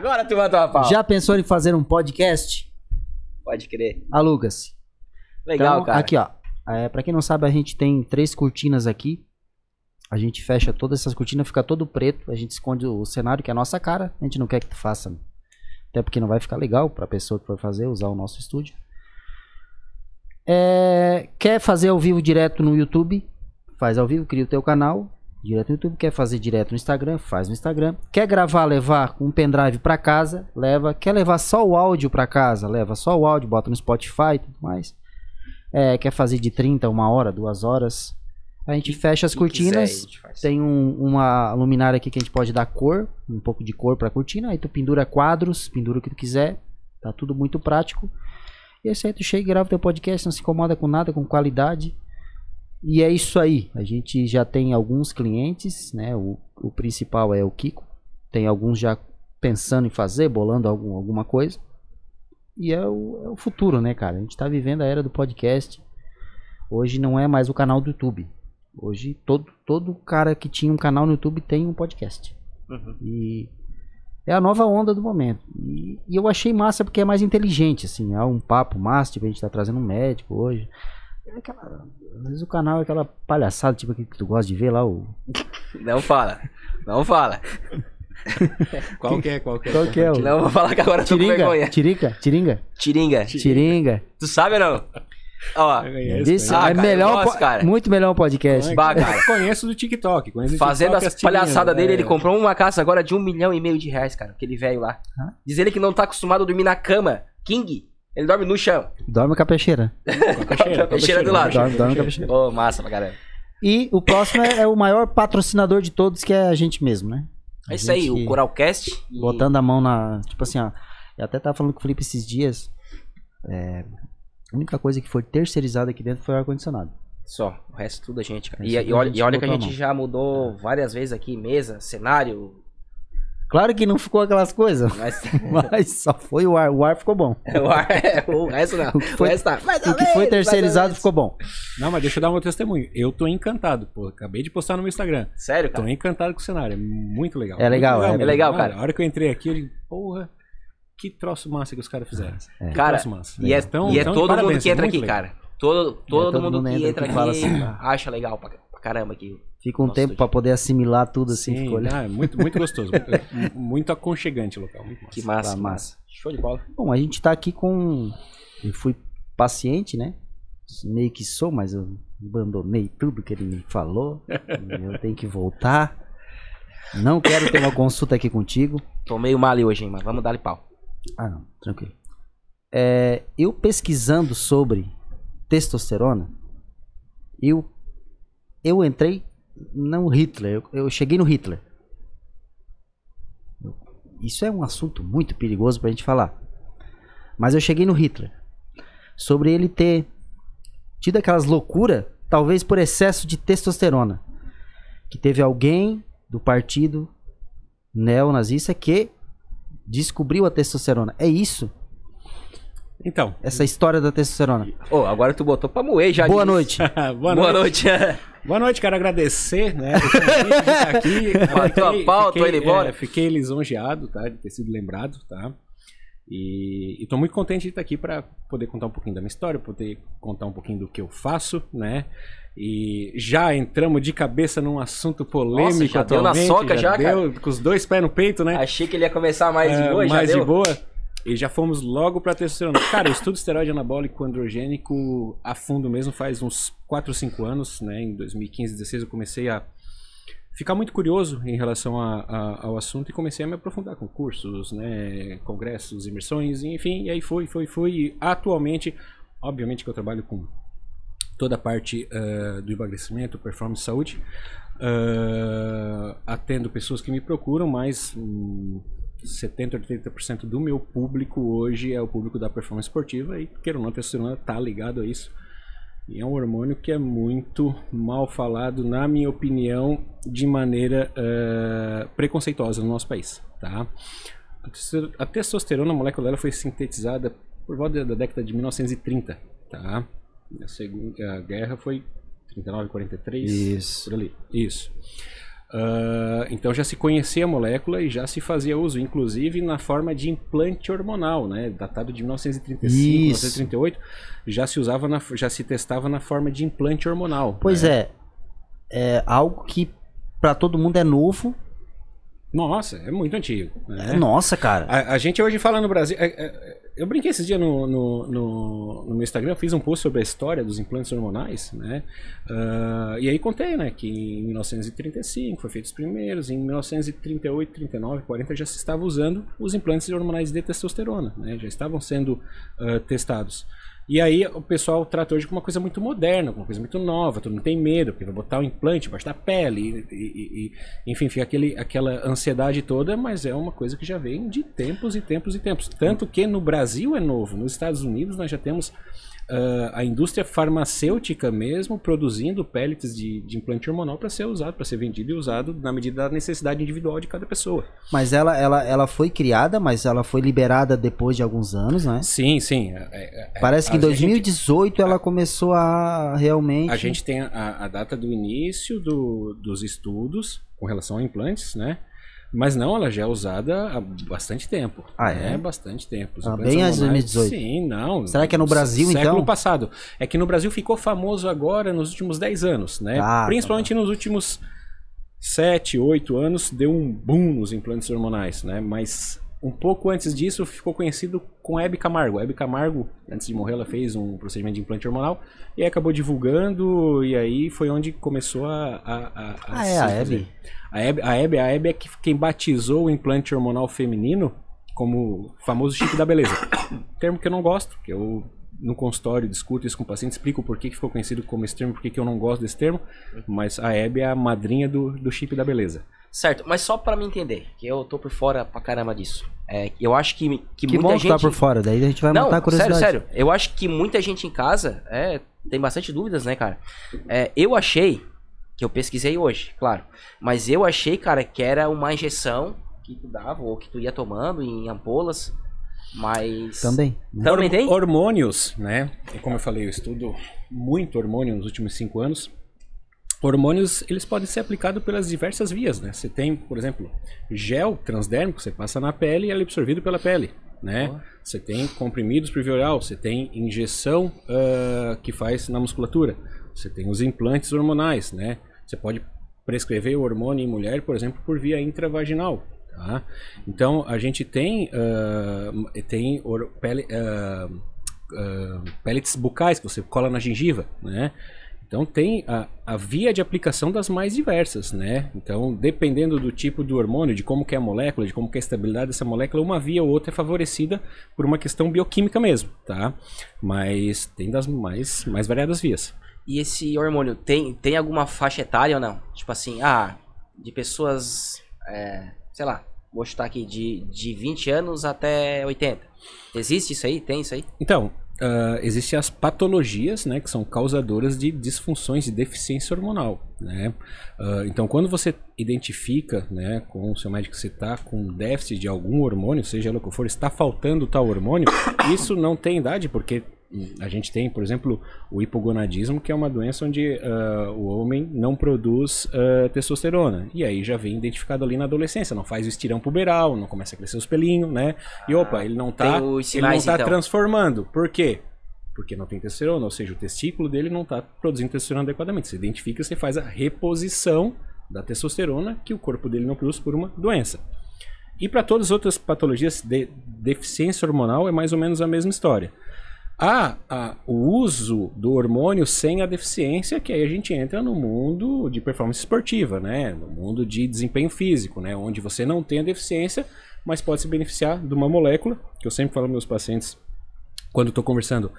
agora tu matou a pau. Já pensou em fazer um podcast? Pode crer. Aluga-se. Legal, Então, cara. Aqui, ó. É, pra quem não sabe, a gente tem três cortinas aqui. A gente fecha todas essas cortinas, fica todo preto. A gente esconde o cenário, que é a nossa cara. A gente não quer que tu faça. Até porque não vai ficar legal pra pessoa que for fazer, usar o nosso estúdio. É, quer fazer ao vivo direto no YouTube? Faz ao vivo, cria o teu canal. Direto no YouTube. Quer fazer direto no Instagram? Faz no Instagram. Quer gravar, levar um pendrive pra casa? Leva. Quer levar só o áudio pra casa? Leva só o áudio, bota no Spotify e tudo mais. É, quer fazer de 30, uma hora, duas horas. A gente fecha as quiser, cortinas. faz. Tem um- uma luminária aqui que a gente pode dar cor, um pouco de cor pra cortina. Aí tu pendura quadros, pendura o que tu quiser. Tá tudo muito prático. E esse aí tu chega e grava teu podcast, não se incomoda com nada, com qualidade. E é isso aí. A gente já tem alguns clientes, né? O, o principal é o Kiko. Tem alguns já pensando em fazer, bolando algum, alguma coisa. E é o, é o futuro, né, cara? A gente tá vivendo a era do podcast. Hoje não é mais o canal do YouTube. Hoje todo, todo cara que tinha um canal no YouTube tem um podcast. Uhum. E é a nova onda do momento. E, e eu achei massa porque é mais inteligente, assim. É um papo massa, tipo, a gente tá trazendo um médico hoje. É aquela, às vezes o canal é aquela palhaçada, tipo, aquele que tu gosta de ver lá, o... Não fala. Não fala. Qual que é? Qual que é? Qual que é o... Não vou falar que agora eu tô com Tiringa? vergonha. Tirica? Tiringa? Tiringa. Tiringa. Tu sabe ou não? Ó, Eu conheço, Disse, Ah, é cara, melhor, eu gosto, cara. muito melhor um podcast. Bah, cara. Conheço do TikTok. Conheço do fazendo TikTok, as palhaçadas dele, é. ele comprou uma casa agora de um milhão e meio de reais, cara. Aquele velho lá. Hã? Diz ele que não tá acostumado a dormir na cama. King, ele dorme no chão. Dorme com a peixeira. Com a peixeira, com a Peixeira do lado. Dorme, dorme com a peixeira. Ô, massa pra caramba. E o próximo é, é o maior patrocinador de todos, que é a gente mesmo, né? A É isso aí, o Coralcast. e- Botando a mão na. Tipo assim, ó. Eu até tava falando com o Felipe esses dias. é, a única coisa que foi terceirizada aqui dentro foi o ar-condicionado. Só, o resto tudo a gente, cara. E, e olha, e olha que a gente já mudou várias vezes aqui, mesa, cenário, Claro que não ficou aquelas coisas, mas mas só foi o ar. O ar ficou bom. o, ar, o resto não. O, foi- resto tá. O que foi terceirizado ficou bom. Não, mas deixa eu dar meu testemunho. Eu tô encantado, pô. Acabei de postar no meu Instagram. Sério, Tô cara? encantado com o cenário. É muito legal. É legal, muito é mesmo. legal, cara. A hora que eu entrei aqui, eu digo, porra, que troço massa que os caras fizeram. É. Que Cara, troço massa. E é, Então- e é então, todo parabéns, mundo que entra aqui, legal. cara. Todo, todo, todo mundo, mundo que entra entra que aqui fala assim, acha legal pra, pra caramba aqui. Fica um Nossa, tempo pra poder assimilar tudo assim. Sim, ficou ah, é muito, muito gostoso. Muito, muito aconchegante o local. Muito massa. Que massa, Tá que massa. massa. Show de bola. Bom, a gente tá aqui com. Eu fui paciente, né? Meio que sou, mas eu abandonei tudo que ele me falou. eu tenho que voltar. Não quero ter uma consulta aqui contigo. Tô meio male hoje, hein, mas vamos dar-lhe pau. Ah, não, tranquilo. É, eu pesquisando sobre testosterona, eu, eu entrei no Hitler. Eu, eu cheguei no Hitler. Isso é um assunto muito perigoso pra gente falar. Mas eu cheguei no Hitler. Sobre ele ter tido aquelas loucuras, talvez por excesso de testosterona. Que teve alguém do partido neonazista que descobriu a testosterona. É isso? Então, Essa história da testosterona. Ô, agora tu botou pra moer já. Boa noite. boa, Boa noite. noite. Boa noite, quero agradecer, né? aqui. Matou a pau, tô indo embora. é, fiquei lisonjeado, tá? De ter sido lembrado, tá? E, e tô muito contente de estar aqui para poder contar um pouquinho da minha história, poder contar um pouquinho do que eu faço, né? E já entramos de cabeça num assunto polêmico já deu na atualmente, soca já, deu, com os dois pés no peito, né? Achei que ele ia começar mais de É, boa, já mais deu. de boa. E já fomos logo pra testosterona. Cara, eu estudo esteroide anabólico androgênico a fundo mesmo faz uns 4 ou 5 anos, né? Em 2015, 2016 eu comecei a ficar muito curioso em relação a- a- ao assunto e comecei a me aprofundar com cursos, né? Congressos, imersões, enfim. E aí foi, foi, foi. E atualmente, obviamente que eu trabalho com toda a parte eh, do emagrecimento, performance, saúde. eh, atendo pessoas que me procuram, mas hum, 70, 80% do meu público hoje é o público da performance esportiva e, queira ou não, a testosterona tá ligado a isso. E é um hormônio que é muito mal falado, na minha opinião, de maneira eh, preconceituosa no nosso país, tá? A testo- A testosterona, dela foi sintetizada por volta da década de 1930, tá? A segunda guerra foi 39, 43, Isso. por ali. Isso. Ah, então já se conhecia a molécula e já se fazia uso, inclusive na forma de implante hormonal, né? Datado de 1935, Isso. 1938, já se usava, na, já se testava na forma de implante hormonal. Pois né? é. É algo que pra todo mundo é novo. Nossa, é muito antigo. né? Nossa, cara. A, a gente hoje fala no Brasil. é, é, eu brinquei esses dias no, no, no, no meu Instagram, eu fiz um post sobre a história dos implantes hormonais, né? Ah, e aí contei, né, que em 1935 foi feito os primeiros, em 1938, 39, 40 já se estava usando os implantes hormonais de testosterona, né? Já estavam sendo ah, testados. E aí o pessoal trata hoje como uma coisa muito moderna, como uma coisa muito nova, todo mundo tem medo, porque vai botar o implante embaixo da pele, e, e- e- enfim, fica aquele, aquela ansiedade toda, mas é uma coisa que já vem de tempos e tempos e tempos. Tanto que no Brasil é novo, nos Estados Unidos nós já temos ah, a indústria farmacêutica mesmo produzindo pellets de, de implante hormonal para ser usado, para ser vendido e usado na medida da necessidade individual de cada pessoa. Mas ela, ela, ela foi criada, mas ela foi liberada depois de alguns anos, né? Sim, sim. é- é- é- Parece que em a gente- 2018 ela começou a realmente. A gente tem a, a data do início do- dos estudos com relação a implantes, né? Mas não, ela já é usada há bastante tempo. Ah, né? é? Bastante tempo. Ah, bem antes de hormonais- 2018. Sim, não. Será que é no Brasil, século então? passado. É que no Brasil ficou famoso agora nos últimos 10 anos, né? Ah, tá, Principalmente nos últimos 7, 8 anos, deu um boom nos implantes hormonais, né? Mas um pouco antes disso ficou conhecido com a Hebe Camargo. A Hebe Camargo, antes de morrer, ela fez um procedimento de implante hormonal e acabou divulgando e aí foi onde começou a... a, a, Ah, se é a. Hebe? A Hebe, a Hebe, a Hebe é que- quem batizou o implante hormonal feminino como famoso chip da beleza. Termo que eu não gosto, que eu no consultório discuto isso com o paciente, explico por que que ficou conhecido como esse termo, por que que eu não gosto desse termo, mas a Hebe é a madrinha do, do chip da beleza. Certo, mas só pra me entender, que eu tô por fora pra caramba disso. É, eu acho que, que, Que muita que gente... tá por fora, daí a gente vai Não, matar a curiosidade. sério, sério. Eu acho que muita gente em casa é, tem bastante dúvidas, né, cara? É, eu achei, que eu pesquisei hoje, claro. Mas eu achei, cara, que era uma injeção que tu dava, ou que tu ia tomando em ampolas. Mas. Também. né? Também Horm- tem? Hormônios, né? E como eu falei, eu estudo muito hormônio nos últimos cinco anos. Hormônios, eles podem ser aplicados pelas diversas vias, né? Você tem, por exemplo, gel transdérmico, você passa na pele e ele é absorvido pela pele, né? Você tem comprimidos oral, você tem injeção ah, que faz na musculatura, você tem os implantes hormonais, né? Você pode prescrever o hormônio em mulher, por exemplo, por via intravaginal, tá? Então, a gente tem, ah, tem or- pele, ah, ah, pellets bucais que você cola na gengiva, né? Então tem a, a via de aplicação das mais diversas, né? Então, dependendo do tipo do hormônio, de como que é a molécula, de como que é a estabilidade dessa molécula, uma via ou outra é favorecida por uma questão bioquímica mesmo, tá? Mas tem das mais, mais variadas vias. E esse hormônio tem, tem alguma faixa etária ou não? Tipo assim, ah, de pessoas, é, sei lá, vou chutar aqui, de, de 20 anos até 80. Existe isso aí? Tem isso aí? Então, ah, existem as patologias, né, que são causadoras de disfunções de deficiência hormonal, né? Ah, então, quando você identifica, né, com o seu médico que você está com déficit de algum hormônio, seja lá o que for, está faltando tal hormônio, isso não tem idade, porque a gente tem, por exemplo, o hipogonadismo, que é uma doença onde ah, o homem não produz ah, testosterona. E aí já vem identificado ali na adolescência, não faz o estirão puberal, não começa a crescer os pelinhos, né? E opa, ele não tá, os ele não tá então. transformando. Por quê? Porque não tem testosterona, ou seja, o testículo dele não está produzindo testosterona adequadamente. Você identifica, você faz a reposição da testosterona que o corpo dele não produz por uma doença. E para todas as outras patologias de deficiência hormonal é mais ou menos a mesma história. Há a- o uso do hormônio sem a deficiência, que aí a gente entra no mundo de performance esportiva, né? No mundo de desempenho físico, né? Onde você não tem a deficiência, mas pode se beneficiar de uma molécula, que eu sempre falo aos meus pacientes quando estou conversando,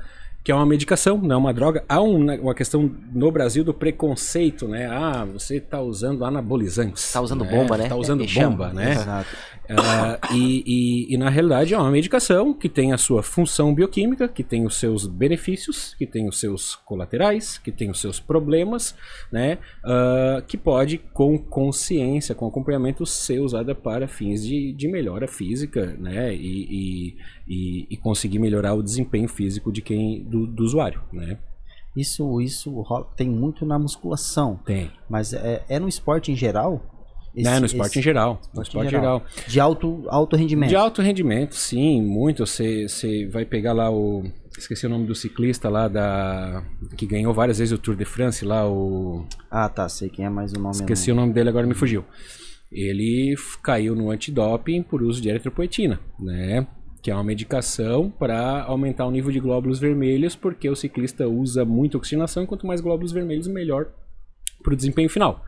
que é uma medicação, não é uma droga. Há um- uma questão no Brasil do preconceito, né? Ah, você está usando anabolizantes. Tá usando bomba, né? Está usando É, chama. bomba, né? Exato. Ah, e, e- e, na realidade é uma medicação que tem a sua função bioquímica, que tem os seus benefícios, que tem os seus colaterais, que tem os seus problemas, né? Ah, que pode, com consciência, com acompanhamento, ser usada para fins de, de melhora física, né? E, e, e- e conseguir melhorar o desempenho físico de quem do, do usuário, né? Isso, isso tem muito na musculação. Tem. Mas é, é no esporte em geral? Esse- né? No esporte esse- em geral. No esporte esporte em geral. geral. De alto, alto rendimento. De alto rendimento, sim, muito. Você você vai pegar lá o. Esqueci o nome do ciclista lá da. Que ganhou várias vezes o Tour de France lá, o. Ah, tá, sei quem é, mas o nome Esqueci é o nome dele, agora me fugiu. Ele caiu no antidoping por uso de eritropoetina, né? Que é uma medicação para aumentar o nível de glóbulos vermelhos, porque o ciclista usa muita oxigenação, quanto mais glóbulos vermelhos, melhor para o desempenho final,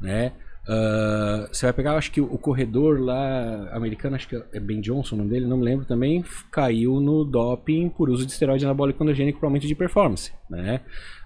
né? Ah, você vai pegar, acho que o corredor lá americano, acho que é Ben Johnson o nome dele, não me lembro também, caiu no doping por uso de esteroide anabólico androgênico para aumento de performance, né?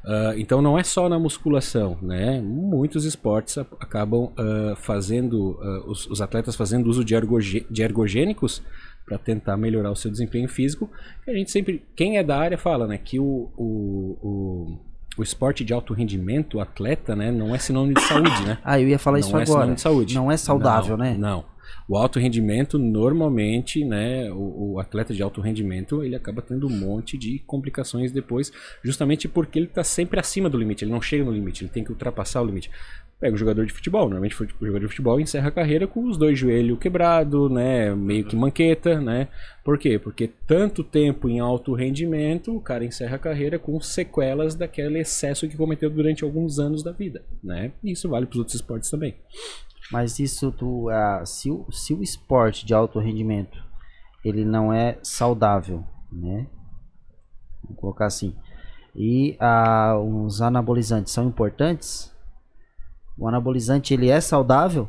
Ah, então não é só na musculação, né? Muitos esportes acabam ah, fazendo, os, os atletas fazendo uso de, ergoge- de ergogênicos para tentar melhorar o seu desempenho físico. A gente sempre, quem é da área fala, né, que o, o, o, o esporte de alto rendimento, o atleta, né, não é sinônimo de saúde, né? Ah, eu ia falar não isso é agora. sinônimo de saúde. Não é saudável, Não, né? Não. O alto rendimento, normalmente, né, o, o atleta de alto rendimento, ele acaba tendo um monte de complicações depois, justamente porque ele está sempre acima do limite, ele não chega no limite, ele tem que ultrapassar o limite. Pega o jogador de futebol, normalmente o jogador de futebol encerra a carreira com os dois joelhos quebrados, né, meio que manqueta, né? Por quê? Porque tanto tempo em alto rendimento, o cara encerra a carreira com sequelas daquele excesso que cometeu durante alguns anos da vida, né? E isso vale para os outros esportes também. Mas isso, tu, ah, se, o, se o esporte de alto rendimento ele não é saudável, né? Vou colocar assim. E ah, os anabolizantes são importantes? O anabolizante ele é saudável?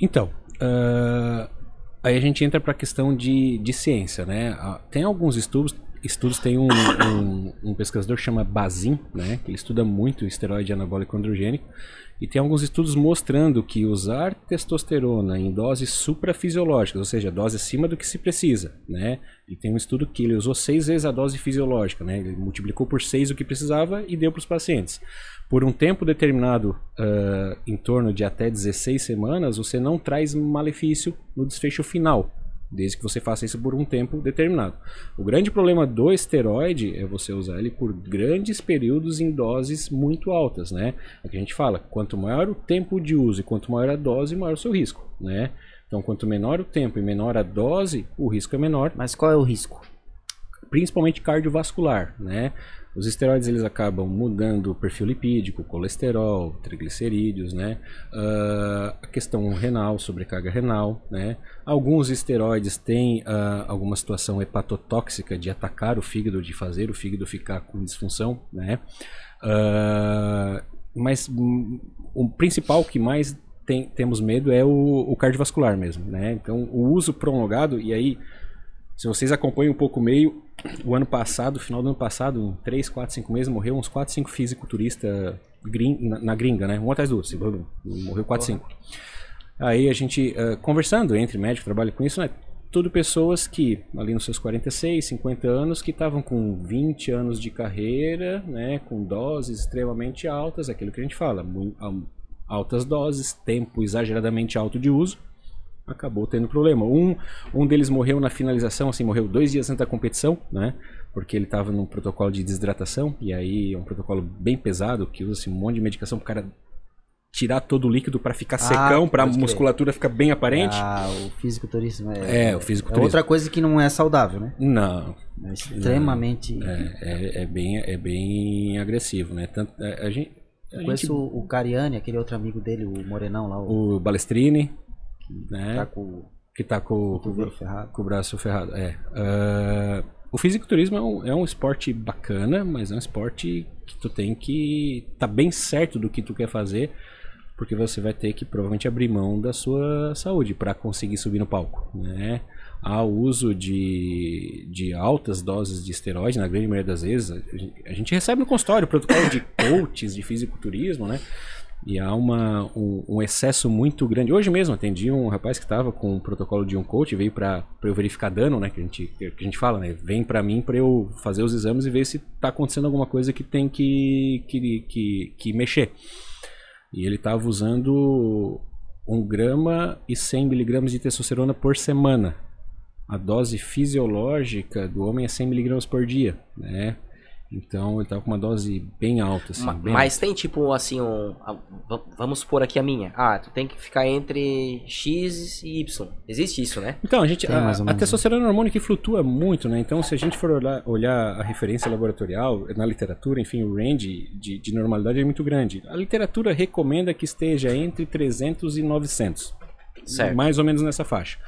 Então, ah, aí a gente entra para a questão de, de ciência, né? Ah, Tem alguns estudos, estudos tem um, um, um pesquisador que chama Bazin, né? Que ele estuda muito o esteroide anabólico androgênico. E tem alguns estudos mostrando que usar testosterona em doses suprafisiológicas, ou seja, dose acima do que se precisa, né? E tem um estudo que ele usou seis vezes a dose fisiológica, né? Ele multiplicou por seis o que precisava e deu para os pacientes. Por um tempo determinado, ah, em torno de até 16 semanas, você não traz malefício no desfecho final, desde que você faça isso por um tempo determinado. O grande problema do esteroide é você usar ele por grandes períodos em doses muito altas, né? É que a gente fala, quanto maior o tempo de uso e quanto maior a dose, maior o seu risco, né? Então, quanto menor o tempo e menor a dose, o risco é menor, Mas qual é o risco? principalmente cardiovascular, né? Os esteroides eles acabam mudando o perfil lipídico, colesterol, triglicerídeos, né? Ah, a questão renal, sobrecarga renal, né? Alguns esteroides têm ah, alguma situação hepatotóxica de atacar o fígado, de fazer o fígado ficar com disfunção, né? Ah, mas hum, o principal que mais tem- temos medo é o, o cardiovascular mesmo, né? Então o uso prolongado e aí se vocês acompanham um pouco o meio, o ano passado, final do ano passado, 3, 4, 5 meses, morreu uns 4, 5 fisiculturistas grin, na, na gringa, né? Um atrás do outro, assim, morreu 4, 5. Aí a gente, eh, conversando entre médicos que trabalham com isso, né? Tudo pessoas que, ali nos seus 46, 50 anos, que estavam com 20 anos de carreira, né? Com doses extremamente altas, é aquilo que a gente fala, altas doses, tempo exageradamente alto de uso, acabou tendo problema. Um, um deles morreu na finalização, assim, morreu dois dias antes da competição, né? Porque ele estava num protocolo de desidratação, e aí é um protocolo bem pesado, que usa assim, um monte de medicação pro cara tirar todo o líquido para ficar secão, para a pode crer. musculatura ficar bem aparente. Ah, o fisiculturismo é, É, o é fisiculturismo. outra coisa que não é saudável, né? Não, É extremamente. é, é, é bem, é bem agressivo, né? Tanto, é, a gente, a Eu gente- conheço o, o Cariani, aquele outro amigo dele, o Morenão lá, o, o Balestrini, né? tá com o que tá com, com, cotovelo ferrado. com o braço ferrado. É. Ah, o fisiculturismo é um, é um esporte bacana, mas é um esporte que tu tem que tá bem certo do que tu quer fazer, porque você vai ter que provavelmente abrir mão da sua saúde para conseguir subir no palco, né? Há o uso de, de altas doses de esteroide, na grande maioria das vezes. A gente, a gente recebe no consultório protocolo de coaches de fisiculturismo, né? E há uma, um, um excesso muito grande. Hoje mesmo atendi um rapaz que estava com um protocolo de um coach, veio para eu verificar dano, né? Que a gente, que a gente fala, né? Vem para mim para eu fazer os exames e ver se está acontecendo alguma coisa que tem que, que, que, que mexer. E ele estava usando 1 grama e 100 miligramas de testosterona por semana. A dose fisiológica do homem é 100 miligramas por dia, né? Então ele tava com uma dose bem alta, assim. Ma- bem Mas tem tipo assim um. a- va- Vamos supor aqui a minha. Ah, tu tem que ficar entre X e Y. Existe isso, né? Então, a gente, Tem a, a menos, testosterona é um hormônio que flutua muito, né? Então, se a gente for olhar, olhar a referência laboratorial, na literatura, enfim, o range de, de normalidade é muito grande. A literatura recomenda que esteja entre 300 e 900. Certo. Mais ou menos nessa faixa.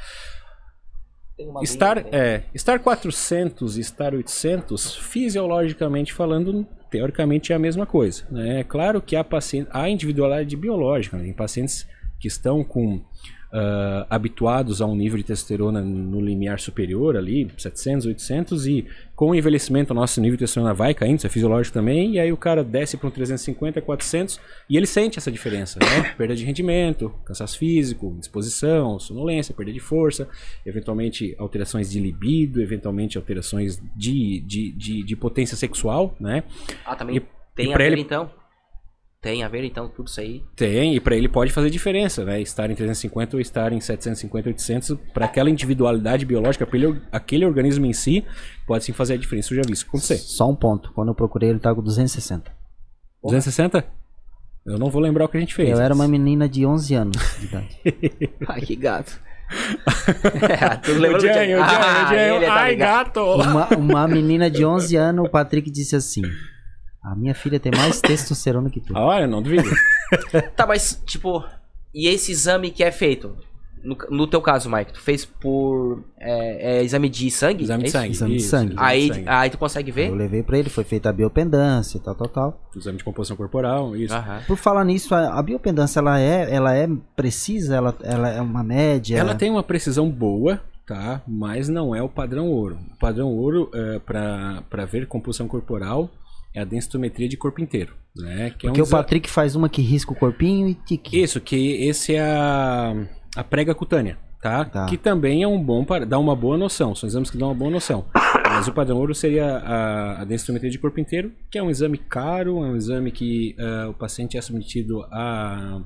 Né? é, estar 400 e estar 800, fisiologicamente falando, teoricamente é a mesma coisa. Né? É claro que há, paciente, há individualidade biológica, né? tem pacientes que estão com ah, habituados a um nível de testosterona no limiar superior ali, 700, 800, e com o envelhecimento o nosso nível de testosterona vai caindo, isso é fisiológico também, e aí o cara desce para um 350, 400, e ele sente essa diferença, né? Perda de rendimento, cansaço físico, disposição, sonolência, perda de força, eventualmente alterações de libido, eventualmente alterações de, de, de, de potência sexual, né? Ah, também E- tem e a ver ele- então. Tem a ver então tudo isso aí. Tem, e para ele pode fazer diferença, né? Estar em 350 ou estar em 750, 800, para aquela individualidade biológica, para ele, aquele organismo em si, pode sim fazer a diferença. Eu já vi isso acontecer. Só um ponto. Quando eu procurei, ele tava com 260. 260? Eu não vou lembrar o que a gente fez. Eu era uma mas- menina de 11 anos de idade. Ai, que gato. tu lembra O do Jay, o Jay, Ah, o Jay, ele tá ai ligado. gato! Uma, uma menina de 11 anos, o Patrick disse assim: A minha filha tem mais testosterona que tu. Olha, não duvido. Tá, mas tipo, e esse exame que é feito? No, no teu caso, Mike, tu fez por é, é exame de sangue? Exame é de isso? sangue. Exame de sangue. Aí, sangue. aí tu consegue ver? Eu levei pra ele, foi feita a biopendância, tal, tal, tal. Exame de composição corporal, isso. Aham. Por falar nisso, a, a biopendância, ela é, ela é precisa? Ela, ela é uma média? Ela tem uma precisão boa, tá? Mas não é o padrão ouro. O padrão ouro, é, para ver composição corporal, é a densitometria de corpo inteiro, né? Que é Porque um o Patrick faz uma que risca o corpinho e tique. Isso, que esse é a, a prega cutânea, tá? Tá. Que também é um bom para dá uma boa noção. São exames que dão uma boa noção. Mas o padrão ouro seria a, a densitometria de corpo inteiro, que é um exame caro, é um exame que ah, o paciente é submetido a,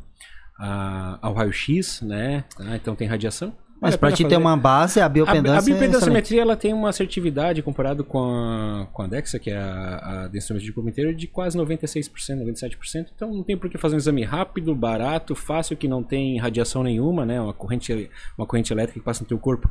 a- ao raio-x, né? Tá? Então tem radiação. Mas Vale a pra pena ti ter uma base, a A, a biopendância é ela tem uma assertividade comparado com a, com a DEXA, que é a, a densitometria de corpo inteiro, de quase 96%, 97%. Então não tem por que fazer um exame rápido, barato, fácil, que não tem radiação nenhuma, né? Uma corrente, uma corrente elétrica que passa no teu corpo.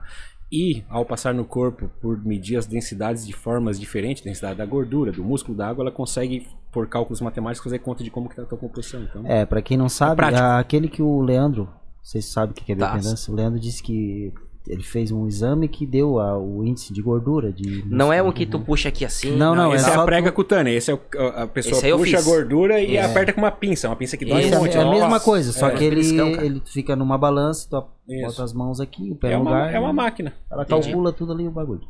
E ao passar no corpo por medir as densidades de formas diferentes, densidade da gordura, do músculo, da água, ela consegue, por cálculos matemáticos, fazer conta de como que tá a tua composição. Então, É, pra quem não sabe, prático. aquele que o Leandro, vocês sabem o que é Tá. biopendância, o Leandro disse que ele fez um exame que deu a- o índice de gordura. De, Não é um que tu puxa aqui assim? Não, não, esse é é, só a prega tu- cutânea. Esse é o, a pessoa Esse eu puxa a gordura e É. aperta com uma pinça. Uma pinça que dói Esse um é, monte. é a mesma coisa, só É. que ele, ele fica numa balança, tu bota as mãos aqui, o pé É no uma, lugar. é uma máquina. Ela Entendi. calcula tudo ali o bagulho.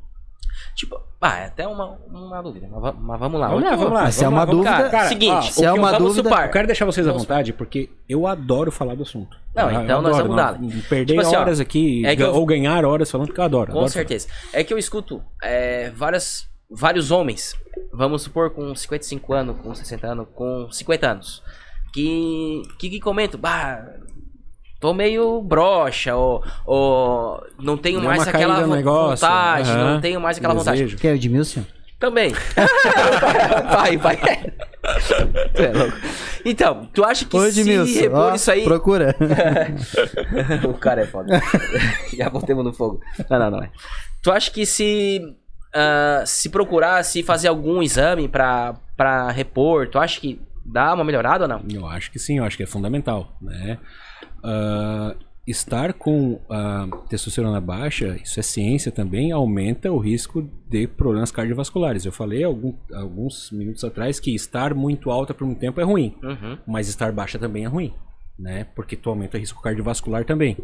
Tipo, ah, é até uma, uma dúvida. Mas, mas vamos lá. Vamos lá, vamos lá. Se é uma dúvida- Cara, Seguinte, ó, se é eu- uma vamos dúvida- supar. Eu quero deixar vocês à vontade, porque eu adoro falar do assunto. Não, Eu então nós adoro, vamos dar. Perder Tipo assim, ó, horas aqui, é eu- ou ganhar horas falando que eu adoro. Com adoro certeza. É que eu escuto é, várias, vários homens, vamos supor, com 55 anos, com 60 anos, com 50 anos, que, que, que comentam, bah, tô meio broxa, ou, ou não tenho Deu mais aquela negócio, vontade, aham, não tenho mais aquela vontade. desejo. Que é o Edmilson? Também. vai, vai. Tu é louco. Então, tu acha que Ô, se Edmilson, repor ó, isso aí... procura. o cara é foda. Já botemos no fogo. Não, não, não é. Tu acha que se ah, se procurar, se fazer algum exame pra, pra repor, tu acha que dá uma melhorada ou não? Eu acho que sim, eu acho que é fundamental, né? Ah, estar com a testosterona baixa, isso é ciência também, aumenta o risco de problemas cardiovasculares. Eu falei algum- alguns minutos atrás que estar muito alta por muito tempo é ruim, Uhum. mas estar baixa também é ruim, né? Porque tu aumenta o risco cardiovascular também.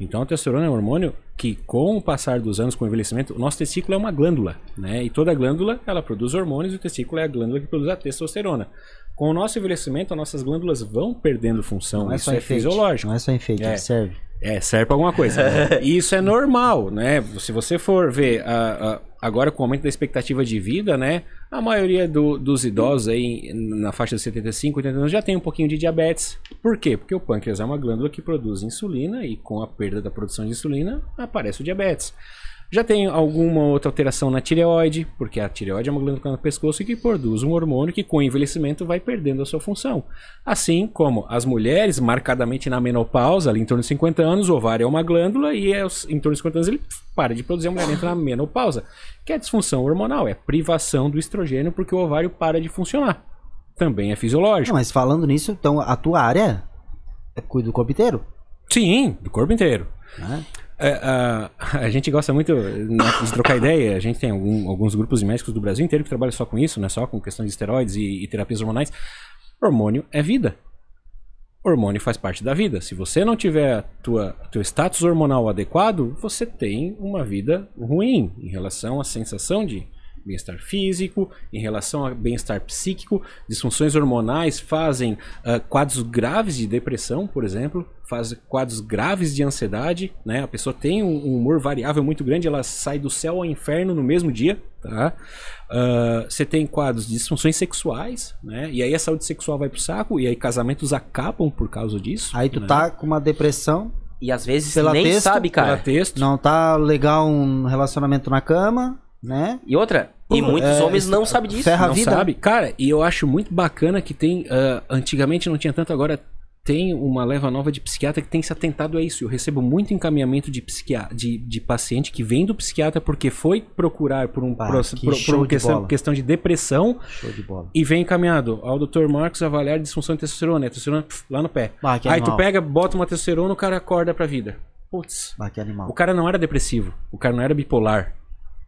Então a testosterona é um hormônio que com o passar dos anos, com o envelhecimento, o nosso testículo é uma glândula, né? E toda glândula, ela produz hormônios e o testículo é a glândula que produz a testosterona. Com o nosso envelhecimento, as nossas glândulas vão perdendo função. Não é Isso só é enfeite. fisiológico. Não é só enfeite, É. serve. É, serve pra alguma coisa. e isso é normal, né? Se você for ver a- a- agora com o aumento da expectativa de vida, né? A maioria do- dos idosos aí na faixa de 75, 80 anos já tem um pouquinho de diabetes. Por quê? Porque o pâncreas é uma glândula que produz insulina e com a perda da produção de insulina aparece o diabetes. Já tem alguma outra alteração na tireoide, porque a tireoide é uma glândula no pescoço que produz um hormônio que com o envelhecimento vai perdendo a sua função. Assim como as mulheres, marcadamente na menopausa, ali em torno de 50 anos, o ovário é uma glândula e é os- em torno de 50 anos ele para de produzir, a mulher entra na menopausa, que é disfunção hormonal, é privação do estrogênio porque o ovário para de funcionar. Também é fisiológico. Não, mas falando nisso, então a tua área é cuida do corpo inteiro. Sim, do corpo inteiro. Né? É, a, a gente gosta muito né, de trocar ideia. A gente tem algum- alguns grupos de médicos do Brasil inteiro que trabalham só com isso, né? Só com questão de esteroides e, e terapias hormonais. Hormônio é vida. Hormônio faz parte da vida. Se você não tiver tua, teu status hormonal adequado, você tem uma vida ruim em relação à sensação de bem-estar físico, em relação a bem-estar psíquico. Disfunções hormonais fazem ah, quadros graves de depressão, por exemplo, faz quadros graves de ansiedade, né? A pessoa tem um, um humor variável muito grande, ela sai do céu ao inferno no mesmo dia, tá? Ah, Você tem quadros de disfunções sexuais, né? E aí a saúde sexual vai pro saco, e aí casamentos acabam por causa disso. Aí tu né? tá com uma depressão, E às vezes Pela nem texto, sabe, Pela cara. texto. não tá legal um relacionamento na cama, né? E outra, e Pô, muitos é, homens não isso- sabem disso. ferra- a não vida. sabe? Cara, e eu acho muito bacana que tem. ah, antigamente não tinha tanto, agora tem uma leva nova de psiquiatra que tem se atentado a isso. Eu recebo muito encaminhamento de, de, de paciente que vem do psiquiatra porque foi procurar por um Ah, proce- que por, uma de questão, bola. questão de depressão Show de bola. e vem encaminhado ao Dr. Marcos avaliar disfunção de testosterona. É testosterona pf, lá no pé. Ah, que Aí tu animal. pega, bota uma testosterona, o cara acorda pra vida. Putz. Ah, que animal. O cara não era depressivo, o cara não era bipolar.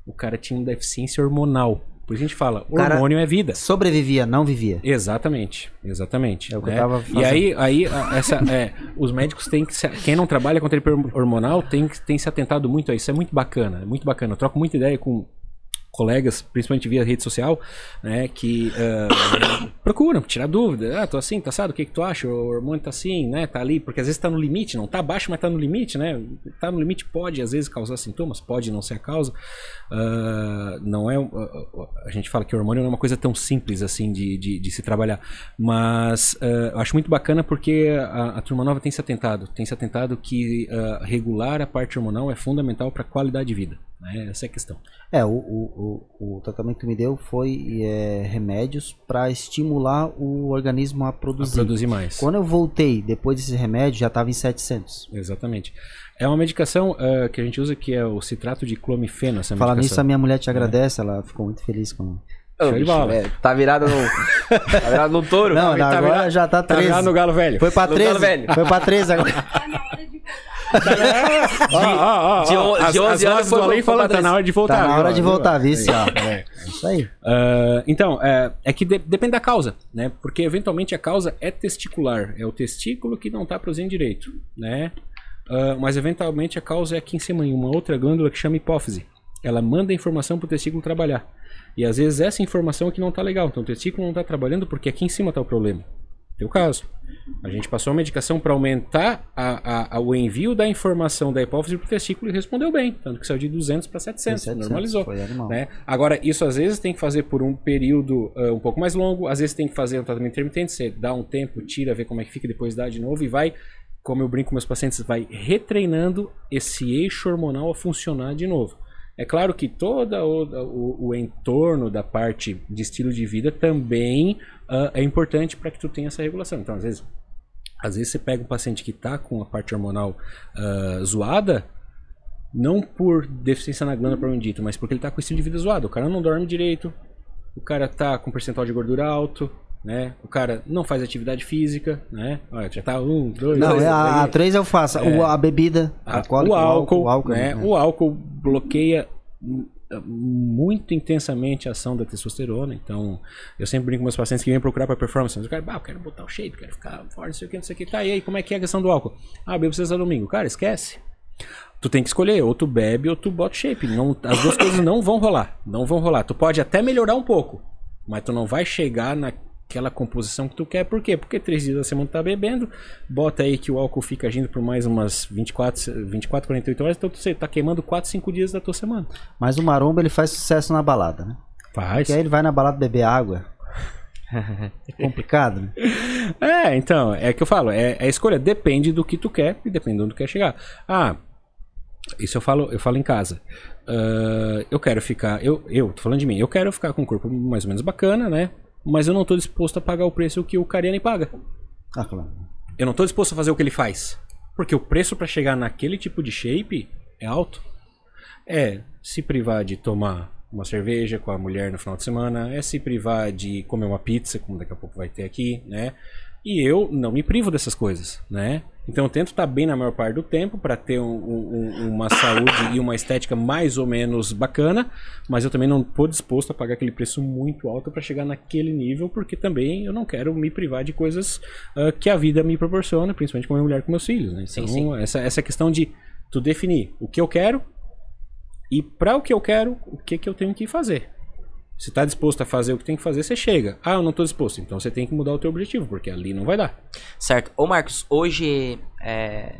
O cara tinha uma deficiência hormonal. Por isso a gente fala, hormônio é vida. Sobrevivia, não vivia. Exatamente, exatamente. É o que eu né? tava E fazendo. aí, aí a- essa, é, os médicos têm que se, quem não trabalha com terapia hormonal tem que tem se atentado muito a isso. É muito bacana, é muito bacana. Eu troco muita ideia com colegas, principalmente via rede social, né, que ah, procuram tirar dúvida. Ah, tô assim, tá assado, o que que tu acha? O hormônio tá assim, né, tá ali, porque às vezes tá no limite, não tá baixo, mas tá no limite, né? Tá no limite pode às vezes causar sintomas, pode não ser a causa. Ah, não é, ah, a gente fala que o hormônio não é uma coisa tão simples assim de, de, de se trabalhar, mas eu acho muito bacana porque a, a turma nova tem se atentado, tem se atentado que regular a parte hormonal é fundamental para a qualidade de vida. Né? Essa é a questão. É, o, o, o, o tratamento que me deu foi é, remédios para estimular o organismo a produzir. produzir mais. Quando eu voltei, depois desse remédio, já tava em 700. Exatamente. É uma medicação ah, que a gente usa que é o citrato de clomifeno. Essa Falar nisso, a minha mulher te agradece, ela ficou muito feliz com. Bicho, bola. é, tá virado no. tá virado no touro. Não, tá agora virado- já tá Tá 13. virado no galo velho. Foi pra No 13. galo velho. Foi pra 13 agora. De on- as- de 11 as anos vozes foi do além falando, pra tá na hora de voltar. Tá na hora de voltar, ó. É. É isso aí. Ah, então, é, é que de- depende da causa, né? Porque eventualmente a causa é testicular, é o testículo que não está produzindo direito, né? Ah, mas eventualmente a causa é aqui em cima, em uma outra glândula que chama hipófise. Ela manda a informação para o testículo trabalhar. E às vezes essa informação aqui não está legal, então o testículo não está trabalhando porque aqui em cima está o problema. Teu caso. A gente passou a medicação para aumentar a- a- a- o envio da informação da hipófise para o testículo e respondeu bem. Tanto que saiu de 200 para 700, 700, normalizou. Né? Agora, isso às vezes tem que fazer por um período ah, um pouco mais longo, às vezes tem que fazer um tratamento intermitente, você dá um tempo, tira, vê como é que fica, depois dá de novo e vai, como eu brinco com meus pacientes, vai retreinando esse eixo hormonal a funcionar de novo. É claro que todo o, o- entorno da parte de estilo de vida também ah, é importante para que tu tenha essa regulação. Então, às vezes, às vezes você pega um paciente que está com a parte hormonal ah, zoada, não por deficiência na glândula propriamente dito, mas porque ele tá com estilo de vida zoado. O cara não dorme direito, o cara tá com percentual de gordura alto, né? O cara não faz atividade física, né? Olha, já tá um, dois, Não, três, é a, a 3 eu faço. O, a bebida, a- o álcool, o álcool, né? né? O álcool bloqueia hum, muito intensamente a ação da testosterona. Então, eu sempre brinco com meus pacientes que vêm procurar para performance. O cara, bah, eu quero botar o shape, quero ficar forte, não sei o que, não sei o que. Tá, e aí, como é que é a questão do álcool? Ah, bebo sexta domingo. Cara, esquece. Tu tem que escolher, ou tu bebe ou tu bota shape. Não, as duas coisas não vão rolar. Não vão rolar. Tu pode até melhorar um pouco, mas tu não vai chegar naquela composição que tu quer. Por quê? Porque três dias da semana tu tá bebendo, bota aí que o álcool fica agindo por mais umas 24, 24 48 horas, então você tá queimando 4, 5 dias da tua semana. Mas o maromba ele faz sucesso na balada, né? Faz. Porque aí ele vai na balada beber água. É complicado, né? É, então, é que eu falo, é, é a escolha, depende do que tu quer e depende de onde tu quer chegar. Ah, Isso eu falo, eu falo em casa. Uh, eu quero ficar. Eu, eu, tô falando de mim, eu quero ficar com um corpo mais ou menos bacana, né? Mas eu não tô disposto a pagar o preço que o Cariani paga. Ah, claro. Eu não tô disposto a fazer o que ele faz. Porque o preço para chegar naquele tipo de shape é alto. É se privar de tomar uma cerveja com a mulher no final de semana, é se privar de comer uma pizza, como daqui a pouco vai ter aqui, né? E eu não me privo dessas coisas, né? Então eu tento estar bem na maior parte do tempo para ter um, um, uma saúde e uma estética mais ou menos bacana, mas eu também não estou disposto a pagar aquele preço muito alto para chegar naquele nível, porque também eu não quero me privar de coisas uh, que a vida me proporciona, principalmente com a minha mulher e com meus filhos. Né? Então sim, sim. Essa, essa questão de tu definir o que eu quero e para o que eu quero, o que, que eu tenho que fazer. Se está disposto a fazer o que tem que fazer, você chega. Ah, eu não estou disposto. Então você tem que mudar o teu objetivo, porque ali não vai dar. Certo. Ô Marcos, hoje é,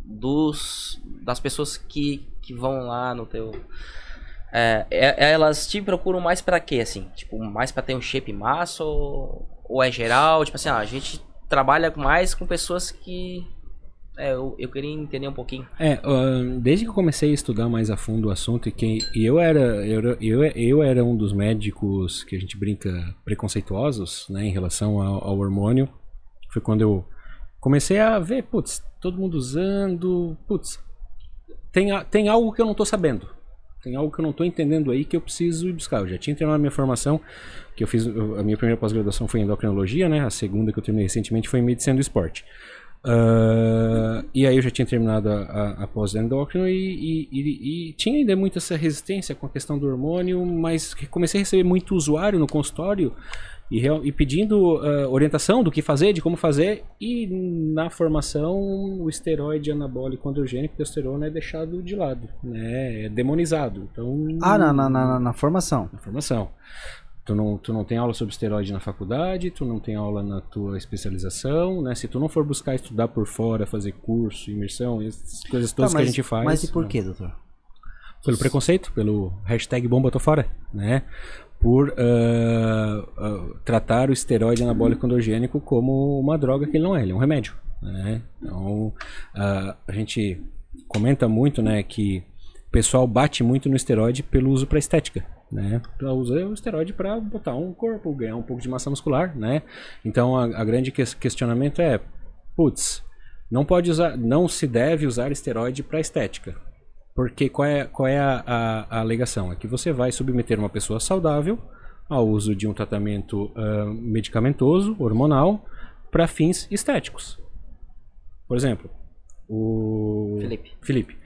dos das pessoas que, que vão lá no teu é, é, elas te procuram mais para quê assim? Tipo, mais para ter um shape massa ou, ou é geral? Tipo assim, ah, a gente trabalha mais com pessoas que é, eu, eu queria entender um pouquinho. É, uh, desde que eu comecei a estudar mais a fundo o assunto, e, que, eu, era, eu, eu, eu era um dos médicos que a gente brinca preconceituosos né, em relação ao, ao hormônio. Foi quando eu comecei a ver, putz, todo mundo usando, putz, tem, tem algo que eu não estou sabendo. Tem algo que eu não estou entendendo aí que eu preciso buscar. Eu já tinha terminado a minha formação, que eu fiz, a minha primeira pós-graduação foi em endocrinologia, né? A segunda que eu terminei recentemente foi em medicina do esporte. Uh, e aí eu já tinha terminado a, a, a pós-endócrino e, e, e, e, tinha ainda muito essa resistência com a questão do hormônio, mas comecei a receber muito usuário no consultório e, e pedindo uh, orientação do que fazer, de como fazer, e na formação o esteroide anabólico androgênico, testosterona, é deixado de lado, né? é demonizado. Então, ah, na, na, na, na formação. Na formação. Tu não, tu não tem aula sobre esteroide na faculdade, tu não tem aula na tua especialização, né? Se tu não for buscar estudar por fora, fazer curso, imersão, essas coisas todas tá, mas, que a gente faz. Mas e por quê, doutor? Pelo preconceito, pelo hashtag bomba tô fora, né? Por uh, uh, tratar o esteroide anabólico endogênico como uma droga que ele não é, ele é um remédio, né? Então, uh, a gente comenta muito, né, que o pessoal bate muito no esteroide pelo uso para estética, né? Usa o esteroide para botar um corpo, ganhar um pouco de massa muscular, né? Então a, a grande que questionamento é, putz, não pode usar, não se deve usar esteroide para estética. Porque qual é, qual é a, a, a, alegação? É que você vai submeter uma pessoa saudável ao uso de um tratamento uh, medicamentoso, hormonal, para fins estéticos. Por exemplo, o Felipe. Felipe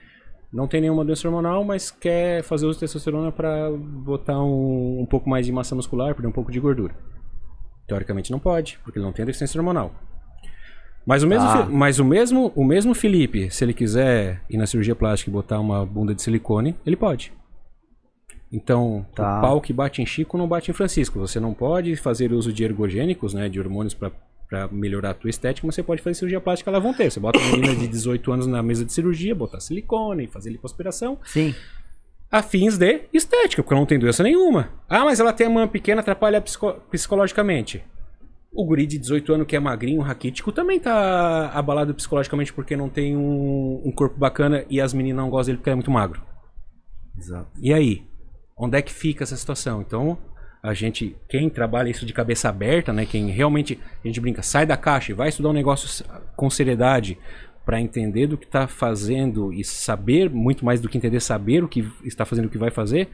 não tem nenhuma doença hormonal, mas quer fazer uso de testosterona para botar um, um, pouco mais de massa muscular, perder um pouco de gordura. Teoricamente não pode, porque ele não tem deficiência hormonal. Mas o mesmo, ah. mas o mesmo, o mesmo Felipe, se ele quiser ir na cirurgia plástica e botar uma bunda de silicone, ele pode. Então, tá. o pau que bate em Chico não bate em Francisco. Você não pode fazer uso de ergogênicos, né, de hormônios para para melhorar a tua estética, mas você pode fazer cirurgia plástica, ela vão ter. Você bota uma menina de 18 anos na mesa de cirurgia, botar silicone, fazer lipoaspiração. Sim. A fins de estética, porque ela não tem doença nenhuma. Ah, mas ela tem uma pequena, atrapalha psico psicologicamente. O guri de 18 anos que é magrinho, raquítico, também tá abalado psicologicamente porque não tem um, um corpo bacana e as meninas não gostam dele porque ele é muito magro. Exato. E aí? Onde é que fica essa situação? Então, a gente, quem trabalha isso de cabeça aberta, né, quem realmente, a gente brinca, sai da caixa e vai estudar um negócio com seriedade para entender do que está fazendo e saber, muito mais do que entender, saber o que está fazendo, o que vai fazer,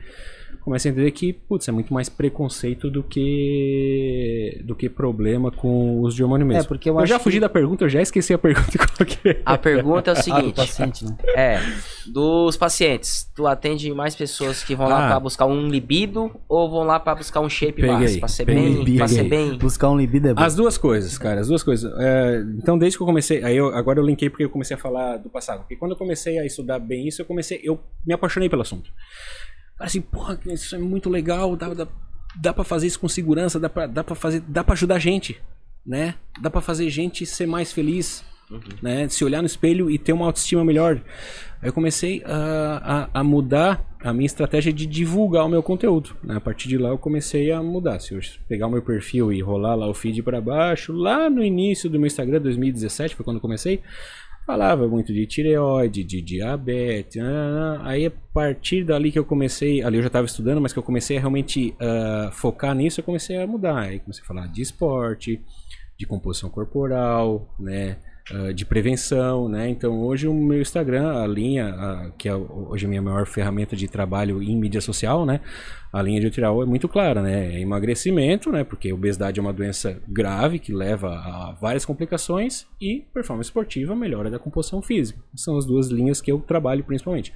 começa a entender que, putz, é muito mais preconceito do que do que problema com os de hormônio mesmo. É, porque eu, eu já fugi que... da pergunta, eu já esqueci a pergunta qualquer. A pergunta é o seguinte, ah, do paciente, né? É, dos pacientes, tu atende mais pessoas que vão ah. lá para buscar um libido ou vão lá para buscar um shape peguei, massa, para ser bem, para ser bem. Buscar um libido é bom. As duas coisas, cara, as duas coisas. É, então desde que eu comecei, aí eu, agora eu linkei porque eu comecei a falar do passado, porque quando eu comecei a estudar bem isso, eu comecei, eu me apaixonei pelo assunto. Assim, porra, isso é muito legal, dá, dá, dá pra fazer isso com segurança, dá pra, dá pra fazer, dá pra ajudar a gente, né? Dá pra fazer gente ser mais feliz, uhum. né? Se olhar no espelho e ter uma autoestima melhor. Aí eu comecei a, a, a, mudar a minha estratégia de divulgar o meu conteúdo. Né? A partir de lá eu comecei a mudar. Se eu pegar o meu perfil e rolar lá o feed para baixo, lá no início do meu Instagram, 2017, foi quando eu comecei, falava muito de tireoide, de diabetes. nananã. Aí a partir dali que eu comecei, ali eu já estava estudando, mas que eu comecei a realmente ah, focar nisso, eu comecei a mudar. Aí comecei a falar de esporte, de composição corporal, né? Ah, de prevenção, né? Então hoje o meu Instagram, a linha, ah, que é hoje a minha maior ferramenta de trabalho em mídia social, né? A linha editorial é muito clara, né? É emagrecimento, né? Porque obesidade é uma doença grave que leva a várias complicações e performance esportiva, melhora da composição física. São as duas linhas que eu trabalho principalmente.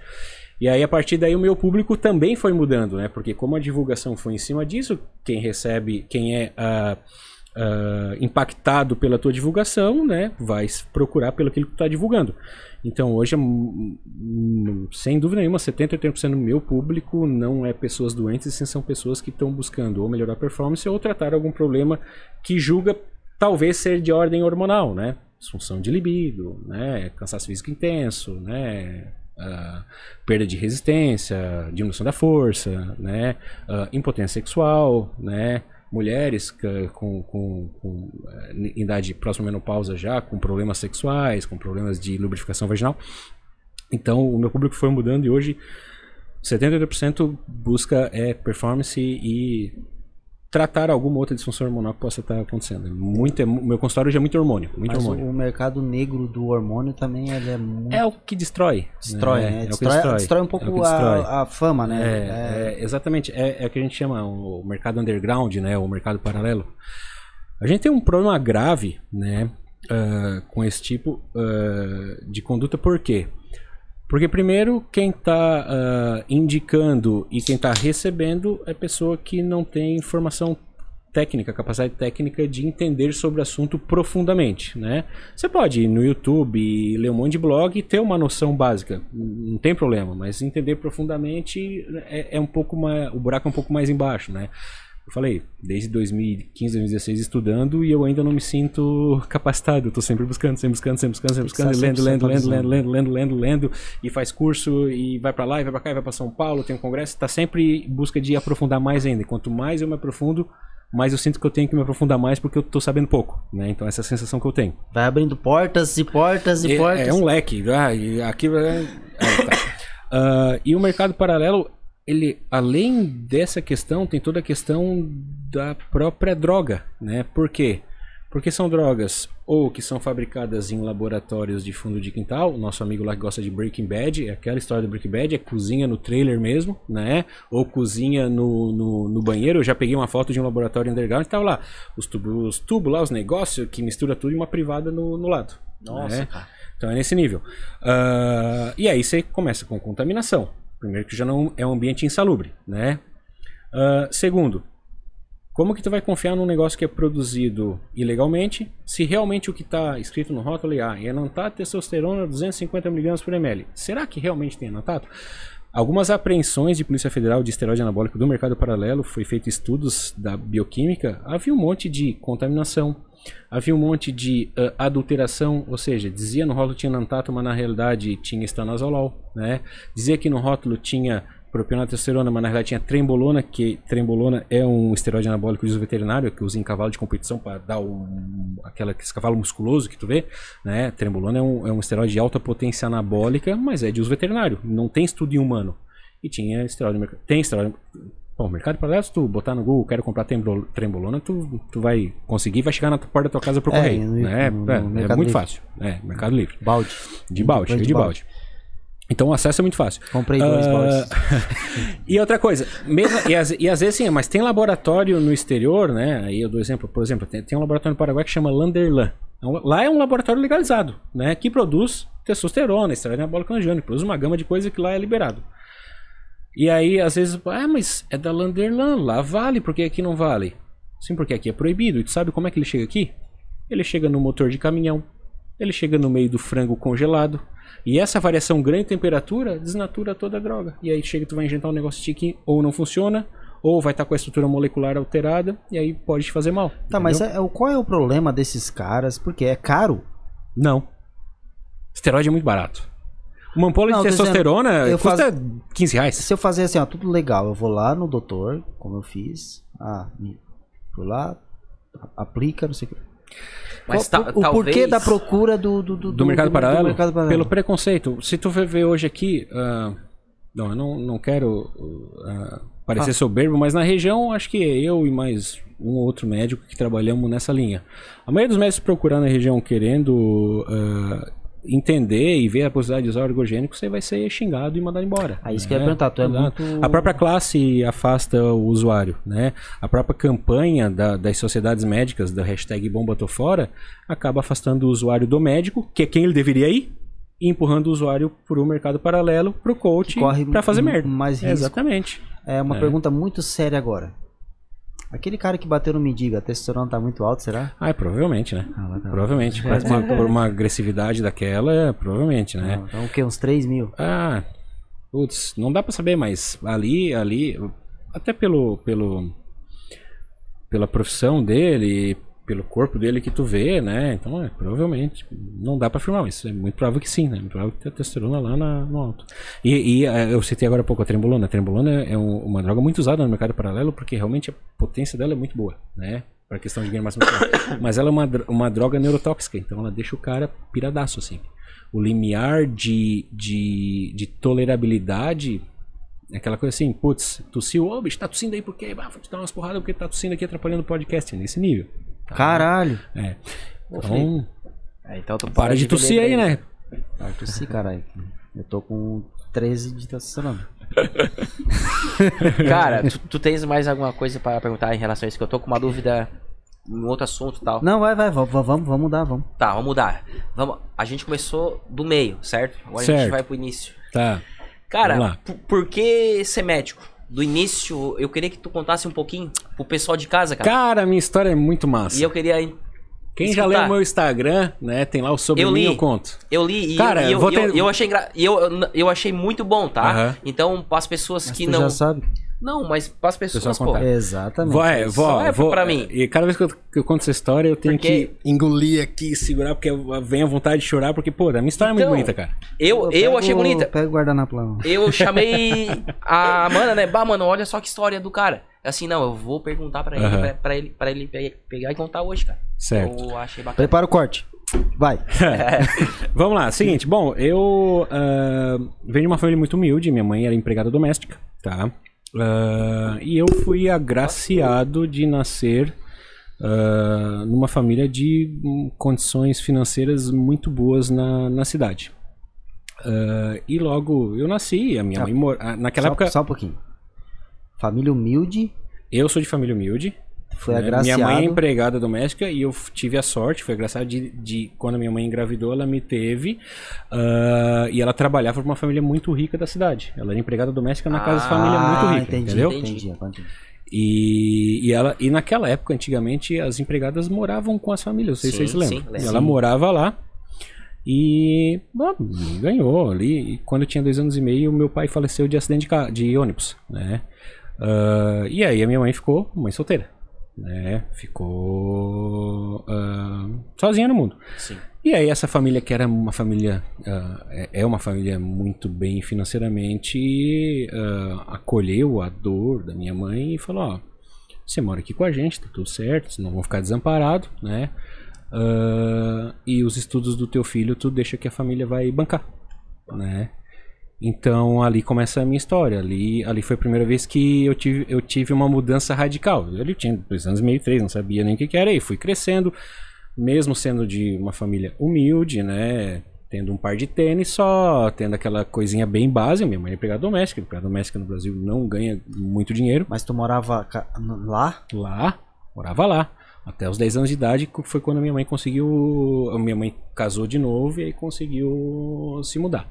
E aí, a partir daí, o meu público também foi mudando, né? Porque como a divulgação foi em cima disso, quem recebe, quem é ah, ah, impactado pela tua divulgação, né? Vai procurar pelo que tu tá divulgando. Então, hoje, hum, hum, sem dúvida nenhuma, 70, 80% do meu público não é pessoas doentes, sim são pessoas que estão buscando ou melhorar a performance ou tratar algum problema que julga talvez ser de ordem hormonal, né? Disfunção de libido, né? Cansaço físico intenso, né? ah, perda de resistência, diminuição da força, né? ah, impotência sexual, né? Mulheres ca- com, com, com eh, idade próxima à menopausa já, com problemas sexuais, com problemas de lubrificação vaginal. Então, o meu público foi mudando e hoje 70% busca é performance e tratar alguma outra disfunção hormonal que possa estar acontecendo. Muito, é, meu consultório hoje é muito hormônio, muito Mas o, hormônio. o mercado negro do hormônio também é muito. É o que destrói. destrói, né? É, que Destrói, destrói. destrói um É pouco que destrói. a, a fama, né? É, é, exatamente. É, é o que a gente chama o mercado underground, né? O mercado paralelo. A gente tem um problema grave, né? ah, com esse tipo ah, de conduta, por quê? Porque primeiro quem está indicando e quem está recebendo é pessoa que não tem informação técnica, capacidade técnica de entender sobre o assunto profundamente, né? Você pode ir no YouTube ler um monte de blog e ter uma noção básica, não tem problema, mas entender profundamente é, é um pouco mais, o buraco é um pouco mais embaixo, né? Eu falei, desde 2015, 2016 estudando e eu ainda não me sinto capacitado. Eu tô sempre buscando, sempre buscando, sempre buscando, sempre buscando, Sempre lendo, lendo, lendo, atualizando. lendo, lendo, lendo, lendo, e faz curso e vai pra lá, e vai pra cá, e vai pra São Paulo, tem um congresso, tá sempre em busca de aprofundar mais ainda. Quanto mais eu me aprofundo, mais eu sinto que eu tenho que me aprofundar mais porque eu tô sabendo pouco, né? Então essa é a sensação que eu tenho. Vai abrindo portas e portas e É, portas. é um leque. Ah, e aqui ah, tá. Ah, e o mercado paralelo, ele, além dessa questão, tem toda a questão da própria droga, né? Por quê? Porque são drogas ou que são fabricadas em laboratórios de fundo de quintal. O nosso amigo lá que gosta de Breaking Bad, é aquela história do Breaking Bad, é cozinha no trailer mesmo, né? Ou cozinha no, no, no banheiro. Eu já peguei uma foto de um laboratório underground e tava lá. Os tubos, os tubos lá, os negócios que mistura tudo e uma privada no, no lado. Nossa, né? cara. Então é nesse nível. Ah, e aí você começa com contaminação. Primeiro que já não é um ambiente insalubre, né? Ah, segundo, como que tu vai confiar num negócio que é produzido ilegalmente se realmente o que está escrito no rótulo é ah, enantato testosterona 250mg por ml? Será que realmente tem enantato? Algumas apreensões de Polícia Federal de esteroide anabólico do mercado paralelo, foi feito estudos da bioquímica, havia um monte de contaminação, havia um monte de ah, adulteração, ou seja, dizia no rótulo tinha enantato, mas na realidade tinha estanozolol, né? Dizia que no rótulo tinha propionatestosterona, mas na realidade tinha trembolona, que trembolona é um esteroide anabólico de uso veterinário que usa em cavalo de competição para dar um, aquela, aquele cavalo musculoso que tu vê, né? Trembolona é um, é um esteroide de alta potência anabólica, mas é de uso veterinário, não tem estudo em humano. E tinha esteroide, tem esteroide Bom, mercado paralelo, se tu botar no Google, quero comprar trembol- trembolona, tu, tu vai conseguir, vai chegar na porta da tua casa por É, correio. no- né? no- É, no é Mercado muito Livre. fácil. É, Mercado Livre. Balde. De balde, de de balde. balde. Então o acesso é muito fácil. Comprei dois Ah, baldes. e outra coisa, mesmo, e, às, e às vezes sim, mas tem laboratório no exterior, né? Aí eu dou exemplo, por exemplo, tem, tem um laboratório no Paraguai que chama Landerlan. Então, Lá é um laboratório legalizado, né? Que produz testosterona, esteroide anabólico androgênico, produz uma gama de coisa que lá é liberado. E aí, às vezes, ah, mas é da Landerlan, lá vale, por que aqui não vale? Sim, porque aqui é proibido. E tu sabe como é que ele chega aqui? Ele chega no motor de caminhão, ele chega no meio do frango congelado. E essa variação grande de temperatura desnatura toda a droga. E aí chega, tu vai injetar um negócio de que ou não funciona, ou vai estar com a estrutura molecular alterada, e aí pode te fazer mal. Tá, mas entendeu? é- é qual é o problema desses caras? Porque é caro. Não. Esteroide é muito barato. Uma ampola Não, de dizendo, testosterona eu custa 15 reais. Se eu fazer assim, ó, tudo legal, eu vou lá no doutor, como eu fiz. Ah, me- fui lá, aplica, não sei o que. Mas o, o- o talvez... porquê da procura do, do, do, Do mercado paralelo? mercado paralelo. Pelo preconceito. Se tu for ver hoje aqui. ah, não, eu não, não quero ah, parecer soberbo, mas na região acho que eu e mais um ou outro médico que trabalhamos nessa linha. A maioria dos médicos procurando na região querendo ah, entender e ver a possibilidade de usar ergogênico, você vai ser xingado e mandado embora. Ah, isso que eu ia né? perguntar, tu é Exato. muito- A própria classe afasta o usuário, né? A própria campanha da- das sociedades médicas, da hashtag Bomba Tô Fora, acaba afastando o usuário do médico, que é quem ele deveria ir, e empurrando o usuário para o mercado paralelo, para o coach, para fazer merda. mais risco. Exatamente. É uma É. pergunta muito séria agora. Aquele cara que bateu no mendigo, a testosterona tá muito alto, será? Ah, é, provavelmente, né? Ah, tá. Provavelmente. É. Por uma, por uma agressividade daquela, é, provavelmente, né? Não, Então o quê? Uns 3 mil? Ah, putz, não dá pra saber, mas ali, ali, até pelo, pelo, pela profissão dele, pelo corpo dele que tu vê, né? Então, é, provavelmente, não dá pra afirmar, mas é muito provável que sim, né? Muito provável que tenha testosterona lá na- no alto. E, e, eh, eu citei agora há pouco a trembolona. A trembolona é um- uma droga muito usada no mercado paralelo porque realmente a potência dela é muito boa, né? Pra questão de ganho máximo. Mas ela é uma, uma droga neurotóxica, então ela deixa o cara piradaço, assim. O limiar de, de, de tolerabilidade é aquela coisa assim, putz, tossiu, ô bicho, tá tossindo aí por quê? Ah, vou te dar umas porradas porque tá tossindo aqui atrapalhando o podcast, é nesse nível. Caralho! É. Ô, Então, É, então para de tossir aí, né? Ah, eu tossi, caralho. Eu tô com 13 de testosterona. Cara, tu, tu tens mais alguma coisa para perguntar em relação a isso? Que eu tô com uma dúvida em outro assunto e tal. Não, vai, vai, vamos, vamos, mudar, vamos. Tá, vamos mudar. Vamos, a gente começou do meio, certo? Agora a gente Certo. vai pro início. Tá. Cara, por que ser médico? Do início, eu queria que tu contasse um pouquinho pro pessoal de casa, cara. Cara, minha história é muito massa. E eu queria. in- Quem já escutar. leu o meu Instagram, né? Tem lá o sobre Eu mim, li. eu conto. Eu li e Cara, eu, eu, vou eu- ter- e eu achei engra... e eu, eu, eu achei muito bom, tá? Aham. Então, para as pessoas Mas que tu não. já sabe. Não, mas para as pessoas, pô. Exatamente. É, vou, Só é vou, pra mim. E cada vez que eu, que eu conto essa história, eu tenho Porque- que engolir aqui, segurar, porque vem a vontade de chorar, porque, pô, a minha história é muito Então, bonita, cara. Eu, eu pego- achei bonita. Pega o guardanapo lá. Eu chamei a Amanda, né? Bah, mano, olha só que história do cara. Assim, não, eu vou perguntar pra ele, Aham. pra, pra ele, pra ele pe- pegar e contar hoje, cara. Certo. Eu achei bacana. Prepara o corte. Vai. Vamos lá, seguinte, bom, eu ah, venho de uma família muito humilde, minha mãe era empregada doméstica, tá? Ah, e eu fui agraciado de nascer ah, numa família de hum, condições financeiras muito boas na, na cidade. Ah, e logo eu nasci, a minha Tá. mãe mor... ah, naquela só, época só um pouquinho. Família humilde, eu sou de família humilde. Foi né? agraciado. Minha mãe é empregada doméstica e eu tive a sorte, foi agraciado de, de quando minha mãe engravidou, ela me teve ah, e ela trabalhava para uma família muito rica da cidade. Ela era empregada doméstica na casa de família Ah, muito rica, entendi, entendeu? Entendi, entendi. E, e ela e naquela época, antigamente, as empregadas moravam com as famílias, não sei se Sim, vocês lembram. sim, E ela morava lá e bom, ganhou ali. E quando eu tinha dois anos e meio, meu pai faleceu de acidente de, de ônibus, né? Ah, e aí a minha mãe ficou mãe solteira, né? Ficou ah, sozinha no mundo. Sim. E aí essa família que era uma família ah, é uma família muito bem financeiramente ah, acolheu a dor da minha mãe e falou ó você mora aqui com a gente tá tudo certo vocês não vão ficar desamparado né e os estudos do teu filho tu deixa que a família vai bancar né então ali começa a minha história ali ali foi a primeira vez que eu tive eu tive uma mudança radical eu tinha dois anos e meio três não sabia nem o que, que era e fui crescendo mesmo sendo de uma família humilde, né? Tendo um par de tênis só, tendo aquela coisinha bem básica. Minha mãe é empregada doméstica, empregada doméstica no Brasil não ganha muito dinheiro. Mas tu morava lá? Lá, morava lá. Até os 10 anos de idade foi quando minha mãe conseguiu. Minha mãe casou de novo e aí conseguiu se mudar.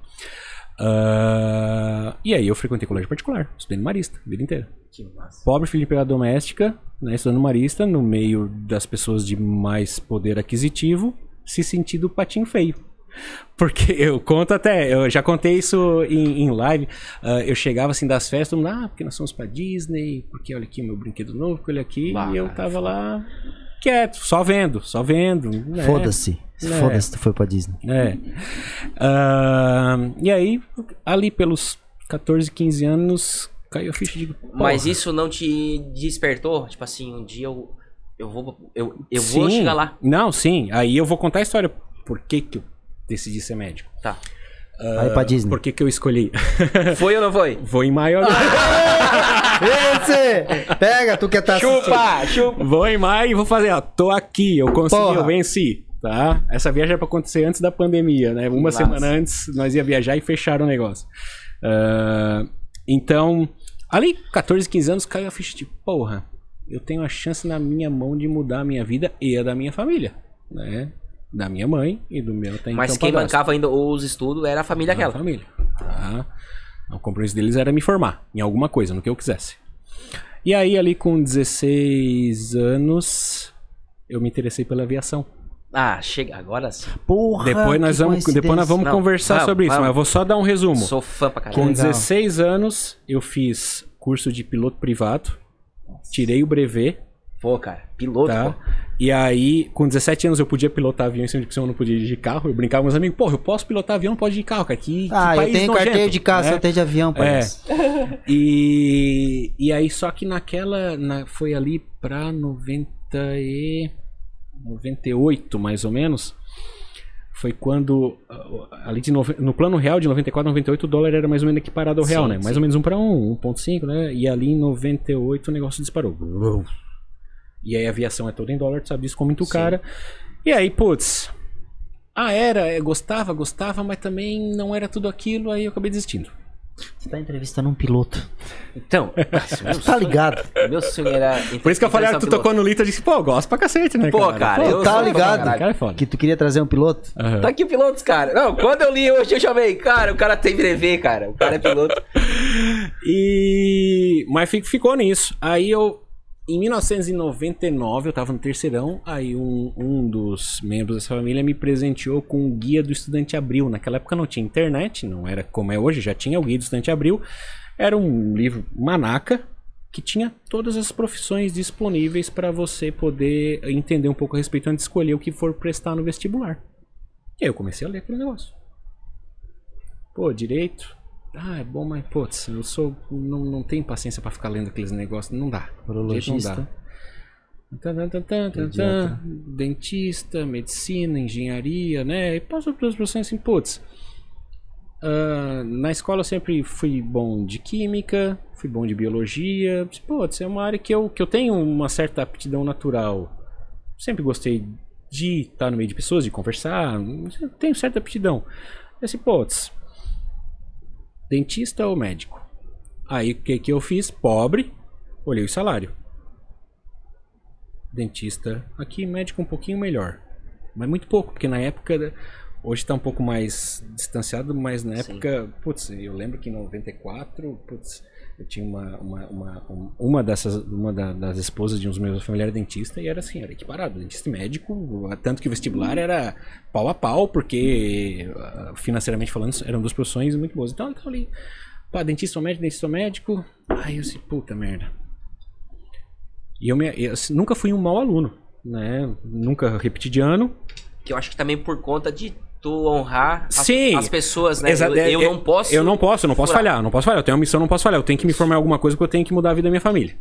Ah, e aí eu frequentei colégio particular, estudei no Marista, a vida inteira Que massa. pobre filho de empregada doméstica, né, estudando marista, no meio das pessoas de mais poder aquisitivo, se sentindo patinho feio. Porque eu conto até, eu já contei isso em, em live. ah, eu chegava assim das festas, todo mundo, ah, porque nós somos pra Disney, porque olha aqui o meu brinquedo novo, porque olha aqui, Bah, e eu tava lá quieto, só vendo, só vendo. né? Foda-se. É. Foda-se, tu foi pra Disney. É. Ah, e aí, ali pelos 14, 15 anos, caiu a ficha de. Mas porra. isso não te despertou? Tipo assim, um dia eu, Eu vou, eu, eu vou chegar lá. Não, sim. Aí eu vou contar a história. Por que, que eu decidi ser médico? Tá. Vai pra Disney. Por que, que eu escolhi? Foi ou não foi? Vou em maio. Esse! Pega, tu que tá Chupa, chupa. vou em maio e vou fazer, ó. Tô aqui, eu consegui, Porra. eu venci. Tá? Essa viagem era pra acontecer antes da pandemia, né? Uma Massa. semana antes nós ia viajar e fecharam o negócio. Ah, então, ali, 14, 15 anos, caiu a ficha de porra. Eu tenho a chance na minha mão de mudar a minha vida e a da minha família, né? Da minha mãe e do meu até Mas então, quem padrasto. bancava ainda os estudos era a família A aquela. família. Tá? O compromisso deles era me formar em alguma coisa, no que eu quisesse. E aí, ali com 16 anos, eu me interessei pela aviação. Ah, chega, agora sim. Porra, depois, nós que vamos, depois nós vamos Não, conversar vamos, sobre isso, mas eu vou só dar um resumo. Sou fã pra Com caralho. legal. 16 anos, eu fiz curso de piloto privado, tirei o brevet, Pô, cara, piloto, tá? pô. E aí, com 17 anos, eu podia pilotar avião, sendo que eu não podia dirigir carro. Eu brincava com meus amigos, porra, eu posso pilotar avião, não pode dirigir carro, cara. Que, que Ah, eu país tenho nojento, carteira de carro, né? só tenho de avião, pai. É. E, e aí, só que naquela. na- foi ali pra 90 e. 98, mais ou menos. Foi quando. ah, Ali de nove- no plano real de 94, 98, o dólar era mais ou menos equiparado ao real, Sim, né? Mais sim. ou menos 1 para 1, 1,5, né? E ali em 98 o negócio disparou. E aí a aviação é toda em dólar, tu sabe disso, ficou muito Sim. cara. E aí, putz. Ah, era, é, gostava, gostava, mas também não era tudo aquilo, aí eu acabei desistindo. Você tá entrevistando um piloto. Então, nossa, Tá ligado? Meu sonho era. Por isso que eu falei, ah, tu um tocou no Lito, eu disse, pô, eu gosto pra cacete, né, Pô, cara, eu tá sou fã ligado? cara é. Que tu queria trazer um piloto? Aham. Tá aqui pilotos, cara. Não, quando eu li hoje, eu chamei, cara, o cara tem brevet, cara. O cara é piloto. E. Mas fi- ficou nisso. Aí eu. Em 1999, eu tava no terceirão. Aí um, um dos membros dessa família me presenteou com o Guia do Estudante Abril. Naquela época não tinha internet, não era como é hoje, já tinha o Guia do Estudante Abril. Era um livro manaca que tinha todas as profissões disponíveis para você poder entender um pouco a respeito antes de escolher o que for prestar no vestibular. E aí eu comecei a ler aquele negócio. Pô, direito. Ah, é bom, mas putz, eu sou. Não, não tenho paciência pra ficar lendo aqueles negócios. Não dá. Urologista. Não dá. Tan, tan, tan, tan, tan, tan. Dentista, medicina, engenharia, né? E passa por profissões assim, putz. ah, na escola eu sempre fui bom de química, fui bom de biologia. Putz, é uma área que eu, que eu tenho uma certa aptidão natural. Sempre gostei de estar no meio de pessoas, de conversar. Tenho certa aptidão. Esse, putz, dentista ou médico? Aí o que, que eu fiz? Pobre, olhei o salário. Dentista aqui, médico um pouquinho melhor. Mas muito pouco, porque na época. Hoje tá um pouco mais distanciado, mas na Sim. época, putz, eu lembro que em 94, putz, eu tinha uma, uma, uma, um- uma dessas, uma da- das esposas de uns meus familiares dentista e era assim, era equiparado, dentista e médico, tanto que o vestibular era pau a pau, porque ah, financeiramente falando eram duas profissões muito boas. Então, então ali, pá, dentista ou médico, dentista ou médico, aí eu disse, puta merda. E eu, me, eu nunca fui um mau aluno, né? Nunca repeti de ano, Que eu acho que também por conta de tu honrar as, Sim. as pessoas, né? Eu, eu não posso. Eu não posso, eu não posso furar. falhar, eu não posso falhar. Eu tenho uma missão, não posso falhar. Eu tenho que me formar em alguma coisa porque eu tenho que mudar a vida da minha família.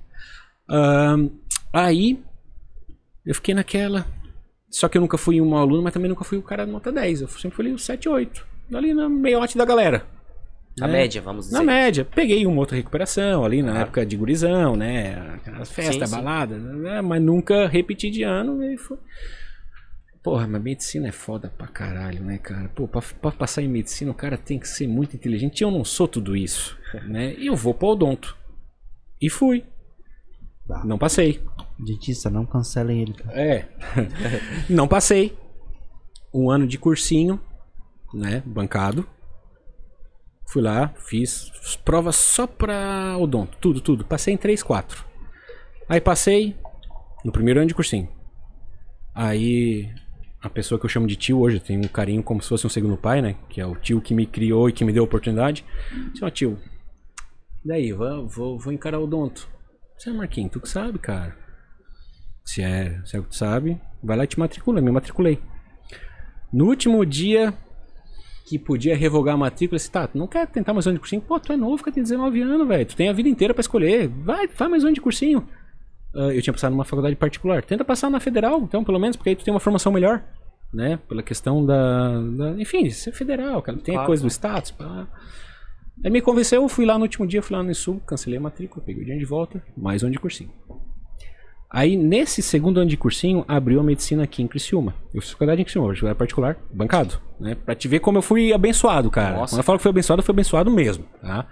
Ahn, aí, eu fiquei naquela. Só que eu nunca fui um aluno, mas também nunca fui o cara nota 10. Eu sempre fui ali o 7, 8. Ali na meiote da galera. A né? média, vamos dizer. Na média. Peguei uma outra recuperação ali na Claro. época de gurizão, né? As festas, baladas, né? mas nunca repeti de ano e foi. Porra, mas medicina é foda pra caralho, né, cara? Pô, pra, pra passar em medicina o cara tem que ser muito inteligente. E eu não sou tudo isso, né? E eu vou pro odonto. E fui. Tá. Não passei. Dentista, não cancelem ele. tá? É. não passei. Um ano de cursinho, né? Bancado. Fui lá, fiz provas só pra odonto. Tudo, tudo. Passei em 3, 4. Aí passei no primeiro ano de cursinho. Aí a pessoa que eu chamo de tio hoje, tenho um carinho como se fosse um segundo pai, né? Que é o tio que me criou e que me deu a oportunidade. Disse, ó tio, daí, vou, vou, vou encarar o odonto. Você é Marquinhos, tu que sabe, cara. Se é, se é o que tu sabe, vai lá e te matricula. Me matriculei. No último dia que podia revogar a matrícula, disse, tá, tu não quer tentar mais um de cursinho? Pô, tu é novo, cara, tem 19 anos, velho. Tu tem a vida inteira pra escolher. Vai, faz mais um de cursinho. Ah, eu tinha passado numa faculdade particular. Tenta passar na federal, então, pelo menos, porque aí tu tem uma formação melhor, né? Pela questão da. da- enfim, ser federal, cara. Tem a Claro. coisa do status. Pá. Aí me convenceu, eu fui lá no último dia, fui lá no Sul, cancelei a matrícula, peguei o dinheiro de volta, mais um de cursinho. Aí, nesse segundo ano de cursinho, abriu a medicina aqui em Criciúma. Eu fiz faculdade em Criciúma, faculdade particular, bancado, né? Pra te ver como eu fui abençoado, cara. Nossa. Quando eu falo que fui abençoado, eu fui abençoado mesmo, tá?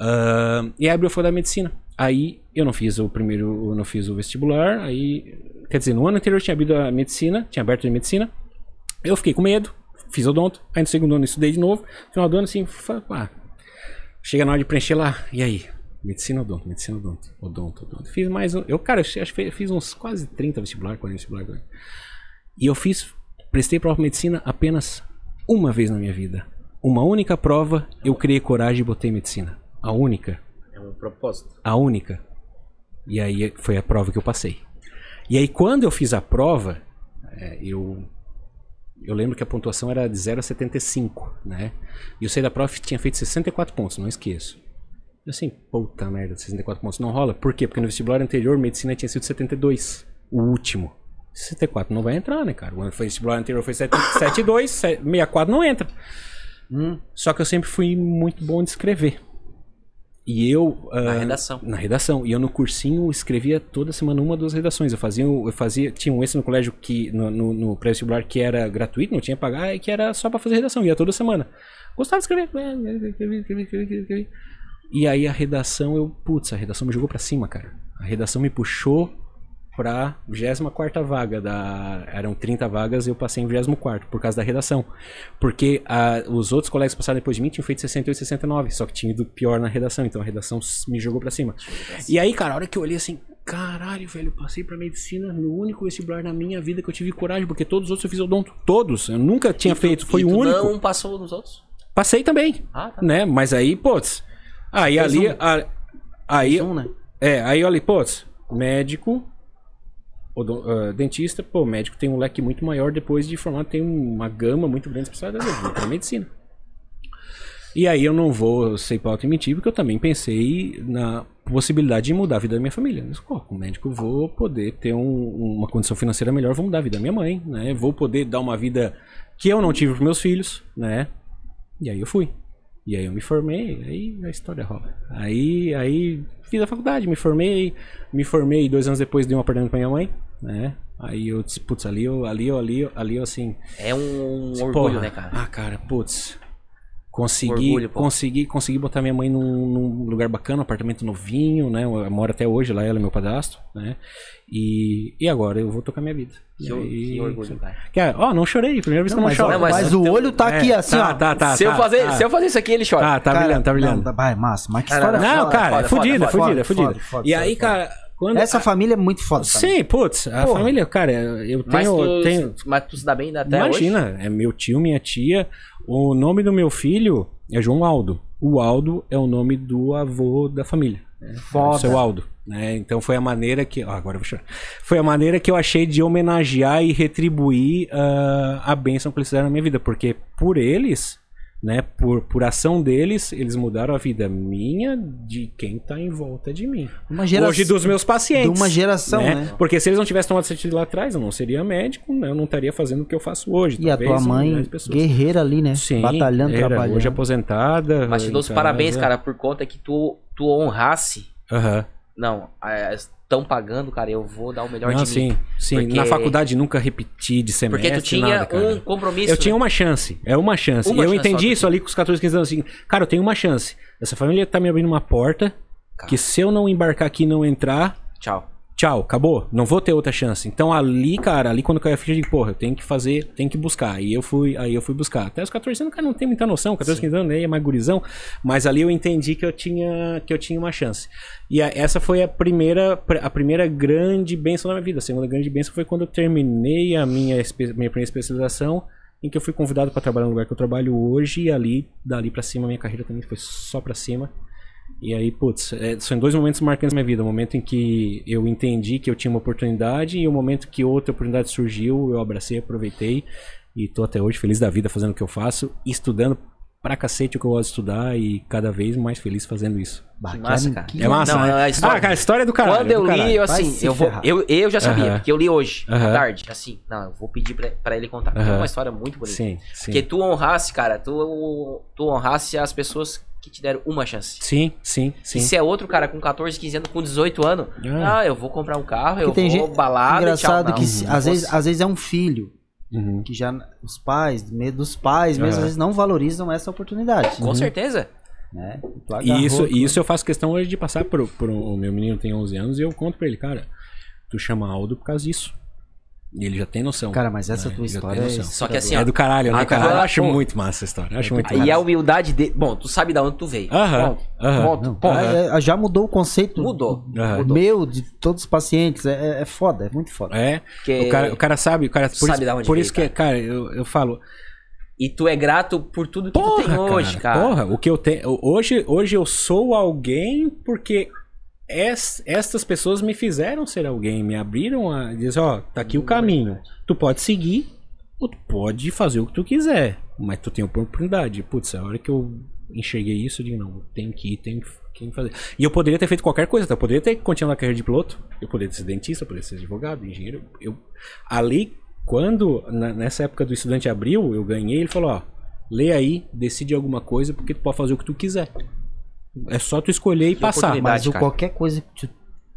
Ah, e abriu a faculdade de medicina. Aí eu não fiz o primeiro, eu não fiz o vestibular. Aí, quer dizer, no ano anterior tinha abrido a medicina, tinha aberto a medicina. Eu fiquei com medo, fiz odonto. Aí no segundo ano estudei de novo. No final do ano, assim, ah, chega na hora de preencher lá. E aí? Medicina odonto, medicina odonto, odonto, odonto. Fiz mais um. Eu, cara, eu acho que fiz uns quase 30 vestibular, 40 vestibular. agora. E eu fiz, prestei prova de medicina apenas uma vez na minha vida. Uma única prova, eu criei coragem e botei medicina. A única. É um propósito. A única. E aí foi a prova que eu passei. E aí quando eu fiz a prova, é, eu eu lembro que a pontuação era de 0 a 75, né? E eu saí da prova e tinha feito 64 pontos, não esqueço. Eu assim, puta merda, 64 pontos não rola. Por quê? Porque no vestibular anterior, medicina tinha sido 72, o último. 64 não vai entrar, né, cara? O vestibular anterior foi 72, 64 não entra. Só que eu sempre fui muito bom de escrever. E eu. Na ah, redação. Na redação. E eu no cursinho escrevia toda semana uma ou duas redações. Eu fazia. Eu fazia tinha um esse no colégio que. No, no, no pré-vestibular que era gratuito, não tinha que pagar, e que era só pra fazer redação. Ia toda semana. Gostava de escrever. é, escrevi, escrevi, escrevi, escrevi. E aí a redação, eu. Putz, a redação me jogou pra cima, cara. A redação me puxou pra 24 vaga. Da, eram 30 vagas e eu passei em 24 por causa da redação. Porque ah, os outros colegas que passaram depois de mim tinham feito 68 e 69, só que tinha ido pior na redação, então a redação me jogou pra cima. E aí, cara, a hora que eu olhei assim, caralho, velho, passei pra medicina no único vestibular na minha vida que eu tive coragem, porque todos os outros eu fiz odonto. Todos. Eu nunca tinha feito, foi o tu único. não passou nos outros? Passei também, Ah, tá. né? Mas aí, putz. Aí Fez ali. um. a- aí, Um, né? é, aí olha, putz, médico, ah, dentista, pô, médico tem um leque muito maior depois de formar, tem uma gama muito grande de especialidades, eu vou medicina. E aí eu não vou ser e mentir, porque eu também pensei na possibilidade de mudar a vida da minha família. Mas, pô, como médico vou poder ter um- uma condição financeira melhor, vou mudar a vida da minha mãe, né? Vou poder dar uma vida que eu não tive pros meus filhos, né? E aí eu fui. E aí eu me formei, aí a história rola. Aí, aí fiz a faculdade, me formei, me formei dois anos depois dei um apartamento pra minha mãe, né? Aí eu disse, putz, ali eu, ali eu, ali eu, ali eu assim. É um Porra, orgulho, né, cara? Ah, cara, putz. Consegui, Orgulho, consegui, consegui botar minha mãe num, num lugar bacana, um apartamento novinho, né? Eu moro até hoje lá, ela é meu padastro, né? E, e agora eu vou tocar minha vida. Que, E que orgulho, cara. Ó, não chorei, primeira vez que Não, eu não mas, choro. Não, mas- mas o olho tá aqui É, assim, tá, ó. Tá, tá, se, eu tá, fazer, tá. se eu fazer isso aqui, ele chora. Tá, tá Cara, brilhando, tá brilhando. Não, vai, massa. Mas que história Não, cara, é foda, fodida, é fodida, é fodida. E aí, cara, quando. Essa família é muito foda. também. Sim, putz, a Porra. família, cara, eu Mas tenho. tu, tenho mas tu se dá bem até hoje? imagina, é meu tio, minha tia. O nome do meu filho é João Aldo. O Aldo é o nome do avô da família. né? Foda. O seu Aldo. Né? Então foi a maneira que. ó, agora eu vou chorar. Foi a maneira que eu achei de homenagear e retribuir ah, a bênção que eles fizeram na minha vida. Porque por eles, né? Por, por ação deles, eles mudaram a vida minha de quem tá em volta de mim. Uma geração, Hoje dos meus pacientes. de uma geração, né? Porque se eles não tivessem tomado atitude lá atrás, eu não seria médico, né? eu não estaria fazendo o que eu faço hoje. E a talvez tua mãe, guerreira ali, né? Sim, Batalhando, era, trabalhando. Hoje aposentada. Mas te dou os em parabéns, casa. cara, por conta que tu, tu honrasse. Aham. Não, estão pagando, cara, eu vou dar o melhor Não, de sim, mim. sim. Porque- Na faculdade nunca repeti de semestre. Porque tu tinha nada, cara. um compromisso. Eu tinha né? uma chance, é uma chance. Uma eu chance entendi isso ali com os 14, 15 anos assim. Cara, eu tenho uma chance. Essa família tá me abrindo uma porta que se eu não embarcar aqui e não entrar, Tchau. Tchau, acabou. Não vou ter outra chance. Então ali, cara, ali quando caiu a ficha, eu digo, porra, eu tenho que fazer, tenho que buscar. Aí eu fui, aí eu fui buscar. Até os 14 anos, cara, não tem muita noção. 14, 15 anos, aí é mais gurizão. Mas ali eu entendi que eu tinha, que eu tinha uma chance. E a- essa foi a primeira, a primeira grande bênção da minha vida. A segunda grande bênção foi quando eu terminei a minha, minha primeira especialização. Em que eu fui convidado para trabalhar no lugar que eu trabalho hoje. E ali, dali pra cima, minha carreira também foi só pra cima. E aí, putz, é, são dois momentos marcantes na minha vida. O momento em que eu entendi que eu tinha uma oportunidade e o momento que outra oportunidade surgiu, eu abracei, aproveitei e tô até hoje feliz da vida fazendo o que eu faço, estudando pra cacete o que eu gosto de estudar e cada vez mais feliz fazendo isso. Que massa, cara. que- É massa, Não, né? a história- Ah, cara, a história é do caralho. Quando é eu li, caralho. eu assim, eu vou. Eu, eu já sabia, Aham. porque eu li hoje, à Aham. tarde. Assim, não, eu vou pedir pra, pra ele contar. É Aham. uma história muito bonita. Sim, sim. Porque tu honrasse, cara, tu, tu honrasse as pessoas que te deram uma chance. Sim, sim, sim. E se é outro cara com 14, 15 anos, com 18 anos, Ah. ah, eu vou comprar um carro, eu tem vou gente- balada Engraçado e tchau. que Não, se- não às, vezes, fosse. às vezes é um filho Uhum. que já os pais, medo dos pais mesmo, Aham. às vezes não valorizam essa oportunidade. Com certeza. Né? E isso, e isso eu faço questão hoje de passar pro, pro o meu menino tem 11 anos e eu conto pra ele, cara, tu chama Aldo por causa disso. E ele já tem noção. Cara, mas essa né? tua história é noção. Só que assim, É ó, do caralho, né, Ah, cara? cara, Eu acho pô. muito massa essa história. Eu acho muito E a humildade dele. Bom, tu sabe da onde tu veio. Aham, Ponto. aham. Ponto. Não, Ponto. é- é- já mudou o conceito. Mudou. Aham. Mudou. Meu, de todos os pacientes. É, é- é foda, é muito foda. É, Porque- o cara, o cara sabe, o cara, por Sabe isso, da onde por veio, isso que, cara, eu, eu falo, E tu é grato por tudo que tu tem porra, hoje, cara. Porra, o que eu tenho, hoje, hoje eu sou alguém porque es- estas pessoas me fizeram ser alguém, me abriram a dizer, ó, tá aqui o caminho. Tu pode seguir ou tu pode fazer o que tu quiser, mas tu tem oportunidade. Putz, a hora que eu enxerguei isso, eu digo, não, tem que ir, tem que fazer. E eu poderia ter feito qualquer coisa, tá? eu poderia ter continuado a carreira de piloto, eu poderia ser dentista, eu poderia ser advogado, engenheiro. Eu, ali, quando, na- nessa época do estudante abril, eu ganhei, ele falou, ó, lê aí, decide alguma coisa, porque tu pode fazer o que tu quiser. É só tu escolher e Que passar. Mas cara. qualquer coisa que tu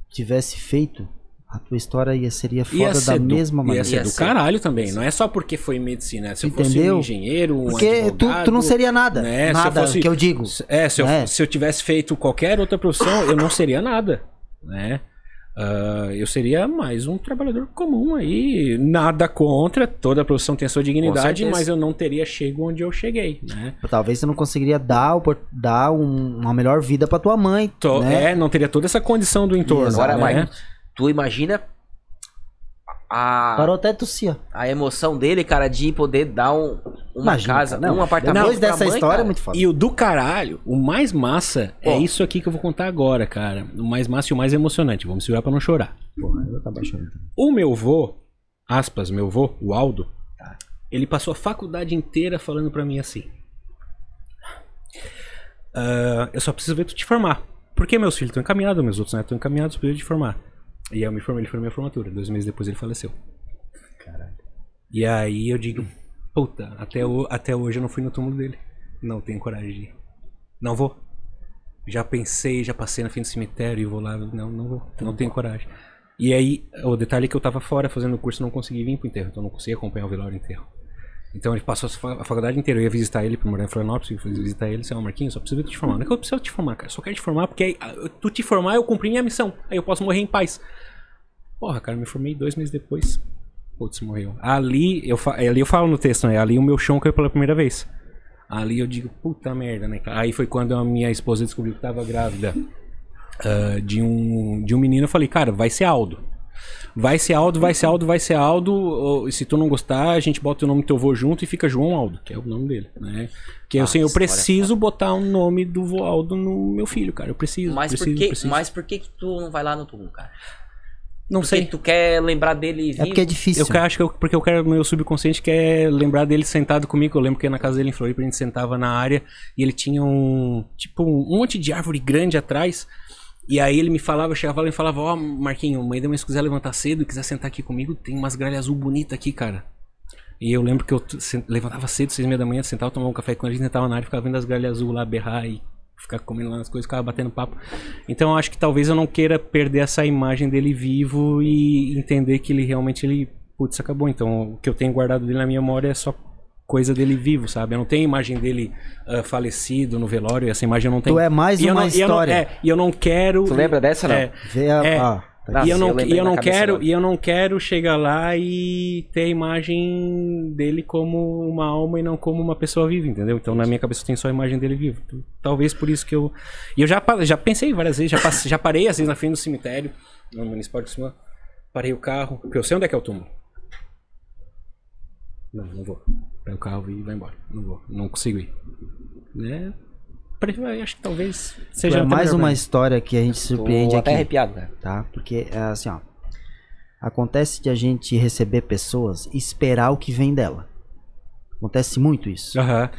tivesse feito, a tua história ia, seria Ia foda ser da do- mesma Ia maneira. ser Ia do ser. caralho também. Não é só porque foi medicina. Se eu fosse Entendeu? um engenheiro, um Porque tu, advogado... tu não seria nada. né, se eu nada fosse- que eu digo. É, se eu, né? se eu tivesse feito qualquer outra profissão, eu não seria nada, né? Ah, eu seria mais um trabalhador comum aí, nada contra, toda profissão tem a sua dignidade, mas eu não teria chego onde eu cheguei, né? Talvez você não conseguiria dar, dar um- uma melhor vida pra tua mãe. Tô- né? É, não teria toda essa condição do entorno, Agora, né? Maicon, tu imagina a, Parou até tossir. ó. a emoção dele, cara, de poder dar um, uma Imagina, casa, não. um apartamento. Depois dessa mãe, história cara. é muito foda. E o do caralho, o mais massa é Ó. isso aqui que eu vou contar agora, cara. O mais massa e o mais emocionante. Vamos segurar pra não chorar. Porra, eu tava achando. O meu vô, aspas, meu vô, o Aldo, ele passou a faculdade inteira falando pra mim assim. "Ah, eu só preciso ver tu te formar. Porque meus filhos estão encaminhados, meus outros netos estão encaminhados, eu preciso te formar. E aí eu me formei, ele foi na minha formatura. Dois meses depois ele faleceu. E aí eu digo, puta, até, o- até hoje eu não fui no túmulo dele. Não tenho coragem de ir. Não vou. Já pensei, já passei na frente do cemitério e vou lá. Não, não vou. Não tenho coragem. E aí, o detalhe é que eu tava fora fazendo o curso não consegui vir pro enterro. Então não consegui acompanhar o velório enterro. Então ele passou a fa- a faculdade inteira. Eu ia visitar ele, pra morar em Florianópolis, eu fui visitar ele, disse, ó, Marquinhos, só preciso te formar. Não é que eu preciso te formar, cara. Só quero te formar porque aí, ah, tu te formar, eu cumpri minha missão. Aí eu posso morrer em paz. Porra, cara, me formei dois meses depois. Putz, morreu. Ali eu, ali eu falo no texto, né? Ali o meu chão caiu pela primeira vez. Ali eu digo, puta merda, né? Aí foi quando a minha esposa descobriu que tava grávida ah, de, um, de um menino. Eu falei, cara, vai ser Aldo. Vai ser Aldo, vai ser Aldo, vai ser Aldo. ou, e se tu não gostar, a gente bota o nome do teu vô junto e fica João Aldo, que é o nome dele, né? Que Ah, assim, eu história preciso botar o nome do vô Aldo no meu filho, cara. Eu preciso, Mas, preciso, por que, preciso. mas por que que tu não vai lá no túmulo, cara? não Porque sei. tu quer lembrar dele É vivo? porque é difícil. Eu acho que eu, porque eu quero, meu subconsciente quer lembrar dele sentado comigo. Eu lembro que na casa dele em Floripa a gente sentava na área e ele tinha um, tipo, um monte de árvore grande atrás. E aí ele me falava, eu chegava lá e falava, ó, Marquinho, amanhã mas se quiser levantar cedo e quiser sentar aqui comigo, tem umas gralhas azul bonitas aqui, cara. E eu lembro que eu levantava cedo, seis e meia da manhã, sentava, tomava um café com ele, sentava na área, ficava vendo as gralhas azul lá berrar e ficar comendo lá as coisas, ficava batendo papo. Então eu acho que talvez eu não queira perder essa imagem dele vivo e entender que ele realmente ele putz, acabou. Então o que eu tenho guardado dele na minha memória é só coisa dele vivo, sabe? Eu não tenho imagem dele ah, falecido no velório, essa imagem eu não tenho. Tu é mais E uma não- e eu não- história. é, e eu não quero Tu lembra dessa, não? É, Vê a, É. ah, tá e eu não, eu e eu não quero, agora. e eu não quero chegar lá e ter a imagem dele como uma alma e não como uma pessoa viva, entendeu? Então na minha cabeça tem só a imagem dele vivo. Talvez por isso que eu e eu já já pensei várias vezes, já passe- já parei às vezes na frente do cemitério, no municipal de cima, parei o carro, porque eu sei onde é que é o túmulo. Não, não vou. Pega o carro e vai embora. Não vou, não consigo ir. Né? Acho que talvez seja é até mais uma história que a gente surpreende Tô até aqui, arrepiado, cara. tá? Porque é assim, ó. Acontece de a gente receber pessoas e esperar o que vem dela. Acontece muito isso. Aham.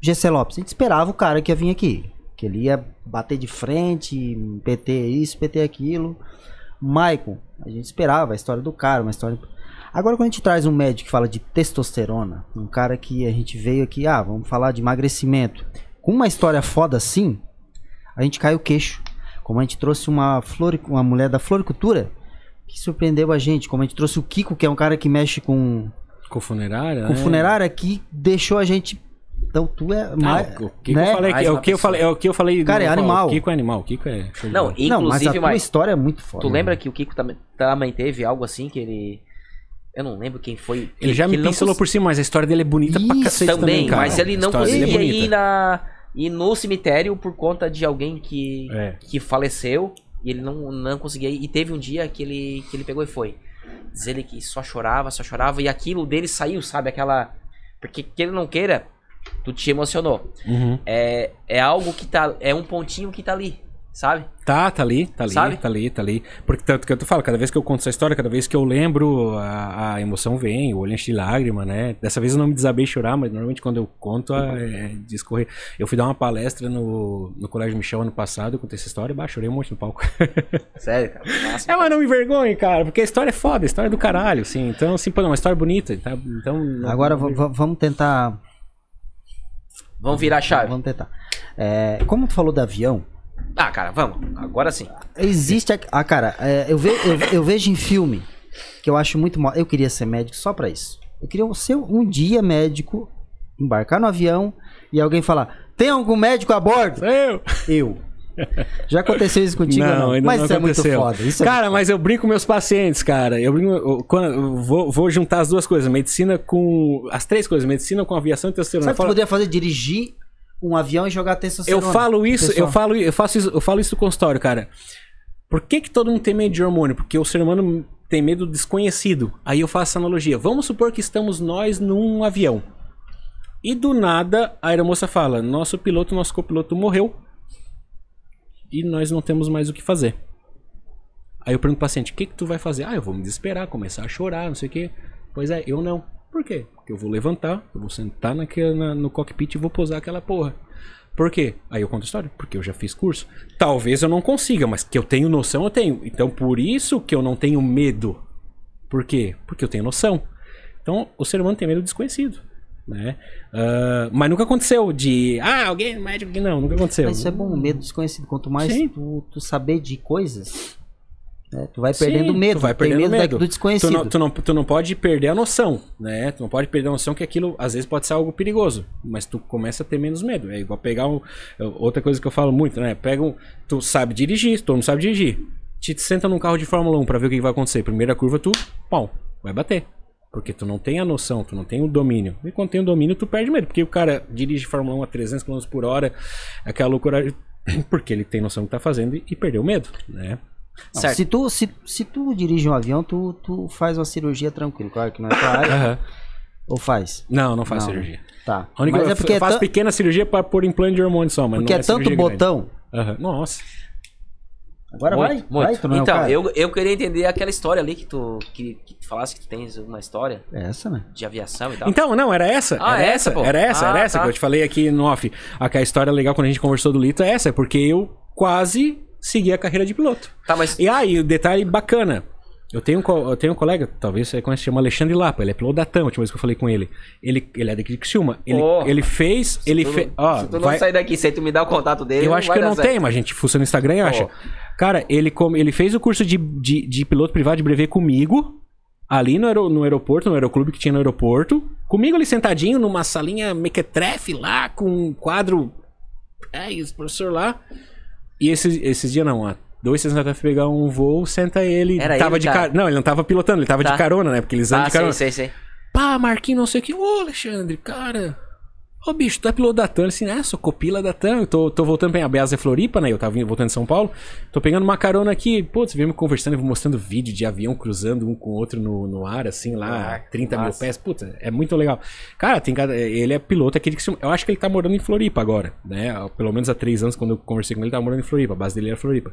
GC Lopes. A gente esperava o cara que ia vir aqui. Que ele ia bater de frente, PT isso, PT aquilo. Maicon, a gente esperava a história do cara, uma história. Agora, quando a gente traz um médico que fala de testosterona, um cara que a gente veio aqui, ah, vamos falar de emagrecimento, com uma história foda assim, a gente cai o queixo. Como a gente trouxe uma, flor, uma mulher da floricultura, que surpreendeu a gente. Como a gente trouxe o Kiko, que é um cara que mexe com, Com funerária? com né? funerária, que deixou a gente. Então tu é Ah, mais. o que né? eu falei, Mais é o que eu falei, é o que eu falei. Cara, é animal. O Kiko é animal, o Kiko é. Não, bola. Não, mas a inclusive, tua mas história é muito foda. tu lembra né? que o Kiko também, também teve algo assim que ele. Eu não lembro quem foi. Ele que- já me pincelou cons- por cima, mas a história dele é bonita pra Isso, cacete também, também, cara. mas ele não é conseguia bonita. ir, na, ir no cemitério por conta de alguém que, É. que faleceu e ele não, não conseguia ir. E teve um dia que ele, que ele pegou e foi. Diz ele que só chorava, só chorava, e aquilo dele saiu, sabe? Aquela. Porque que ele não queira, tu te emocionou. Uhum. É, é algo que tá. É um pontinho que tá ali, sabe? Tá, tá ali, tá ali, Sabe? tá ali, tá ali. Porque tanto que eu te falo, cada vez que eu conto essa história, cada vez que eu lembro, a, a emoção vem, o olho enche de lágrima, né? Dessa vez eu não me desabei chorar, mas normalmente quando eu conto, é de escorrer. Eu fui dar uma palestra no, no Colégio Michel ano passado, eu contei essa história, bah, chorei um monte no palco. Sério, cara. Nossa, é, mas não me vergonhe, cara, porque a história é foda, a história é do caralho, assim. Então, assim, pô, não, uma história bonita, tá? Então... Agora vamos tentar. Vamos virar a chave. Vamos tentar. É, como tu falou do avião, Ah, cara, vamos. Agora sim. existe. A, ah, cara, é, eu, ve- eu- eu vejo em filme que eu acho muito. mo- Eu queria ser médico só pra isso. Eu queria ser um dia médico, embarcar no avião e alguém falar: tem algum médico a bordo? Eu! Eu. Já aconteceu isso contigo? ou não, ainda Mas não isso é muito aconteceu. foda. Isso é cara, mas eu brinco com meus pacientes, cara. Eu brinco, eu- quando, eu vou, vou juntar as duas coisas, medicina com as três coisas, medicina com aviação e testosterona. Sabe o que poderia fazer? Dirigir um avião e jogar eu testosterona. falo isso, Pessoal. eu falo, eu faço isso, eu falo isso no consultório, cara. Por que que todo mundo tem medo de hormônio? Porque o ser humano tem medo do desconhecido. Aí eu faço essa analogia. Vamos supor que estamos nós num avião. E do nada a aeromoça fala: "Nosso piloto, nosso copiloto morreu. E nós não temos mais o que fazer." Aí eu pergunto pro paciente: "O que que tu vai fazer?" "Ah, eu vou me desesperar, começar a chorar, não sei o quê." Pois é, eu não. Por quê? Eu vou levantar, eu vou sentar naquele, na- no cockpit e vou pousar aquela porra. Por quê? Aí eu conto a história, porque eu já fiz curso. Talvez eu não consiga, mas que eu tenho noção, eu tenho. Então por isso que eu não tenho medo. Por quê? Porque eu tenho noção. Então o ser humano tem medo do desconhecido. Né? Ah, mas nunca aconteceu de. Ah, alguém médico que não, nunca aconteceu. Mas isso é bom, medo desconhecido. Quanto mais tu, tu saber de coisas, né, tu vai Sim, perdendo medo. tu vai perdendo medo, medo. do desconhecido. Tu não, tu, não, tu não pode perder a noção, né? Tu não pode perder a noção que aquilo às vezes pode ser algo perigoso, mas tu começa a ter menos medo. É igual pegar um, outra coisa que eu falo muito, né? Pega um, tu sabe dirigir, tu não sabe dirigir. Te senta num carro de Fórmula 1 pra ver o que que vai acontecer. Primeira curva tu, pau, vai bater. Porque tu não tem a noção, tu não tem o domínio. E quando tem o domínio, tu perde medo. Porque o cara dirige Fórmula 1 a 300 km por hora, aquela loucura. Porque ele tem noção do que tá fazendo e, e perdeu medo, né? Não, Certo. Se tu, se, se tu dirige um avião, tu, tu faz uma cirurgia tranquilo. Claro que não é tua área. Aham. Ou faz? Não, não faz Não. cirurgia. Tá. A única, Mas é eu porque é, faço pequena cirurgia pra pôr implante de hormônio só, mas porque não é é tanto botão. Aham. Nossa. Agora Muito, vai. muito. vai tu não é então, cara? eu, eu queria entender aquela história ali que tu, que, que tu falasse que tu tens uma história É essa, né? de aviação e tal. Então, não, era essa. Ah, era é essa, pô. Era essa, Ah, era essa tá. que eu te falei aqui no off. A, que a história legal quando a gente conversou do Lito é essa, é porque eu quase segui a carreira de piloto. Tá, mas. E aí, o detalhe bacana. Eu tenho, um eu tenho um colega, talvez você conheça, chama Alexandre Lapa. Ele é piloto da TAM, a última vez que eu falei com ele. Ele, ele é daqui de Criciúma. Ele, Oh. ele fez. Ele tu, fez. Ó, se tu não vai- sair daqui sem tu me dar o contato dele. eu acho que eu não certo. tenho, mas a gente fuça no Instagram e acha. Pô. Cara, ele, ele fez o curso de, de, de piloto privado de brevet comigo, ali no, aero- no aeroporto, no aeroclube que tinha no aeroporto. Comigo ali sentadinho numa salinha mequetrefe lá, com um quadro. É, e professor lá. E esses, esses dias não, ó. Dois, anos até pegar um voo, senta ele. Era tava ele, de cara? car... Não, ele não tava pilotando, ele tava Tá. de carona, né? Porque eles andam Ah, de carona. sei, sei, sei. Pá, Marquinhos, não sei o que. Ô, Alexandre, cara. Ô, bicho, tu é piloto da TAM? Assim, ah, sou copila da TAM. Eu tô, tô voltando pra Beasa é Floripa, né? Eu tava voltando de São Paulo. Tô pegando uma carona aqui. Putz, vem me conversando, vou mostrando vídeo de avião cruzando um com o outro no, no ar, assim, lá, Ah, 30 mil massa. pés. Puta, é muito legal. Cara, tem ele é piloto aqui de Criciúma. Eu acho que ele tá morando em Floripa agora, né? Pelo menos há três anos, quando eu conversei com ele, ele tava morando em Floripa. A base dele era Floripa.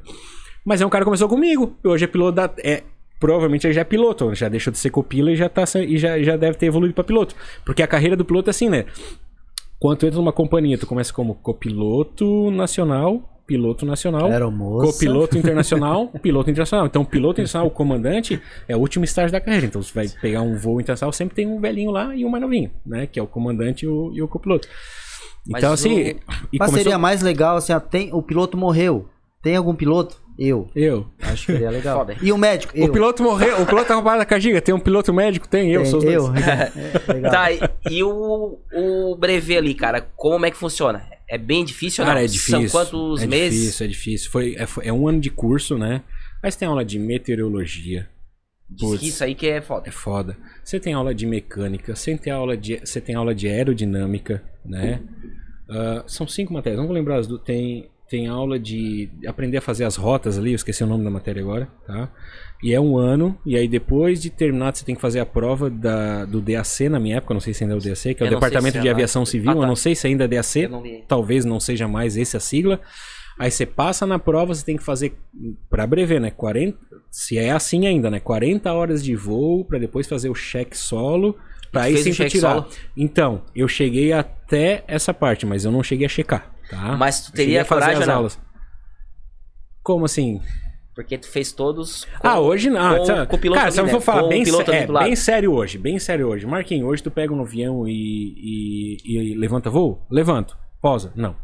Mas é um cara que começou comigo. Hoje é piloto da. É, provavelmente ele já é piloto. Já deixou de ser copila e já, tá, se- e já, já deve ter evoluído pra piloto. Porque a carreira do piloto é assim, né? Quando tu entra numa companhia, tu começa como copiloto nacional, piloto nacional, copiloto internacional, piloto internacional. Então, o piloto internacional, o comandante, é o último estágio da carreira. Então, você vai pegar um voo internacional, sempre tem um velhinho lá e um mais novinho, né? Que é o comandante e o, e o copiloto. Mas Então, o- assim. E Mas começou- seria mais legal assim, ó, tem, o piloto morreu. Tem algum piloto? Eu. Eu. Acho que seria legal. Foda. E o médico? Eu. O piloto morreu, o piloto tá com parada cardíaca. Tem um piloto médico? Tem, eu, Tem- sou os dois. eu. É, legal. Tá, e, e o, o brevet ali, cara, como é que funciona? É bem difícil ou Cara, não? é difícil. São quantos é meses? difícil, é difícil. Foi, é, foi- é um ano de curso, né? Mas tem aula de meteorologia. Diz Putz. que isso aí que é foda. É foda. Você tem aula de mecânica, você tem aula de, você tem aula de aerodinâmica, né? Ah, são cinco matérias, não vou lembrar as do. Tem, tem aula de aprender a fazer as rotas ali, eu esqueci o nome da matéria agora, tá? E é um ano, e aí depois de terminado você tem que fazer a prova da, do DAC na minha época, não sei se ainda é o DAC, que é o Departamento se é de lá. Aviação Civil, Ah, tá. eu não sei se ainda é DAC, não talvez não seja mais esse a sigla. Aí você passa na prova, você tem que fazer para brevet, né? 40, se é assim ainda, né? 40 horas de voo para depois fazer o cheque solo, para aí cheque tirar. solo? Então, eu cheguei até essa parte, mas eu não cheguei a checar, tá? Mas tu teria a fazer coragem as ou não? aulas. Como assim? Porque tu fez todos. com- Ah, hoje não. com- sabe? com piloto Cara, se eu né? for falar Com o bem, sé- é, bem sério hoje, bem sério hoje. Marquinhos, hoje tu pega um avião e, e, e levanta voo? Levanto. Posa? Não.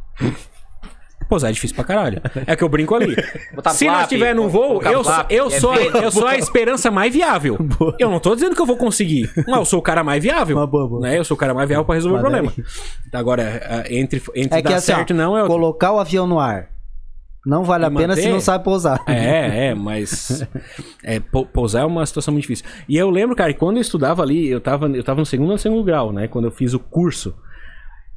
Pousar é difícil pra caralho. É que eu brinco ali. Botar Se nós estiver no voo, eu, flap, eu, é sou, eu sou a esperança mais viável. Eu não tô dizendo que eu vou conseguir. Mas eu sou o cara mais viável. Uma boa, boa. Né? Eu sou o cara mais viável pra resolver o Mas problema. daí- Agora, é, entre, entre É que dar assim, ó, certo e não é... colocar o avião no ar não vale a pena se manter? não sabe pousar. É, é, mas é, pou- pousar é uma situação muito difícil. E eu lembro, cara, que quando eu estudava ali, eu tava, eu tava no segundo ou segundo grau, né? Quando eu fiz o curso.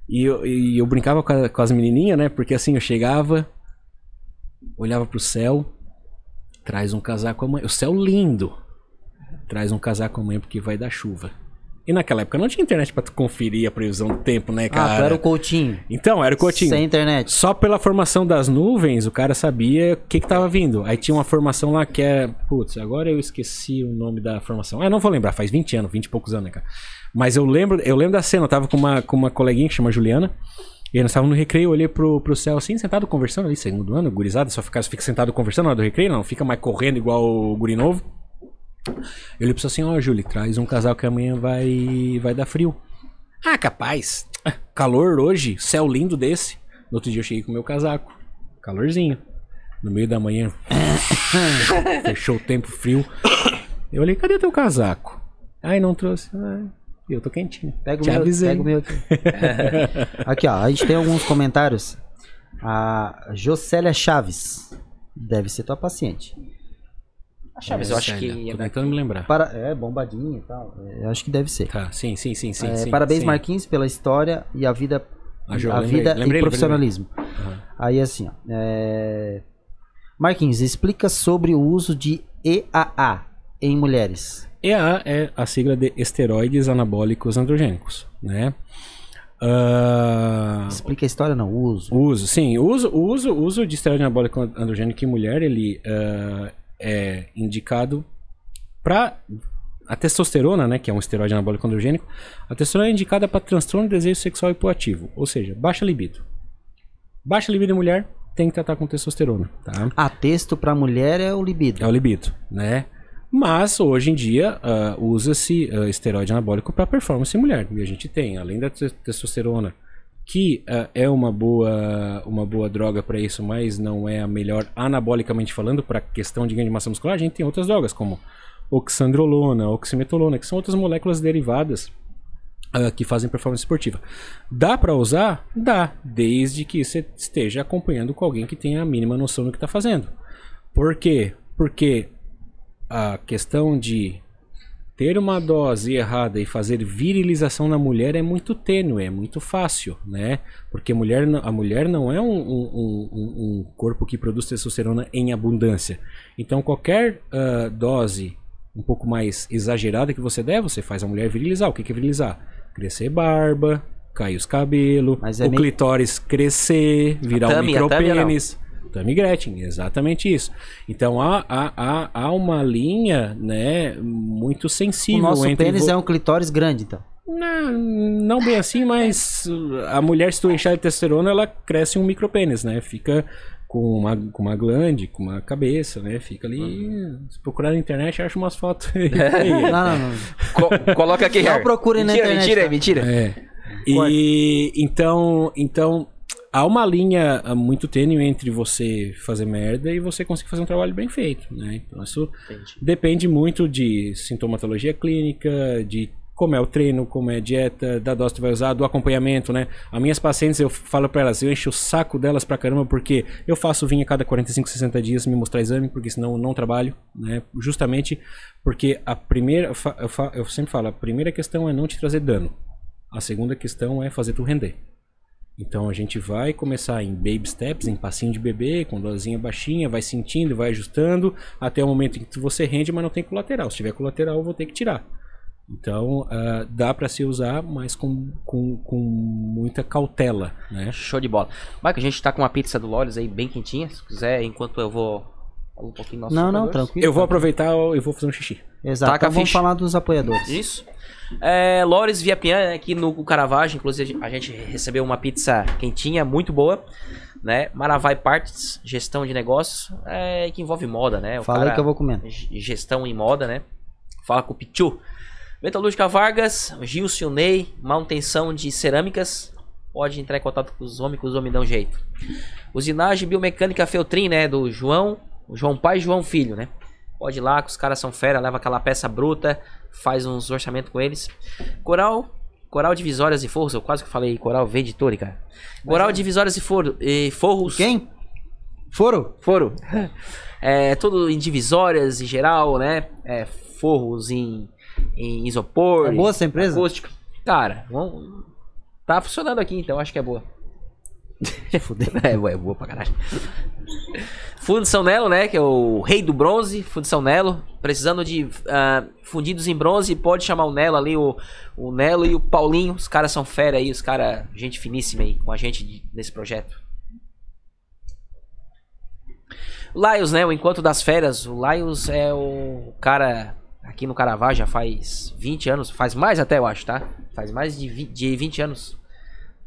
E eu, e eu brincava com, a- com as menininhas, né? Porque assim, eu chegava, olhava pro céu, traz um casaco amanhã. O céu lindo. Traz um casaco amanhã porque vai dar chuva. E naquela época não tinha internet pra tu conferir a previsão do tempo, né, Ah, cara? tu era o Coutinho. Então, era o Coutinho. Sem internet. Só pela formação das nuvens, o cara sabia o que que tava vindo. Aí tinha uma formação lá que é... Putz, agora eu esqueci o nome da formação. Ah, não vou lembrar, faz 20 anos, 20 e poucos anos, né, cara? Mas eu lembro, eu lembro da cena, eu tava com uma, com uma coleguinha que chama Juliana. E nós estávamos no recreio, eu olhei pro, pro céu assim, sentado conversando ali, segundo ano, gurizada, só fica, fica sentado conversando na hora do recreio, não, fica mais correndo igual o guri novo. Eu olhei pra assim, ó, Júlio, traz um casal que amanhã vai, vai dar frio. Ah, capaz. Calor hoje, céu lindo desse. No outro dia eu cheguei com o meu casaco. Calorzinho. No meio da manhã. fechou o tempo frio. Eu olhei, cadê teu casaco? Ai, não trouxe. Ai, eu tô quentinho. Pega o Te meu, avisei. pega o meu aqui. aqui, ó. A gente tem alguns comentários. A Jocélia Chaves. Deve ser tua paciente. A Chaves, eu acho que. Tô tentando me lembrar. Para... É, bombadinha e tal. É, eu acho que deve ser. Tá, sim, sim, sim, sim. É, sim, parabéns, sim. Marquinhos, pela história e a vida, Ah, Jo, a lembrei, vida lembrei, e profissionalismo. Aham. Aí assim, ó. é, Marquinhos, explica sobre o uso de EAA em mulheres. EAA é a sigla de esteroides anabólicos androgênicos, né? Ah, Explica a história, não, o uso. uso, sim, o uso, uso, uso de esteroide anabólico androgênico em mulher, ele ah, é indicado para a testosterona, né, que é um esteroide anabólico androgênico. A testosterona é indicada para transtorno de desejo sexual hipoativo, ou seja, baixa libido. Baixa libido em mulher tem que tratar com testosterona, tá? A texto para mulher é o libido. É o libido, né? Mas hoje em dia ah, usa-se ah, esteroide anabólico para performance em mulher. E a gente tem, além da te- testosterona, que ah, é uma boa, uma boa droga para isso, mas não é a melhor anabolicamente falando para questão de ganho de massa muscular, a gente tem outras drogas como oxandrolona, oximetolona, que são outras moléculas derivadas ah, que fazem performance esportiva. Dá para usar? Dá, desde que você esteja acompanhando com alguém que tenha a mínima noção do que está fazendo. Por quê? Porque a questão de ter uma dose errada e fazer virilização na mulher é muito tênue, é muito fácil, né? Porque a mulher, não- a mulher não é um, um- um- um corpo que produz testosterona em abundância. Então qualquer ah, dose um pouco mais exagerada que você der, você faz a mulher virilizar. O que é virilizar? Crescer barba, cair os cabelos, é o meio- clitóris crescer, virar um Tami, a Tami Tammy Gretchen, exatamente isso. Então há, há, há, há uma linha né, muito O sensível nosso entre pênis vo- é um clitóris grande, então. Não, não bem assim, mas a mulher, se tu encher de testosterona, ela cresce um micropênis, né? Fica com uma, com uma glande, com uma cabeça, né? Fica ali. Se procurar na internet, acha umas fotos. Não, não, não. Co- coloca aqui, Não Harry. procurem na mentira, internet, Mentira, tá? mentira. É. E então, então há uma linha ah, muito tênue entre você fazer merda e você conseguir fazer um trabalho bem feito, né? Então isso Entendi. depende muito de sintomatologia clínica, de como é o treino, como é a dieta, da dose que vai usar, do acompanhamento, né? As minhas pacientes, eu falo pra elas, eu encho o saco delas pra caramba, porque eu faço vinha a cada 45, 60 dias me mostrar exame, porque senão eu não trabalho, né? Justamente porque a primeira, eu eu sempre falo, a primeira questão é não te trazer dano. A segunda questão é fazer tu render. Então a gente vai começar em baby steps, em passinho de bebê, com dosinha baixinha, vai sentindo, vai ajustando, até o momento em que você rende, mas não tem colateral. Se tiver colateral, eu vou ter que tirar. Então ah, dá para se usar, mas com, com, com muita cautela, né? Show de bola. Michael, a gente tá com uma pizza do Lores aí bem quentinha. Se quiser, enquanto eu vou um pouquinho nossos Não, não, tranquilo. Eu vou aproveitar e vou fazer um xixi. Exato. Taca Então vamos ficha. falar dos apoiadores. Isso. É, Lores Via Pian, né, aqui no Caravaggio, inclusive a gente recebeu uma pizza quentinha, muito boa, né? Maravai Parts, gestão de negócios, é, que envolve moda, né? O que eu vou comendo. G- Gestão em moda, né? Fala com o Pichu. Metalúrgica Vargas, Gilson Ney, manutenção de cerâmicas. Pode entrar em contato com os homens, que os homens dão jeito. Usinagem Biomecânica Feltrin, né? Do João, João Pai e João Filho, né? Pode ir lá, que os caras são fera, leva aquela peça bruta, faz uns orçamentos com eles. Coral, Coral Divisórias e Forros, eu quase que falei Coral V de Torre, cara. Coral Divisórias e, for, e Forros. Quem? Foro? Foro. É tudo em divisórias em geral, né? É, forros em, em isopor. É boa essa empresa? Cara, vamos... tá funcionando aqui, então acho que é boa. Se fuder. É boa, pra caralho. Fundição Nelo, né? Que é o rei do bronze. Fundição Nelo. Precisando de ah, fundidos em bronze, pode chamar o Nelo ali, o, o Nelo e o Paulinho. Os caras são fera aí, os caras, gente finíssima aí com a gente de- nesse projeto. O Laios, né? O Enquanto das Feras. O Laios é o cara aqui no Caravaggio já faz 20 anos. Faz mais até, eu acho, tá? Faz mais de 20, de 20 anos.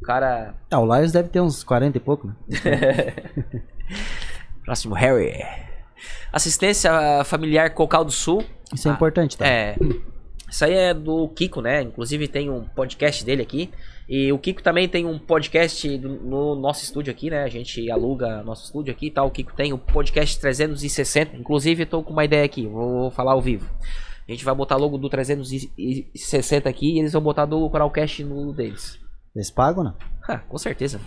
O cara. Ah, o Lions deve ter uns 40 e pouco, né? Próximo, Harry. Assistência familiar Cocal do Sul. Isso é Ah, importante, tá? É. Isso aí é do Kiko, né? Inclusive tem um podcast dele aqui. E o Kiko também tem um podcast do- no nosso estúdio aqui, né? A gente aluga nosso estúdio aqui e tal. O Kiko tem o podcast 360. Inclusive, eu tô com uma ideia aqui, vou falar ao vivo. A gente vai botar logo do 360 aqui e eles vão botar do Coralcast no deles. Eles pagam, não? Ah, com certeza.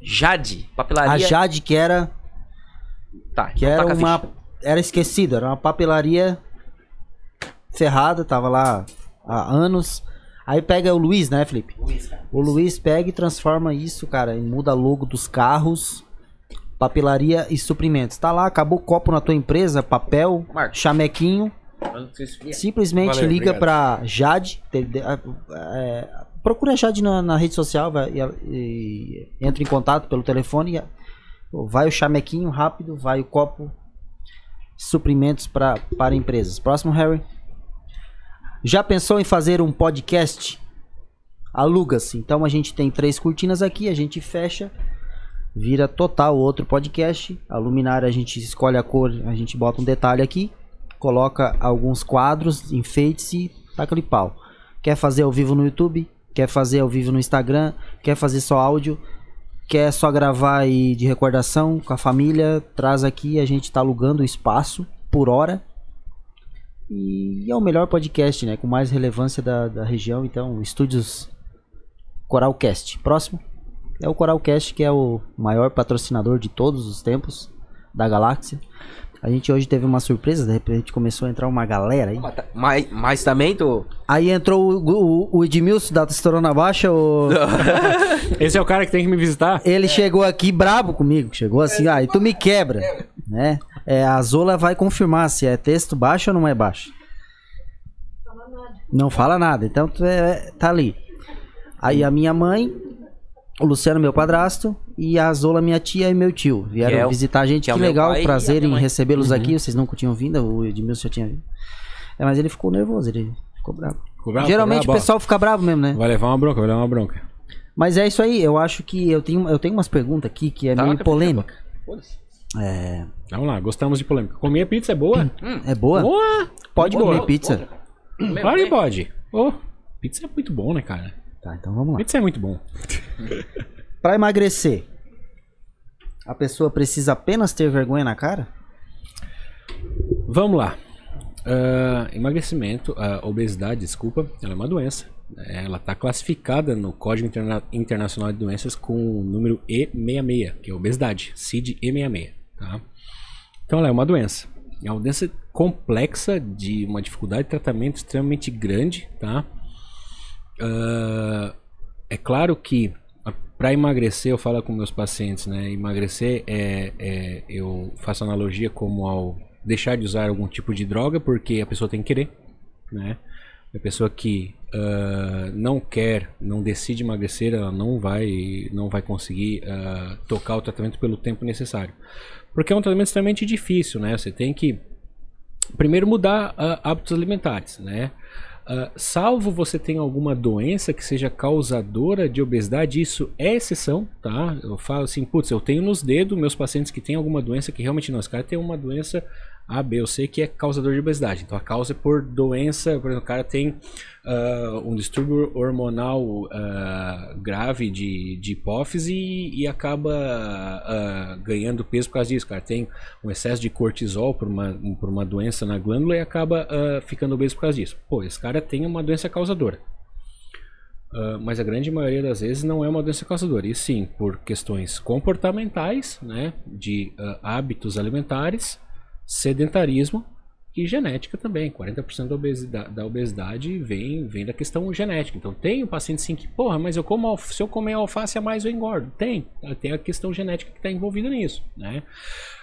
Jade, A papelaria. Jade, que era, Tá, que então era taca a uma. Era esquecido, era uma papelaria ferrada, tava lá há anos. Aí pega o Luiz, né, Felipe? Luiz, cara. O Luiz pega e transforma isso, cara, e muda logo dos carros, papelaria e suprimentos. Tá lá, acabou o copo na tua empresa, papel, Marcos. chamequinho. Se- Simplesmente Valeu, liga obrigado. pra Jade. a- é, procura a Jade na, na rede social vai, e, e entra em contato pelo telefone. e- vai o chamequinho rápido, vai o copo. Suprimentos pra, para empresas. Próximo, Harry. Já pensou em fazer um podcast? Aluga-se. Então a gente tem três cortinas aqui, a gente fecha. Vira total outro podcast. A luminária a gente escolhe a cor, a gente bota um detalhe aqui coloca alguns quadros, enfeites e taca ali pau. Quer fazer ao vivo no YouTube? Quer fazer ao vivo no Instagram? Quer fazer só áudio? Quer só gravar aí de recordação com a família? Traz aqui, a gente tá alugando o espaço por hora. E é o melhor podcast, né? Com mais relevância da, da região. Então, estúdios Coralcast. Próximo é o Coralcast, que é o maior patrocinador de todos os tempos da galáxia. A gente hoje teve uma surpresa, de repente começou a entrar uma galera aí. Mas, tá- mas, mas também tu. Aí entrou o, o, o Edmilson da Testosterona Baixa, o- Esse é o cara que tem que me visitar? ele chegou aqui brabo comigo, chegou assim, ah, e tu me quebra, né? É, a Zola vai confirmar se é texto baixo ou não é baixo. Não fala nada, então tu é, tá ali. Aí a minha mãe, o Luciano, meu padrasto, e a Zola, minha tia e meu tio. Vieram é o- visitar a gente, que é que, o meu legal, prazer em recebê-los aqui. Vocês nunca tinham vindo, o Edmilson já tinha vindo. É, mas ele ficou nervoso, ele ficou bravo. Ficou bravo? Geralmente Ficou o bravo? pessoal fica bravo mesmo, né? Vai levar uma bronca, vai levar uma bronca. Mas é isso aí, eu acho que eu tenho, eu tenho umas perguntas aqui que é Taca, meio polêmica. Foda-se. É, Vamos lá, gostamos de polêmica. Comer pizza é boa? é boa? Boa! Pode Boa. comer pizza? Comer, Claro que pode. Ô, pizza é muito bom, né, cara? Tá, então vamos lá. Pizza é muito bom. Pra emagrecer, a pessoa precisa apenas ter vergonha na cara? Vamos lá. Ah, emagrecimento, a obesidade, desculpa, ela é uma doença. Ela está classificada no Código Interna- Internacional de Doenças com o número E66, que é obesidade, CID E66. Tá? Então ela é uma doença. É uma doença complexa, de uma dificuldade de tratamento extremamente grande. Tá? Ah, é claro que para emagrecer, eu falo com meus pacientes, né? Emagrecer é, é- eu faço analogia como ao deixar de usar algum tipo de droga, porque a pessoa tem que querer, né? A pessoa que ah, não quer, não decide emagrecer, ela não vai, não vai conseguir ah, tocar o tratamento pelo tempo necessário, porque é um tratamento extremamente difícil, né? Você tem que primeiro mudar ah, hábitos alimentares, né? Ah, salvo você tenha alguma doença que seja causadora de obesidade, isso é exceção, tá? Eu falo assim, putz, eu tenho nos dedos meus pacientes que têm alguma doença que realmente não, esse cara tem uma doença A, B ou C que é causador de obesidade. Então a causa é por doença, por exemplo, o cara tem ah, um distúrbio hormonal ah, grave de, de hipófise e, e acaba ah, ganhando peso por causa disso. O cara tem um excesso de cortisol por uma, por uma doença na glândula e acaba ficando obeso por causa disso. Pô, esse cara tem uma doença causadora. Ah, mas a grande maioria das vezes não é uma doença causadora, e sim por questões comportamentais, né, de ah, hábitos alimentares, sedentarismo e genética também. 40% da obesidade, da obesidade vem, vem da questão genética. Então tem um paciente sim que, porra, mas eu como se eu comer alface a mais eu engordo. Tem, tem a questão genética que está envolvida nisso, né?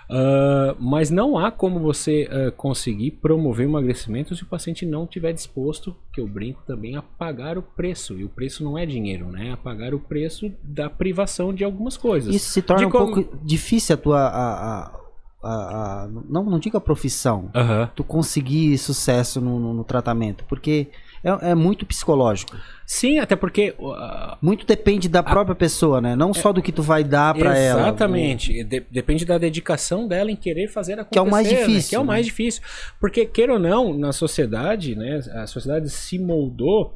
Ah, mas não há como você ah, conseguir promover emagrecimento se o paciente não tiver disposto, que eu brinco também, a pagar o preço. E o preço não é dinheiro, né? A pagar o preço da privação de algumas coisas. Isso se torna De um como- pouco difícil a tua. A, a, a- a- não, não diga profissão. Aham. Tu conseguir sucesso no, no- no tratamento. Porque é, é muito psicológico. Sim, até porque ah, Muito depende da própria pessoa, né? Não só do que tu vai dar pra ela. Exatamente. De- depende da dedicação dela em querer fazer acontecer. Que é o mais né? difícil, Que é o né? mais difícil. Porque, queira ou não, na sociedade, né? A sociedade se moldou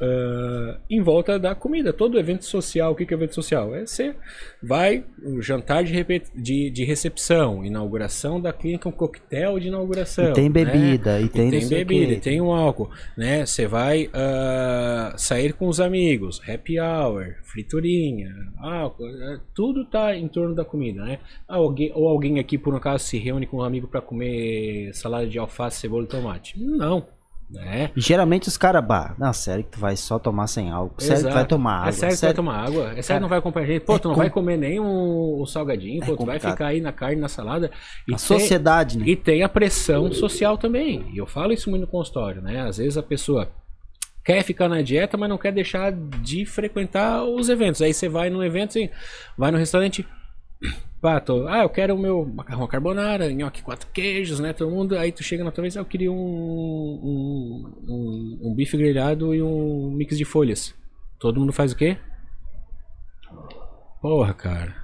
ah, em volta da comida. Todo evento social, o que que é evento social? É você vai, um jantar de, repet- de, de recepção, inauguração da clínica, um coquetel de inauguração. E tem né? bebida, e tem E tem bebida, e tem um álcool, né? Você vai ah, sair com os amigos, happy hour, friturinha, álcool, é, tudo tá em torno da comida, né? Ah, Alguém, ou alguém aqui por um acaso se reúne com um amigo para comer salada de alface, cebola e tomate? Não, né? Geralmente os caras, bah, não, sério que tu vai só tomar sem álcool. Sério que tu vai Exato. tomar água. É sério que tu vai tomar água? É sério Cara, que não vai acompanhar gente? Pô, é tu não com- vai comer nem um, um salgadinho, É pô, tu vai ficar aí na carne, na salada. E A tem- sociedade, né? E tem a pressão social também. E eu falo isso muito no consultório, né? Às vezes a pessoa quer ficar na dieta, mas não quer deixar de frequentar os eventos. Aí você vai num evento, assim, vai no restaurante, pá, tô- ah, eu quero o meu macarrão carbonara, nhoque quatro queijos, né? Todo mundo, aí tu chega na tua vez, ah, eu queria um, um, um, um bife grelhado e um mix de folhas. Todo mundo faz o quê? Porra, cara.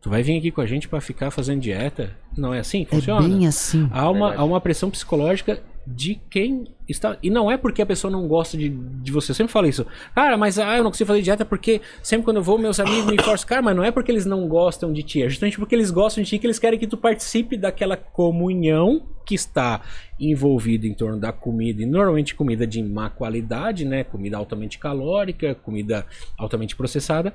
Tu vai vir aqui com a gente pra ficar fazendo dieta? Não é assim que É funciona? bem assim. Há uma, há uma pressão psicológica de quem está. E não é porque a pessoa não gosta de, de você. Eu sempre falo isso. Cara, mas ah, eu não consigo fazer dieta porque sempre quando eu vou, meus amigos me forçam. Cara, mas não é porque eles não gostam de ti. É justamente porque eles gostam de ti que eles querem que tu participe daquela comunhão que está envolvida em torno da comida. E normalmente comida de má qualidade, né? Comida altamente calórica, comida altamente processada.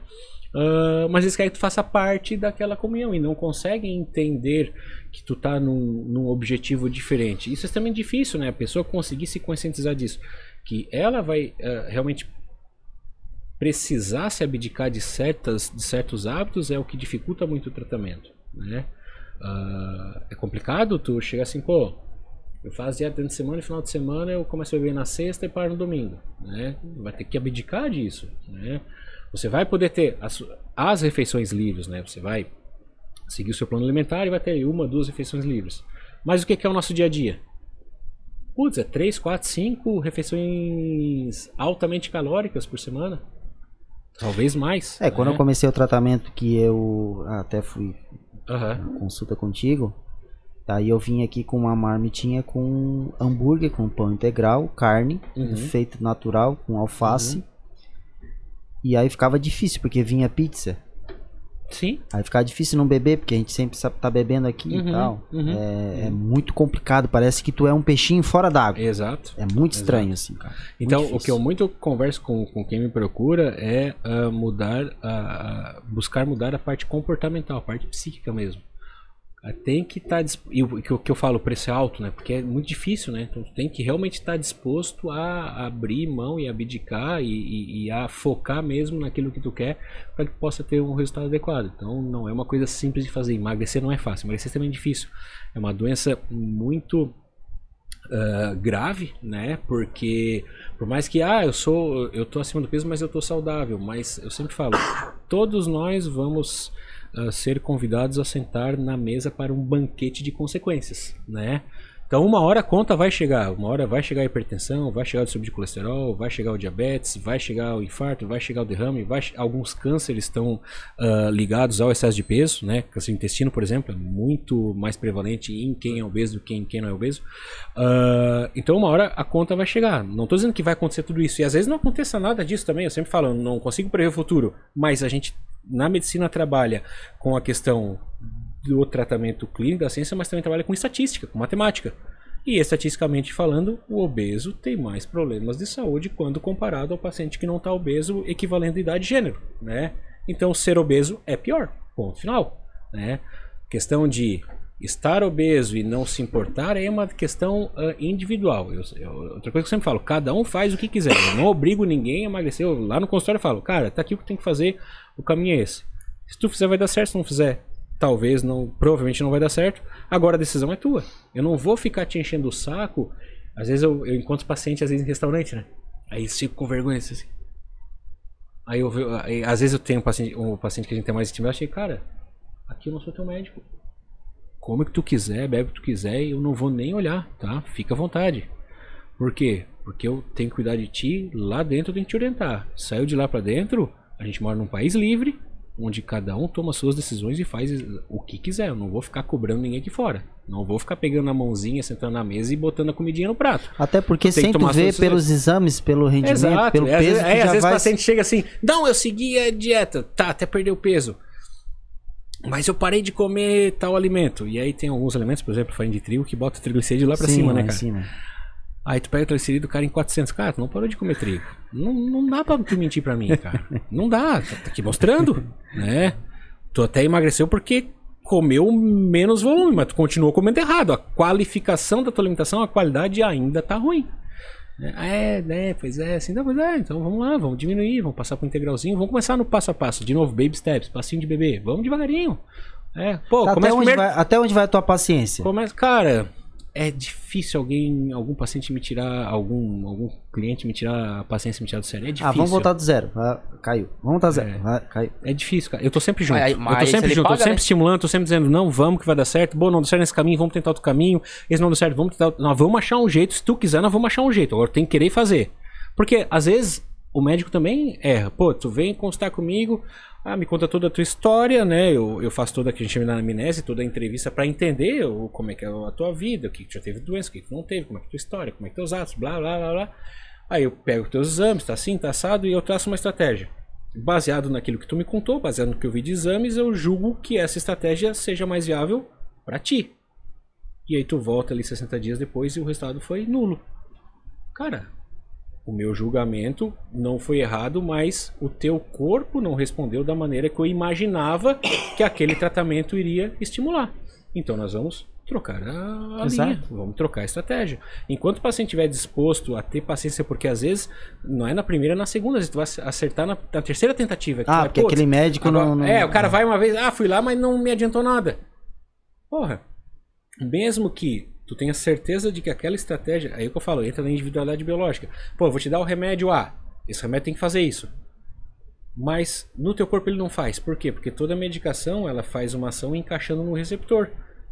Ah, mas eles querem que tu faça parte daquela comunhão e não conseguem entender que tu tá num, num objetivo diferente. Isso é extremamente difícil, né? A pessoa conseguir se conscientizar disso. Que ela vai ah, realmente precisar se abdicar de, certas, de certos hábitos é o que dificulta muito o tratamento, né? Ah, é complicado tu chegar assim, pô, eu faço dieta dentro de semana e final de semana eu começo a beber na sexta e paro no domingo, né? Vai ter que abdicar disso, né? Você vai poder ter as, as refeições livres, né? Você vai seguir o seu plano alimentar e vai ter uma, duas refeições livres. Mas o que é o nosso dia a dia? Putz, é 3, 4, 5 refeições altamente calóricas por semana. Talvez mais. É, quando né? eu comecei o tratamento que eu até fui na consulta contigo, aí eu vim aqui com uma marmitinha com hambúrguer, com pão integral, carne, Uhum. feito natural, com alface. E aí ficava difícil, porque vinha pizza. Sim. Aí ficava difícil não beber, porque a gente sempre sabe tá bebendo aqui Uhum, e tal. uhum. É, é muito complicado, parece que tu é um peixinho fora d'água. Exato. É muito estranho, assim, cara. Então, o que eu muito converso com, com quem me procura é ah, mudar, a, a- buscar mudar a parte comportamental, a parte psíquica mesmo. Ah, Tem que estar e o que eu- que eu falo, o preço é alto, né? Porque é muito difícil, né? Então tem que realmente estar disposto a abrir mão e abdicar e, e- e a focar mesmo naquilo que tu quer para que possa ter um resultado adequado. Então não é uma coisa simples de fazer. Emagrecer não é fácil, emagrecer também é difícil. É uma doença muito ah, grave, né? Porque por mais que ah, eu sou, eu tô acima do peso, mas eu tô saudável, mas eu sempre falo, todos nós vamos ah, ser convidados a sentar na mesa para um banquete de consequências, né? Então uma hora a conta vai chegar, uma hora vai chegar a hipertensão, vai chegar o distúrbio de colesterol, vai chegar o diabetes, vai chegar o infarto, vai chegar o derrame, vai alguns cânceres estão ah, ligados ao excesso de peso, né? Câncer de intestino, por exemplo, é muito mais prevalente em quem é obeso do que em quem não é obeso. Ah, então uma hora a conta vai chegar. Não estou dizendo que vai acontecer tudo isso. E às vezes não aconteça nada disso também. Eu sempre falo, não consigo prever o futuro. Mas a gente na medicina trabalha com a questão do tratamento clínico da ciência, mas também trabalha com estatística, com matemática. E estatisticamente falando, o obeso tem mais problemas de saúde quando comparado ao paciente que não está obeso, equivalendo à idade e gênero, né? Então ser obeso é pior, ponto final, né? Questão de estar obeso e não se importar é uma questão ah, individual. Eu- eu- outra coisa que eu sempre falo, cada um faz o que quiser. Eu não obrigo ninguém a emagrecer. Eu, lá no consultório eu falo, cara, tá aqui o que tem que fazer, o caminho é esse. Se tu fizer vai dar certo, se não fizer, talvez não, provavelmente não vai dar certo. Agora a decisão é tua. Eu não vou ficar te enchendo o saco. Às vezes eu, eu encontro paciente às vezes em restaurante, né? Aí eles ficam com vergonha assim. Aí eu aí, às vezes eu tenho um paciente, um paciente que a gente tem mais intimidade, achei, cara, aqui eu não sou teu médico. Come o que tu quiser, bebe o que tu quiser e eu não vou nem olhar, tá? Fica à vontade. Por quê? Porque eu tenho que cuidar de ti, lá dentro eu tenho que te orientar. Saiu de lá pra dentro, a gente mora num país livre, onde cada um toma suas decisões e faz o que quiser. Eu não vou ficar cobrando ninguém aqui fora. Não vou ficar pegando na mãozinha, sentando na mesa e botando a comidinha no prato. Até porque sem tu ver pelos exames, pelo rendimento, pelo É, peso, é, já às vezes o vai... paciente chega assim, não, eu segui a dieta, tá, até perdeu peso. Mas eu parei de comer tal alimento. E aí tem alguns alimentos, por exemplo, farinha de trigo, que bota o triglicerídeo lá pra Sim, cima, né, em cara? cima. Aí tu pega o triglicerídeo do cara em 400. Cara, tu não parou de comer trigo. Não, não dá pra tu mentir pra mim, cara. Não dá. Tá, tá aqui mostrando, né? Tu até emagreceu porque comeu menos volume, mas tu continuou comendo errado. A qualificação da tua alimentação, a qualidade ainda tá ruim. É, né, pois é, assim, não, pois é, então vamos lá, vamos diminuir, vamos passar pro integralzinho, vamos começar no passo a passo, de novo, baby steps, passinho de bebê, vamos devagarinho. É, pô, Tá, até, onde primeiro, vai, até onde vai a tua paciência? Começa, cara, é difícil alguém, algum paciente me tirar, algum, algum cliente me tirar a paciência, me tirar do sério. É difícil. Ah, vamos voltar do zero. Ah, caiu. Vamos voltar do zero. É. Ah, caiu. É difícil, cara. Eu tô sempre junto. Mas- eu mas tô sempre junto, paga, tô sempre né? estimulando, tô sempre dizendo, não, vamos que vai dar certo. Bom, não deu certo nesse caminho, vamos tentar outro caminho. Esse não deu certo, vamos tentar. outro- Nós vamos achar um jeito. Se tu quiser, nós vamos achar um jeito. Agora tem que querer fazer. Porque, às vezes, o médico também erra. Pô, tu vem consultar comigo, ah, me conta toda a tua história, né? Eu, eu faço toda a que a gente chama de anamnese, toda a entrevista pra entender o, como é que é a tua vida, o que, que já teve doença, o que, que não teve, como é que é a tua história, como é que teus atos, blá, blá, blá, blá. Aí eu pego teus exames, tá assim, tá assado, e eu traço uma estratégia. Baseado naquilo que tu me contou, baseado no que eu vi de exames, eu julgo que essa estratégia seja mais viável pra ti. E aí tu volta ali 60 dias depois e o resultado foi nulo. Cara, o meu julgamento não foi errado, mas o teu corpo não respondeu da maneira que eu imaginava que aquele tratamento iria estimular. Então nós vamos trocar a, Exato. linha, vamos trocar a estratégia. Enquanto o paciente estiver disposto a ter paciência, porque às vezes não é na primeira, é na segunda, às vezes tu vai acertar na, na terceira tentativa. Ah, vai, porque "Putz, aquele médico agora- não, não- É, o cara vai uma vez, ah, fui lá, mas não me adiantou nada. Porra, mesmo que tu tenha certeza de que aquela estratégia, aí é que eu falo, entra na individualidade biológica. Pô, vou te dar o remédio A, esse remédio tem que fazer isso. Mas no teu corpo ele não faz. Por quê? Porque toda medicação ela faz uma ação encaixando no receptor.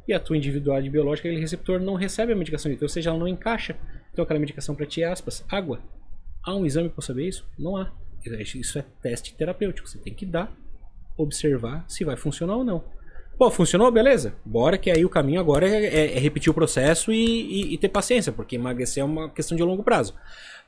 E a tua individualidade biológica, aquele receptor não recebe a medicação, então, ou seja, ela não encaixa. Então aquela medicação para ti é aspas, água. Há um exame para saber isso? Não há. Isso é teste terapêutico. Você tem que dar, observar se vai funcionar ou não. Pô, funcionou? Beleza. Bora, que aí o caminho agora é, é- é repetir o processo e, e- e ter paciência, porque emagrecer é uma questão de longo prazo.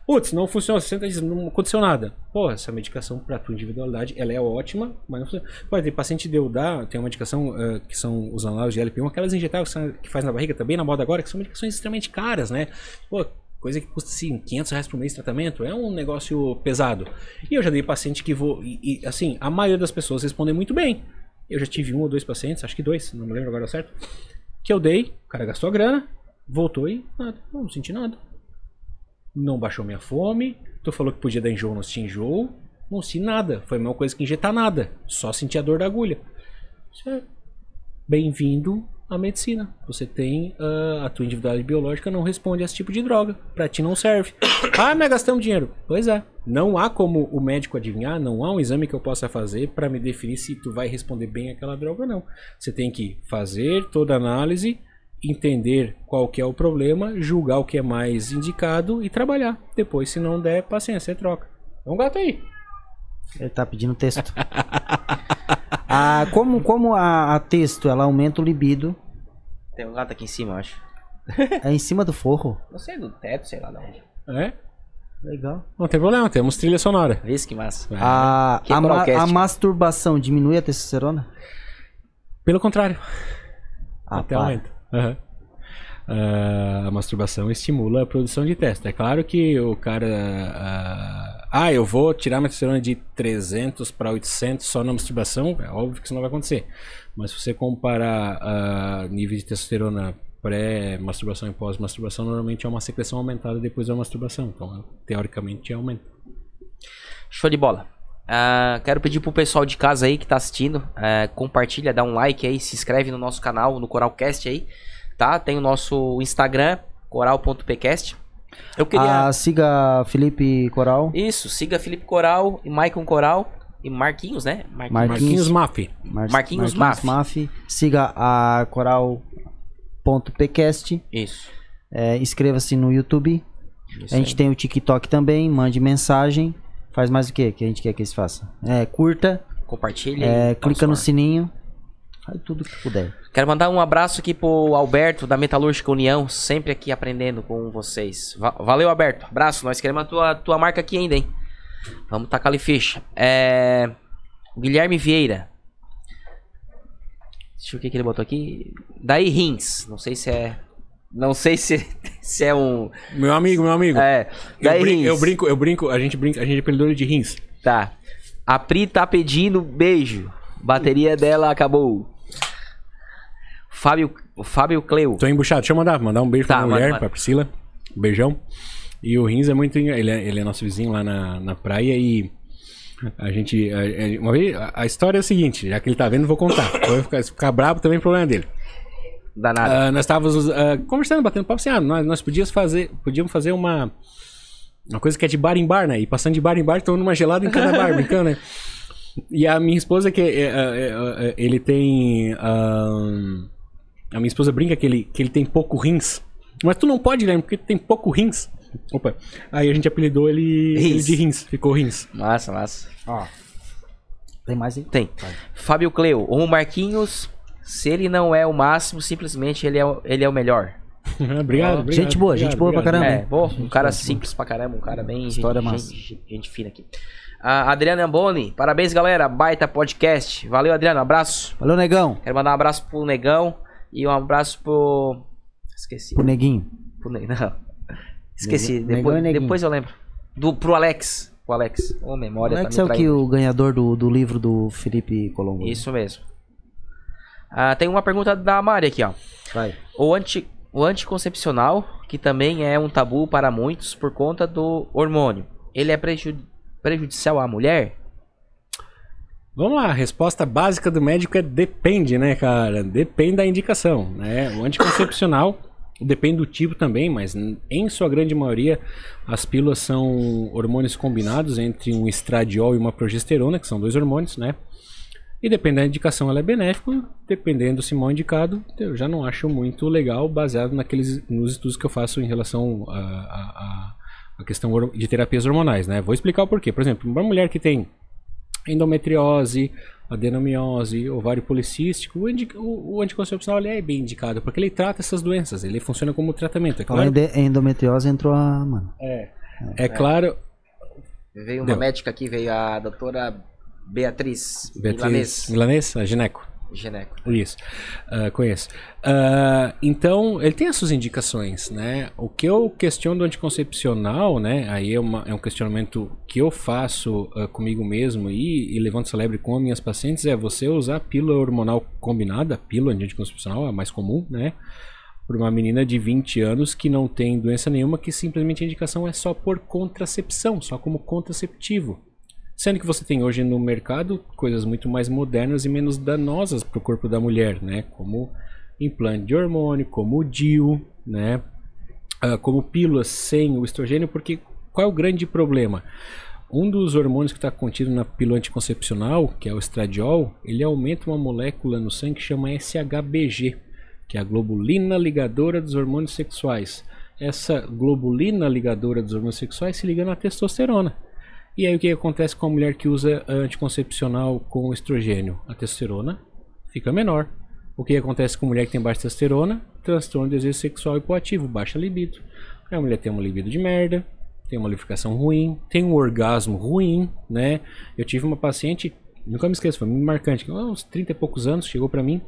Putz, não funcionou, você senta diz, não aconteceu nada. Pô, essa medicação pra tua individualidade, ela é ótima, mas não funciona. Pô, tem paciente deu dar, tem uma medicação ah, que são os análogos de LP1, aquelas injetáveis que, faz na barriga, também na moda agora, que são medicações extremamente caras, né? Pô, coisa que custa assim, 500 reais por mês de tratamento, é um negócio pesado. E eu já dei paciente que vou, e, e, assim, a maioria das pessoas respondem muito bem. Eu já tive um ou dois pacientes, acho que dois, não me lembro agora certo, que eu dei, o cara gastou a grana, voltou e nada, não, senti nada. Não baixou minha fome, tu falou que podia dar enjoo, não senti enjoo, não senti nada. Foi a mesma coisa que injetar nada, só senti a dor da agulha. É bem-vindo à medicina. Você tem ah, a tua individualidade biológica não responde a esse tipo de droga. Pra ti não serve. Ah, mas gastamos dinheiro. Pois é. Não há como o médico adivinhar, não há um exame que eu possa fazer pra me definir se tu vai responder bem àquela droga ou não. Você tem que fazer toda a análise, entender qual que é o problema, julgar o que é mais indicado e trabalhar. Depois, se não der, paciência, você troca. É um gato aí. Ele tá pedindo texto. ah, como como a, a texto ela aumenta o libido, Tem um gato aqui em cima, eu acho. é em cima do forro. Não sei, do teto, sei lá de onde. É? Legal. Não tem problema, temos trilha sonora. Vê isso que massa. A, Que a, ma- a masturbação diminui a testosterona? Pelo contrário. Ah, Até para. aumenta. Aham. Ah, a masturbação estimula a produção de testo. É claro que o cara. ah, ah, eu vou tirar minha testosterona de 300 para 800 só na masturbação. É óbvio que isso não vai acontecer. Mas se você comparar ah, nível de testosterona pré-masturbação e pós-masturbação, normalmente é uma secreção aumentada depois da masturbação. Então, teoricamente, aumenta. Show de bola. Ah, quero pedir pro pessoal de casa aí que tá assistindo, ah, compartilha, dá um like aí, se inscreve no nosso canal, no Coralcast aí, tá? Tem o nosso Instagram, coral.pcast. Eu queria... Ah, siga Felipe Coral. Isso, siga Felipe Coral e Maicon Coral e Marquinhos, né? Marquinhos. Marquinhos. Marquinhos Maf. Mar- Marquinhos Maf. Maf. Siga a coral.pcast. Isso. É, Inscreva-se no YouTube. Isso a gente aí. tem o TikTok também. Mande mensagem. Faz mais o que que a gente quer que eles façam? É, curta, Compartilha. é, clica no sininho. Faz tudo que puder. Quero mandar um abraço aqui pro Alberto da Metalúrgica União, sempre aqui aprendendo com vocês. Va- Valeu, Alberto. Abraço. Nós queremos a tua, tua marca aqui ainda, hein? Vamos tacar ali ficha. É... Guilherme Vieira. Deixa eu ver o que, que ele botou aqui. Daí Rins. Não sei se é. Não sei se, se é um. Meu amigo, meu amigo. É. Eu, Daí brin- Rins. eu brinco, eu brinco, a gente brinca, a gente apelidou ele de rins. Tá. A Pri tá pedindo beijo. Bateria dela acabou. Fábio, Fábio Cleo. Tô embuchado. Deixa eu mandar, mandar um beijo Tá, pra minha manda, mulher, manda. pra Priscila. Um beijão. E o Rins é muito. Ele é, ele é nosso vizinho lá na, na praia e. A gente. a- Uma vez, a, história é a seguinte, já que ele tá vendo, eu vou contar. Vai ficar, se ficar bravo também problema dele. Danado. Ah, nós estávamos ah, conversando, batendo papo assim, ah, nós, nós podíamos fazer, podíamos fazer uma. Uma coisa que é de bar em bar, né? E passando de bar em bar, tomando uma gelada em cada bar, brincando, né? E a minha esposa, que é, ele tem. ah, a minha esposa brinca que ele, que ele tem pouco rins. Mas tu não pode, Guilherme, porque tu tem pouco rins. Opa. Aí a gente apelidou ele, ele Rins. de rins. Ficou rins. Massa, massa. Ó. Tem mais aí? Tem. Fábio Cleo. O Marquinhos, se ele não é o máximo, simplesmente ele é, o- ele é o melhor. obrigado, obrigado. Gente boa, obrigado, gente boa pra obrigado. caramba. É, bom, um cara gente, simples pra caramba, um cara bem História gente, massa. gente, gente fina aqui. A Adriana Amboni, parabéns galera, baita podcast. Valeu Adriano, abraço. Valeu, negão. Quero mandar um abraço pro Negão e um abraço pro... Esqueci. Pro neguinho. Pro Ne- Não. Esqueci, Negão depois, Neguinho. depois eu lembro. Do, pro Alex. O Alex. Ô, memória Alex tá é o que o ganhador do, do livro do Felipe Colombo. Isso mesmo. Ah, tem uma pergunta da Mari aqui, ó. Vai. O, anti, o anticoncepcional, que também é um tabu para muitos por conta do hormônio, ele é preju- prejudicial à mulher? Vamos lá, a resposta básica do médico é depende, né, cara? Depende da indicação, né? O anticoncepcional depende do tipo também, mas em sua grande maioria as pílulas são hormônios combinados entre um estradiol e uma progesterona, que são dois hormônios, né? E dependendo da indicação, ela é benéfica. Dependendo se mal indicado, eu já não acho muito legal, baseado naqueles nos estudos que eu faço em relação a, a, a, a questão de terapias hormonais, né? Vou explicar o porquê. Por exemplo, uma mulher que tem endometriose, adenomiose, ovário policístico, o, o, o anticoncepcional ele é bem indicado, porque ele trata essas doenças, ele funciona como tratamento. É claro, de endometriose, entrou a. Mano. é claro Veio uma Deu. médica aqui, veio a doutora Beatriz, Beatriz Milanês, Milanês, a gineco. Gineco. Isso, Ah, conheço. Ah, então, ele tem as suas indicações, né? O que eu questiono do anticoncepcional, né? Aí é, uma- é um questionamento que eu faço ah, comigo mesmo e, e levanto celebre com as minhas pacientes, é você usar pílula hormonal combinada, pílula anticoncepcional, a mais comum, né? Por uma menina de 20 anos que não tem doença nenhuma, que simplesmente a indicação é só por contracepção, só como contraceptivo. Sendo que você tem hoje no mercado coisas muito mais modernas e menos danosas para o corpo da mulher, né? Como implante de hormônio, como o DIU, né? Ah, como pílulas sem o estrogênio, porque qual é o grande problema? Um dos hormônios que está contido na pílula anticoncepcional, que é o estradiol, ele aumenta uma molécula no sangue que chama SHBG, que é a globulina ligadora dos hormônios sexuais. Essa globulina ligadora dos hormônios sexuais se liga na testosterona. E aí o que acontece com a mulher que usa anticoncepcional com estrogênio? A testosterona fica menor. O que acontece com a mulher que tem baixa testosterona? Transtorno de desejo sexual hipoativo, baixa libido. Aí a mulher tem uma libido de merda, tem uma lubrificação ruim, tem um orgasmo ruim, né? Eu tive uma paciente, nunca me esqueço, foi muito marcante, uns 30 e poucos anos, chegou pra mim,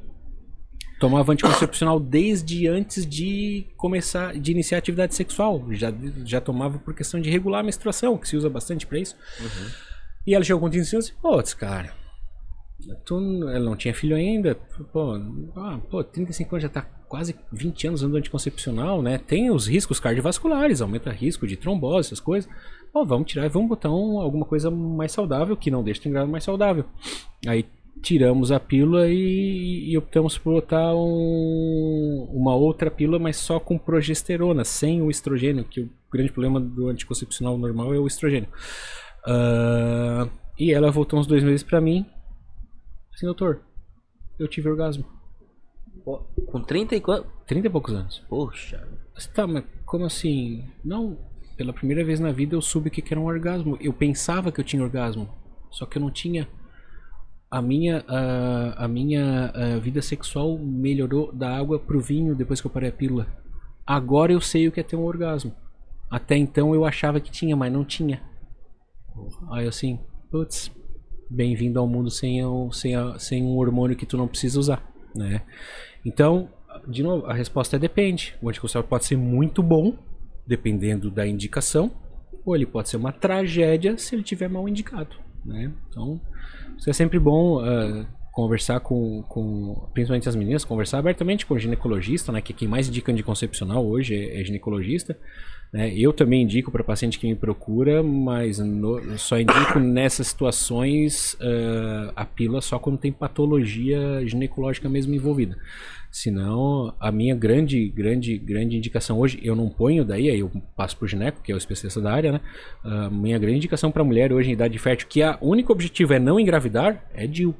tomava anticoncepcional desde antes de começar, de iniciar a atividade sexual. Já, já tomava por questão de regular a menstruação, que se usa bastante pra isso. E ela chegou com 35 anos e disse, putz, cara, tu, ela não tinha filho ainda, pô, ah, pô, 35 anos já tá quase 20 anos usando anticoncepcional, né? Tem os riscos cardiovasculares, aumenta o risco de trombose, essas coisas. Pô, vamos tirar e vamos botar um, alguma coisa mais saudável, que não deixe o grado mais saudável. Aí tiramos a pílula e, e optamos por botar um- uma outra pílula, mas só com progesterona, sem o estrogênio, que o grande problema do anticoncepcional normal é o estrogênio. Ah, e ela voltou uns dois meses pra mim. Assim, doutor, eu tive orgasmo. Com 30 e quanto? 30 e poucos anos. Poxa. Tá, mas como assim? Não, pela primeira vez na vida eu soube que era um orgasmo. Eu pensava que eu tinha orgasmo, só que eu não tinha. A minha, ah, a minha ah, vida sexual melhorou da água pro vinho depois que eu parei a pílula. Agora eu sei o que é ter um orgasmo. Até então eu achava que tinha, mas não tinha. Aí assim, putz, bem-vindo ao mundo sem, o- sem, a- sem um hormônio que tu não precisa usar, né? Então, de novo, a resposta é depende. O anticoncepcional pode ser muito bom, dependendo da indicação, ou ele pode ser uma tragédia se ele tiver mal indicado, né? Então, isso é sempre bom ah, conversar com, com, principalmente as meninas, conversar abertamente com o ginecologista, né? Que quem mais indica anticoncepcional hoje é, é ginecologista. Né? Eu também indico para paciente que me procura, mas no- só indico nessas situações ah, a pílula só quando tem patologia ginecológica mesmo envolvida. Senão, a minha grande, grande, grande indicação hoje, eu não ponho daí, aí eu passo pro gineco, que é o especialista da área, né? A minha grande indicação para mulher hoje em idade fértil, que a único objetivo é não engravidar, é DIU.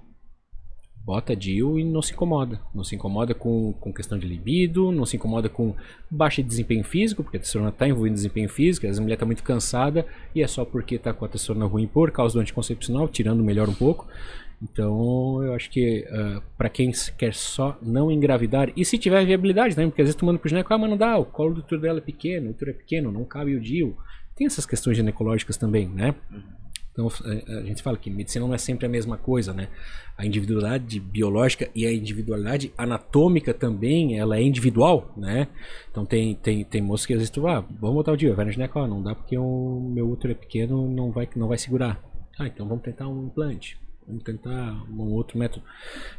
Bota DIU e não se incomoda. Não se incomoda com, com questão de libido, não se incomoda com baixa de desempenho físico, porque a testosterona está envolvida em desempenho físico, às vezes a mulher está muito cansada e é só porque está com a testosterona ruim por causa do anticoncepcional, tirando melhor um pouco. Então, eu acho que para quem quer só não engravidar, e se tiver viabilidade também, porque às vezes tu manda pro gineco, ah, mas não dá, o colo do útero dela é pequeno, o útero é pequeno, não cabe o DIU. Tem essas questões ginecológicas também, né? Então, é, a gente fala que medicina não é sempre a mesma coisa, né? A individualidade biológica e a individualidade anatômica também, ela é individual, né? Então, tem, tem, tem moças que às vezes tu, ah, vamos botar o DIU, vai no gineco, ah, não dá porque o meu útero é pequeno, não vai, não vai segurar. Ah, então vamos tentar um implante. Vamos tentar um outro método.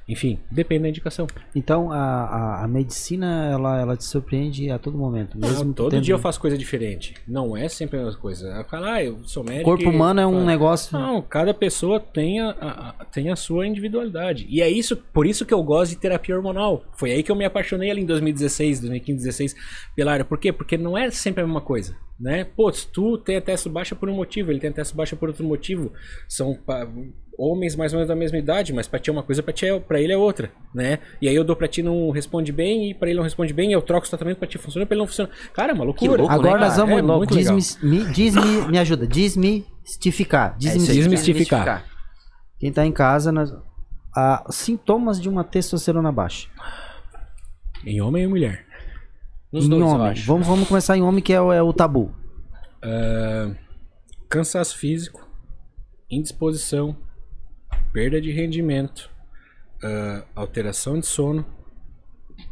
Enfim, depende da indicação. Então a, a, a medicina ela, ela te surpreende a todo momento. Mesmo Ah, todo tendo- dia eu faço coisa diferente. Não é sempre a mesma coisa. Eu falo, ah, eu sou O médico. corpo e- humano é um Ah, negócio. Não, cada pessoa tem a, a- tem a sua individualidade. E é isso, por isso que eu gosto de terapia hormonal. Foi aí que eu me apaixonei ali em 2016, 2015, 2016 pela área. Por quê? Porque não é sempre a mesma coisa. Né? Pô, tu tem a testo baixa por um motivo, ele tem a testo baixa por outro motivo. São homens mais ou menos da mesma idade, mas pra ti é uma coisa, pra, ti é, pra ele é outra, né? E aí eu dou pra ti não responde bem, e pra ele não responde bem, eu troco o tratamento pra ti funciona, pra ele não funciona. Cara, é uma loucura. louco, Agora né, nós vamos É desmis- me, desmi- me ajuda, desmistificar. É desmistificar. Desmistificar. Quem tá em casa, nós, ah, sintomas de uma testosterona baixa. Em homem e mulher. Nos em dois, eu homem. acho. Vamos, vamos começar em homem, que é o, é o tabu. Ah, cansaço físico, indisposição, perda de rendimento, ah, alteração de sono,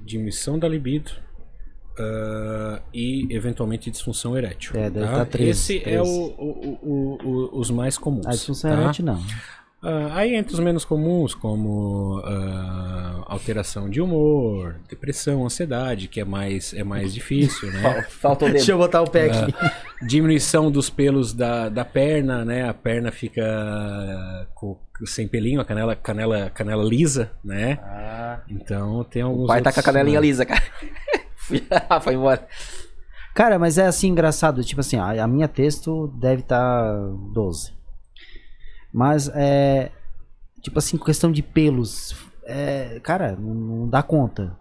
diminuição da libido ah, e eventualmente disfunção erétil. É, deve tá? tá 13, Esse é 13. o, o- o- o- os mais comuns. A disfunção tá? erétil, não. Ah, aí entre os menos comuns, como ah, alteração de humor, depressão, ansiedade, que é mais, é mais difícil, né? Fal- Falta o dedo. eu botar o pé aqui. diminuição dos pelos da, da perna, né? A perna fica com, sem pelinho, a canela, canela, canela lisa, né? Ah, Então tem alguns. o pai tá com a outros- canelinha lisa, cara. Foi embora. Cara, mas é assim engraçado, tipo assim, a, a minha texto deve estar 12. Mas é. Tipo assim, questão de pelos. É, cara, não, dá conta.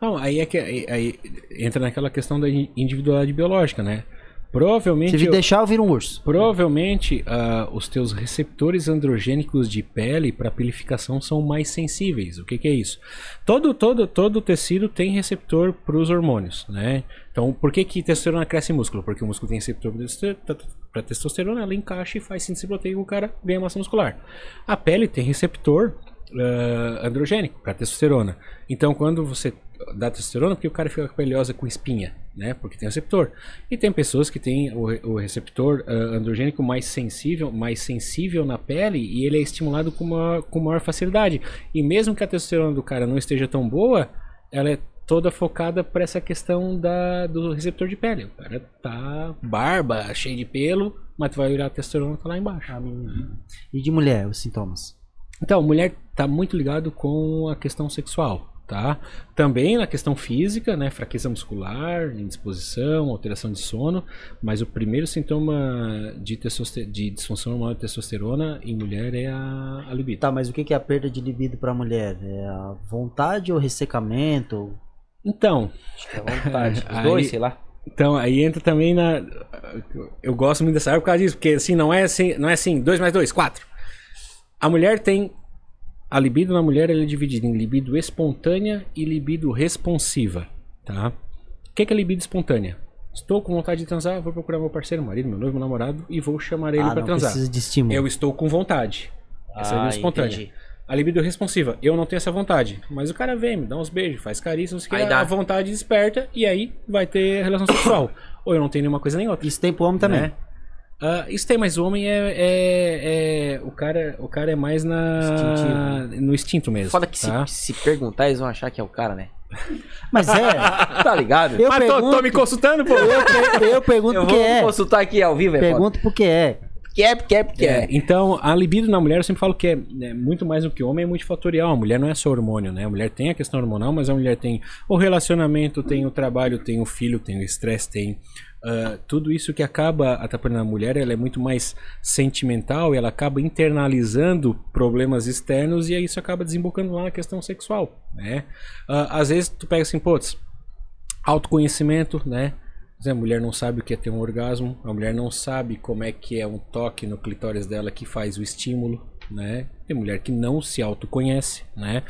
Não, aí é que aí, aí entra naquela questão da individualidade biológica, né? Provavelmente. Se eu- deixar, eu viro um urso. Provavelmente ah, os teus receptores androgênicos de pele para pelificação são mais sensíveis. O que, que é isso? Todo, todo, todo tecido tem receptor para os hormônios, né? Então, por que que testosterona cresce em músculo? Porque o músculo tem receptor para testosterona, ela encaixa e faz síntese proteica o cara ganha massa muscular. A pele tem receptor ah, androgênico para testosterona. Então, quando você dá testosterona, porque o cara fica com com espinha, né? Porque tem receptor. E tem pessoas que têm o, o receptor ah, androgênico mais sensível, mais sensível na pele e ele é estimulado com, maior- com maior facilidade. E mesmo que a testosterona do cara não esteja tão boa, ela é toda focada para essa questão da, do receptor de pele. O cara tá barba, cheio de pelo, mas tu vai olhar a testosterona tá lá embaixo. E de mulher, os sintomas. Então, mulher tá muito ligado com a questão sexual, tá? Também na questão física, né? Fraqueza muscular, indisposição, alteração de sono, mas o primeiro sintoma de, de disfunção hormonal de testosterona em mulher é a, a libido. Tá, mas o que que é a perda de libido pra mulher? É a vontade ou ressecamento? Então, Acho que é vontade. Os Aí- dois, sei lá. então aí entra também na eu gosto muito dessa área por causa disso, porque assim não é assim, não é assim, 2 mais 2, 4. A mulher tem a libido na mulher ela é dividida em libido espontânea e libido responsiva, tá? O que que é libido espontânea? Estou com vontade de transar, vou procurar meu parceiro, marido, meu noivo, meu namorado e vou chamar ele ah, não transar. precisa de estímulo. Eu estou com vontade. Essa é a Ah, libido espontânea. entendi. A libido responsiva, eu não tenho essa vontade. Mas o cara vem, me dá uns beijos, faz carícia, não sei o que, Aí dá. a vontade desperta e aí vai ter relação sexual. Ou eu não tenho nenhuma coisa nem outra. Isso tem pro homem também. Né? Ah, isso tem, mas o homem é, é- é- o cara, o cara é mais na no instinto mesmo. Foda que tá? se, se perguntar, eles vão achar que é o cara, né? Mas é, Tá ligado? Eu Mas tô, pergunto- tô me consultando, pô. eu, eu pergunto Eu porque vou é. consultar aqui ao vivo, é foda. Pergunto porque é. Porque é, porque é, porque É, é. então, a libido na mulher, eu sempre falo que é, né, muito mais do que homem, é multifatorial. A mulher não é só hormônio, né? A mulher tem a questão hormonal, mas a mulher tem o relacionamento, tem o trabalho, tem o filho, tem o estresse, tem ah, tudo isso que acaba atrapalhando a mulher. Ela é muito mais sentimental e ela acaba internalizando problemas externos e aí isso acaba desembocando lá na questão sexual, né? Ah, às vezes tu pega assim, putz, autoconhecimento, né? A mulher não sabe o que é ter um orgasmo, a mulher não sabe como é que é um toque no clitóris dela que faz o estímulo, né? Tem mulher que não se autoconhece, né?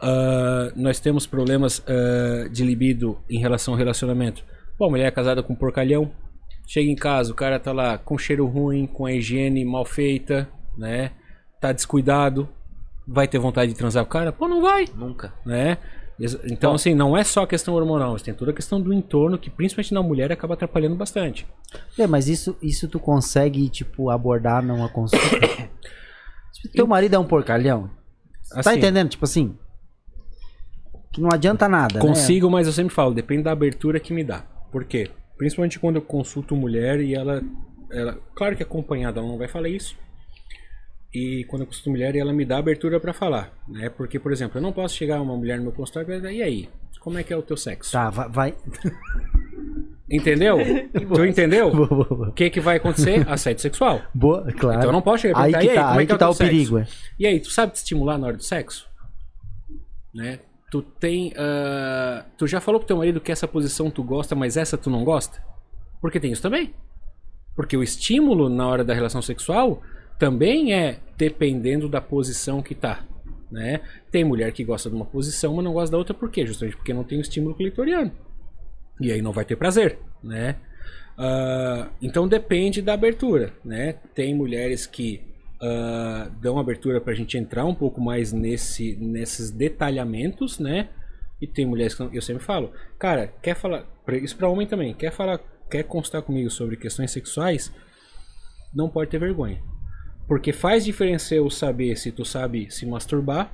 Ah, nós temos problemas ah, de libido em relação ao relacionamento. Bom, a mulher é casada com um porcalhão, chega em casa, o cara tá lá com cheiro ruim, com a higiene mal feita, né? Tá descuidado, vai ter vontade de transar com o cara? Pô, não vai, Nunca. né? Então, assim, não é só a questão hormonal, tem toda a questão do entorno que, principalmente na mulher, acaba atrapalhando bastante. É, mas isso, isso tu consegue, tipo, abordar numa consulta. Se teu marido é um porcalhão, tá Assim, entendendo? Tipo assim. Que não adianta nada. né? Consigo, mas eu sempre falo, depende da abertura que me dá. Por quê? Principalmente quando eu consulto mulher e ela, ela claro que acompanhada, ela não vai falar isso. E quando eu consulto mulher, ela me dá abertura pra falar, né? Porque, por exemplo, eu não posso chegar uma mulher no meu consultório e falar, e aí, como é que é o teu sexo? Tá, vai. vai. Entendeu? tu entendeu? Boa, boa, boa. O que, que vai acontecer? Assédio sexual. Boa, claro. Então eu não posso chegar Aí perguntar, que aí, tá, é aí que, é que tá o sexo? perigo. é. E aí, tu sabe te estimular na hora do sexo? Né? Tu tem. ah, tu já falou pro teu marido que essa posição tu gosta, mas essa tu não gosta? Porque tem isso também. Porque o estímulo na hora da relação sexual também é dependendo da posição que tá. Né? Tem mulher que gosta de uma posição, mas não gosta da outra, por quê? Justamente porque não tem o estímulo clitoriano. E aí não vai ter prazer, né? Ah, então depende da abertura, né? Tem mulheres que ah, dão abertura pra gente entrar um pouco mais nesse, nesses detalhamentos, né? E tem mulheres que não- eu sempre falo, cara, quer falar, isso pra homem também, quer falar, quer constar comigo sobre questões sexuais, não pode ter vergonha. Porque faz diferença eu saber se tu sabe se masturbar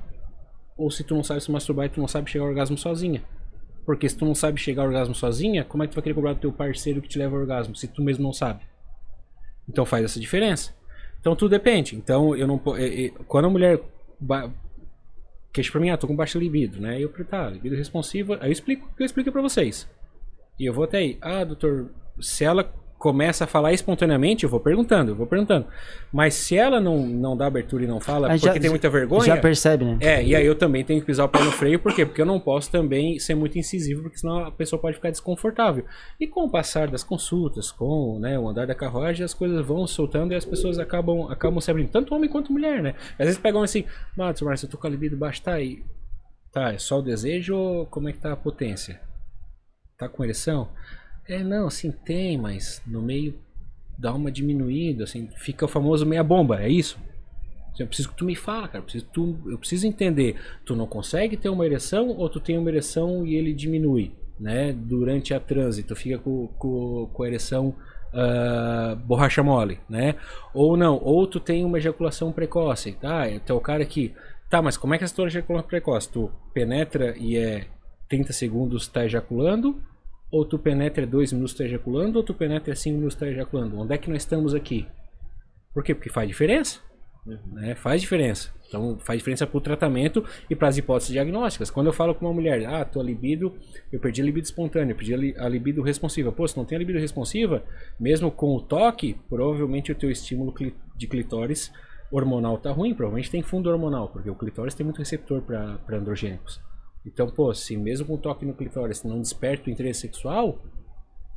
ou se tu não sabe se masturbar e tu não sabe chegar ao orgasmo sozinha. Porque se tu não sabe chegar ao orgasmo sozinha, como é que tu vai querer cobrar do teu parceiro que te leva ao orgasmo, se tu mesmo não sabe? Então faz essa diferença. Então tudo depende. Então eu não quando a mulher queixa pra mim, ah, tô com baixa libido, né? Eu tá, libido responsiva, aí eu explico o que eu explico pra vocês. E eu vou até aí, ah, doutor, se ela começa a falar espontaneamente, eu vou perguntando, eu vou perguntando. Mas se ela não, não dá abertura e não fala, Aí porque já- tem muita vergonha, Já percebe, né? é, e aí eu também tenho que pisar o pé no freio, por quê? Porque eu não posso também ser muito incisivo, porque senão a pessoa pode ficar desconfortável. E com o passar das consultas, com né, o andar da carruagem, as coisas vão soltando e as pessoas acabam, acabam se abrindo, tanto homem quanto mulher, né? Às vezes pegam assim, Matos, Márcio, eu tô com a libido baixa, tá aí. Tá, é só o desejo ou como é que tá a potência? Tá com ereção? É, não, assim, tem, mas no meio dá uma diminuída, assim, fica o famoso meia bomba, é isso? Eu preciso que tu me fala, cara. Eu preciso, tu, eu preciso entender. Tu não consegue ter uma ereção ou tu tem uma ereção e ele diminui, né? Durante a transe, tu fica com, com, com a ereção ah, borracha mole, né? Ou não, ou tu tem uma ejaculação precoce, tá? É o cara que. Tá, mas como é que é essa tua ejaculação precoce? Tu penetra e é 30 segundos tá ejaculando? Ou tu penetra 2 minutos tá ejaculando? Ou tu penetra 5 minutos tá ejaculando? Onde é que nós estamos aqui? Por quê? Porque faz diferença. Né? Faz diferença. Então faz diferença para o tratamento e para as hipóteses diagnósticas. Quando eu falo com uma mulher, ah, tua libido, eu perdi a libido espontânea, eu perdi a, li- a libido responsiva. Pô, se não tem a libido responsiva, mesmo com o toque, provavelmente o teu estímulo de clitóris hormonal tá ruim, provavelmente tem fundo hormonal, porque o clitóris tem muito receptor para androgênicos. Então, pô, se mesmo com toque no clitóris não desperta o interesse sexual,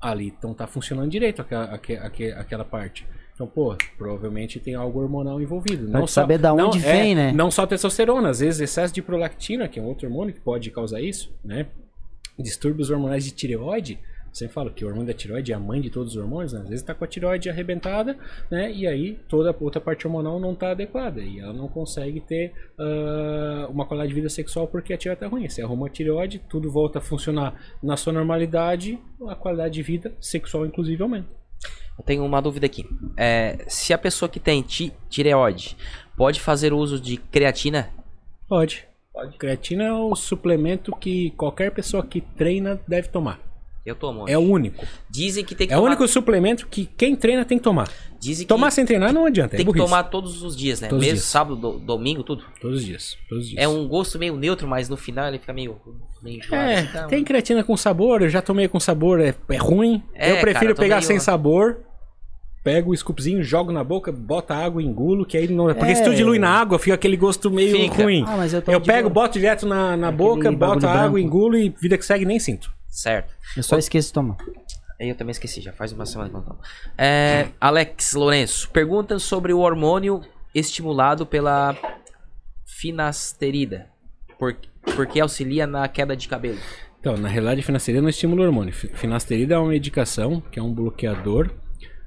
ali então tá funcionando direito aquela, aque- aque- aquela parte. Então, pô, provavelmente tem algo hormonal envolvido. Pra saber da onde não, é, vem, né? Não só testosterona, às vezes excesso de prolactina, que é um outro hormônio que pode causar isso, né? Distúrbios hormonais de tireoide. Sempre falo que o hormônio da tireoide é a mãe de todos os hormônios, né? Às vezes tá com a tireoide arrebentada, né? E aí toda a outra parte hormonal não tá adequada. E ela não consegue ter ah, uma qualidade de vida sexual porque a tireoide tá ruim. Se arruma a tireoide, tudo volta a funcionar na sua normalidade, a qualidade de vida sexual, inclusive, aumenta. Eu tenho uma dúvida aqui. É, se a pessoa que tem ti- tireoide pode fazer uso de creatina? Pode. Creatina é o suplemento que qualquer pessoa que treina deve tomar. Eu tomo. É o único. Dizem que tem que É o tomar. único suplemento que quem treina tem que tomar. Dizem que Tomar sem treinar não adianta, é tem que burrice. tomar todos os dias, né? Todos os Mesmo dias. sábado, do- domingo, tudo. Todos os dias. Todos os dias. É um gosto meio neutro, mas no final ele fica meio, meio enjoado. É, tá? tem creatina com sabor, eu já tomei com sabor, é, é ruim. É, eu prefiro cara, eu pegar meio- sem sabor, pego o scoopzinho, jogo na boca, bota água e engulo, que aí não. Porque É. se tu dilui na água, fica aquele gosto meio Fica. ruim. Ah, mas eu eu pego, boto direto na, na boca, boto água, branco. engulo e vida que segue nem sinto. Certo. Eu só esqueço de tomar. Eu também esqueci, já faz uma semana que eu não tomo. É, Alex Lourenço, pergunta sobre o hormônio estimulado pela finasterida. Por, porque auxilia na queda de cabelo. Então, na realidade, finasterida não estimula o hormônio. Fi- Finasterida é uma medicação que é um bloqueador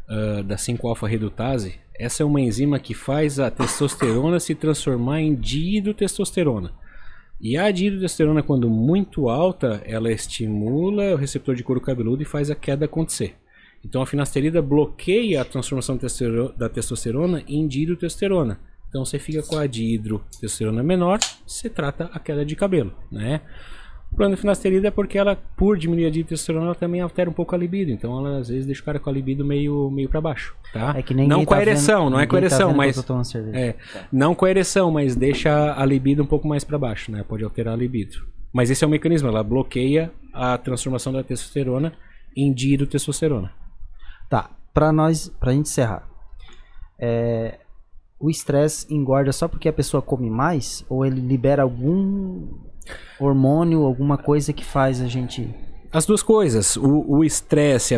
ah, da 5-alfa-redutase. Essa é uma enzima que faz a testosterona se transformar em dihidrotestosterona. E a dihidrotestosterona, quando muito alta, ela estimula o receptor de couro cabeludo e faz a queda acontecer. Então, a finasterida bloqueia a transformação da testosterona em dihidrotestosterona. Então, você fica com a dihidrotestosterona menor, você trata a queda de cabelo, né? O problema da finasterida é porque ela, por diminuir a dihidrotestosterona, ela também altera um pouco a libido. Então ela às vezes deixa o cara com a libido meio, meio para baixo, tá? É que ninguém não com tá a ereção, vendo- não é com a tá ereção, que mas é, não com a ereção, mas deixa a libido um pouco mais para baixo, né? Pode alterar a libido. Mas esse é o mecanismo, ela bloqueia a transformação da testosterona indiro testosterona. Tá, pra nós, pra gente encerrar. É, o estresse engorda só porque a pessoa come mais? Ou ele libera algum hormônio, alguma coisa que faz a gente. As duas coisas. O estresse,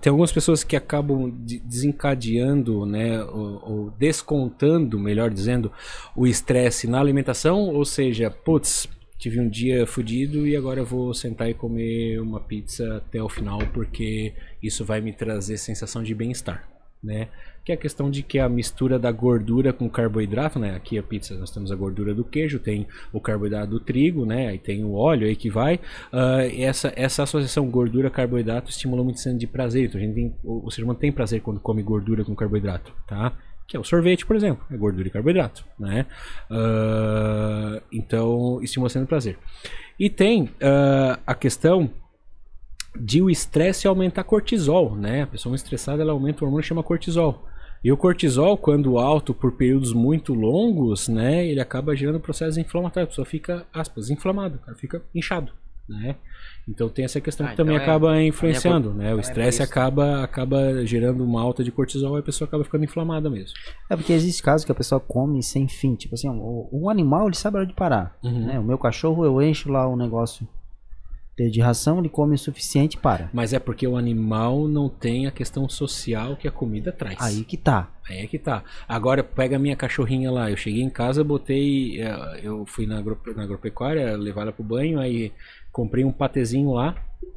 tem algumas pessoas que acabam de- desencadeando, né, ou, ou descontando, melhor dizendo, o estresse na alimentação, ou seja, putz, tive um dia fudido e agora eu vou sentar e comer uma pizza até o final porque isso vai me trazer sensação de bem-estar, né? Que é a questão de que a mistura da gordura com carboidrato, né? Aqui a pizza nós temos a gordura do queijo, tem o carboidrato do trigo, né? Aí tem o óleo aí que vai. Ah, essa, essa associação gordura-carboidrato estimula muito sendo de prazer. Então a gente tem, o, o ser humano tem prazer quando come gordura com carboidrato, tá? Que é o sorvete, por exemplo, é gordura e carboidrato, né? Ah, então estimula sendo prazer. E tem ah, a questão de o estresse aumentar cortisol, né? A pessoa estressada ela aumenta o hormônio chama cortisol. E o cortisol, quando alto por períodos muito longos, né, ele acaba gerando processos inflamatórios. A pessoa fica, aspas, inflamado, o cara fica inchado, né? Então tem essa questão Ah, que também então é- acaba influenciando, né? O é estresse acaba acaba gerando uma alta de cortisol e a pessoa acaba ficando inflamada mesmo. É porque existe casos que a pessoa come sem fim. Tipo assim, o, o animal ele sabe a hora de parar. Uhum. né? O meu cachorro, eu encho lá o negócio de ração, ele come o suficiente para. Mas é porque o animal não tem a questão social que a comida traz. Aí que tá. Aí é que tá. Agora pega a minha cachorrinha lá. Eu cheguei em casa, botei. eh, Eu fui na, na agropecuária, levar ela pro banho, aí comprei um patezinho lá.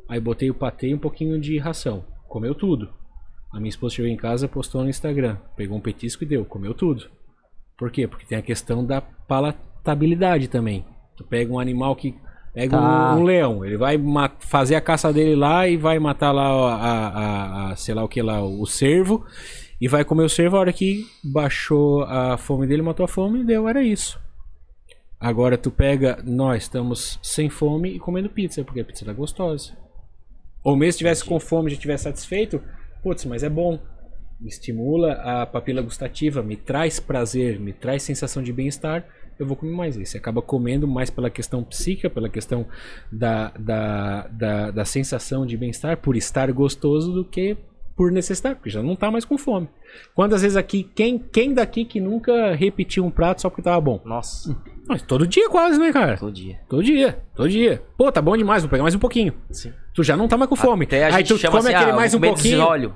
Aí botei o patê e um pouquinho de ração. Comeu tudo. A minha esposa chegou em casa, postou no Instagram. Pegou um petisco e deu. Comeu tudo. Por quê? Porque tem a questão da palatabilidade também. Tu pega um animal que. Pega Tá. um, um leão, ele vai fazer a caça dele lá e vai matar lá a, a- a- sei lá o que lá, o cervo. E vai comer o cervo, a hora que baixou a fome dele, matou a fome e deu, era isso. Agora tu pega, nós estamos sem fome e comendo pizza, porque a pizza tá gostosa. Ou mesmo se tivesse com fome e já tivesse satisfeito, putz, mas é bom. Me estimula a papila gustativa, me traz prazer, me traz sensação de bem-estar, eu vou comer mais. Aí você acaba comendo mais pela questão psíquica, pela questão da, da, da, da sensação de bem-estar, por estar gostoso, do que por necessidade, porque já não tá mais com fome. Quantas vezes aqui, quem, quem daqui que nunca repetiu um prato só porque tava bom? Nossa, Mas todo dia quase, né, cara? todo dia. Todo dia, todo dia. Pô, tá bom demais, vou pegar mais um pouquinho. Sim. Tu já não tá mais com fome. Até a Aí gente tu chama come assim, aquele ah, mais um pouquinho. desóleo.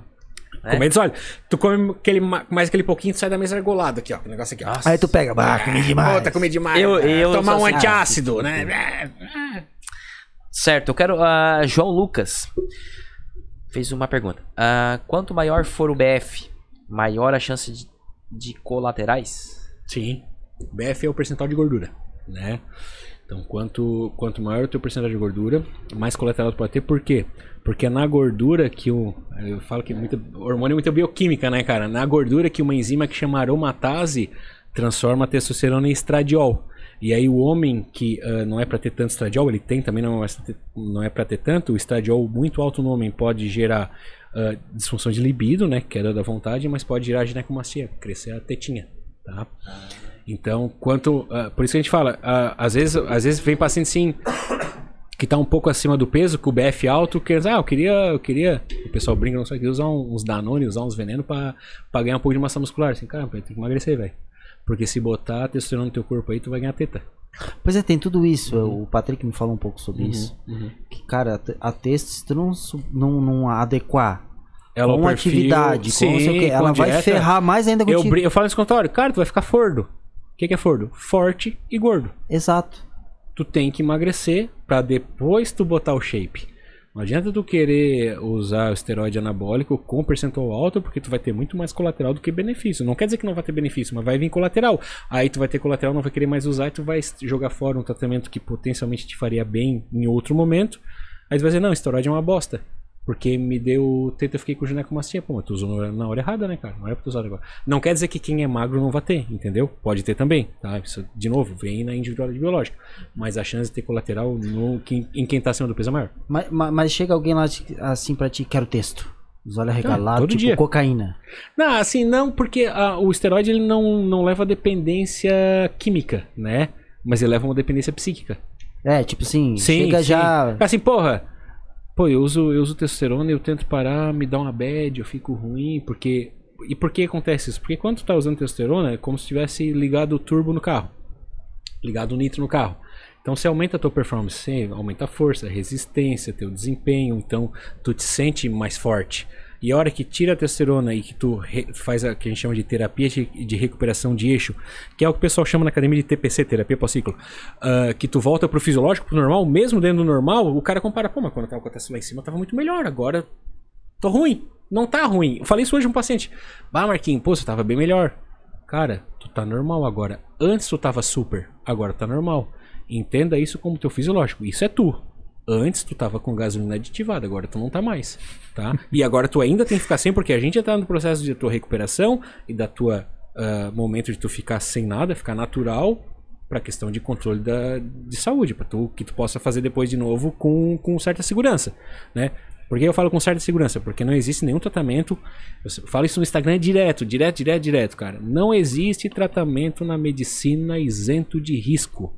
Né? Come desóleo. Tu come aquele, ma- mais aquele pouquinho, tu sai da mesa argolado aqui, ó. O negócio aqui, ó. Nossa. Aí tu pega, bah, comi demais. Pô, tá comendo demais. Eu- né? eu Tomar um assim, antiácido, ah, né? Certo, eu quero. ah, João Lucas fez uma pergunta. Ah, quanto maior for o BF, maior a chance de, de colaterais? Sim. BF é o percentual de gordura, né? Então, quanto, quanto maior o teu percentual de gordura, mais colateral tu pode ter. Por quê? Porque é na gordura que o... Eu falo que hormônio é muita bioquímica, né, cara? Na gordura que uma enzima que chama aromatase transforma a testosterona em estradiol. E aí o homem que ah, não é pra ter tanto estradiol, ele tem também, não é, não é para ter tanto, o estradiol muito alto no homem pode gerar ah, disfunção de libido, né, queda da vontade, mas pode gerar ginecomastia, crescer a tetinha, tá? Então, quanto. ah, por isso que a gente fala, ah, às, vezes, às vezes vem paciente sim que tá um pouco acima do peso, com o BF alto, que ah, eu queria, eu queria. O pessoal brinca, não sei o que, usar uns Danone, usar uns venenos pra, pra ganhar um pouco de massa muscular. Assim, cara, tem que emagrecer, velho. Porque se botar testosterona no teu corpo aí, tu vai ganhar teta. Pois é, tem tudo isso. O Patrick me falou um pouco sobre Uhum, isso. Que, cara, a te- a texto, se tu não, não, não adequar Ela, com perfil- atividade, com não sei o Sim, que, ela vai dieta. ferrar mais ainda Eu, contigo. brin- eu falo nesse consultório, cara, tu vai ficar fordo. O que, que é fordo? Forte e gordo. Exato. tu tem que emagrecer pra depois tu botar o shape. Não adianta tu querer usar o esteroide anabólico com percentual alto, porque tu vai ter muito mais colateral do que benefício. Não quer dizer que não vai ter benefício, mas vai vir colateral. Aí tu vai ter colateral, não vai querer mais usar, e tu vai jogar fora um tratamento que potencialmente te faria bem em outro momento. Aí tu vai dizer, não, esteroide é uma bosta. Porque me deu teta, eu fiquei com ginecomastia. Pô, mas tu usou na hora errada, né, cara? Não é pra tu usar agora. Não quer dizer que quem é magro não vai ter, entendeu? Pode ter também, tá? Isso, de novo, vem na individualidade biológica. Mas a chance de ter colateral no, quem- em quem tá acima do peso é maior. Mas, mas, mas chega alguém lá assim pra ti, quero texto. Os olhos arregalados, todo tipo dia. cocaína. Não, assim, não, porque ah, o esteroide ele não, não leva a dependência química, né? Mas ele leva uma dependência psíquica. É, tipo assim, Sim, chega sim. já. Assim, porra, pô, eu uso, eu uso testosterona e eu tento parar, me dá uma bad, eu fico ruim, porque. E por que acontece isso? Porque quando tu tá usando testosterona, é como se tivesse ligado o turbo no carro. Ligado o nitro no carro. Então você aumenta a tua performance, você aumenta a força, a resistência, teu desempenho, então tu te sente mais forte. E a hora que tira a testosterona e que tu faz a que a gente chama de terapia de, recuperação de eixo, que é o que o pessoal chama na academia de TPC, terapia pós-ciclo, ah, que tu volta pro fisiológico, pro normal, mesmo dentro do normal, o cara compara, pô, mas quando tava com a testosterona lá em cima, tava muito melhor, agora tô ruim. Não tá ruim. Eu falei isso hoje um paciente. Bah, Marquinhos, pô, você tava bem melhor. Cara, tu tá normal agora. Antes tu tava super, agora tá normal. Entenda isso como teu fisiológico. Isso é tu. Antes tu tava com gasolina aditivada, agora tu não tá mais, tá? E agora tu ainda tem que ficar sem, porque a gente já tá no processo de tua recuperação e da tua ah, momento de tu ficar sem nada, ficar natural para questão de controle da, de saúde, para tu que tu possa fazer depois de novo com, com certa segurança, né? Por que eu falo com certa segurança? Porque não existe nenhum tratamento. Eu falo isso no Instagram direto, direto, direto, direto, cara. Não existe tratamento na medicina isento de risco.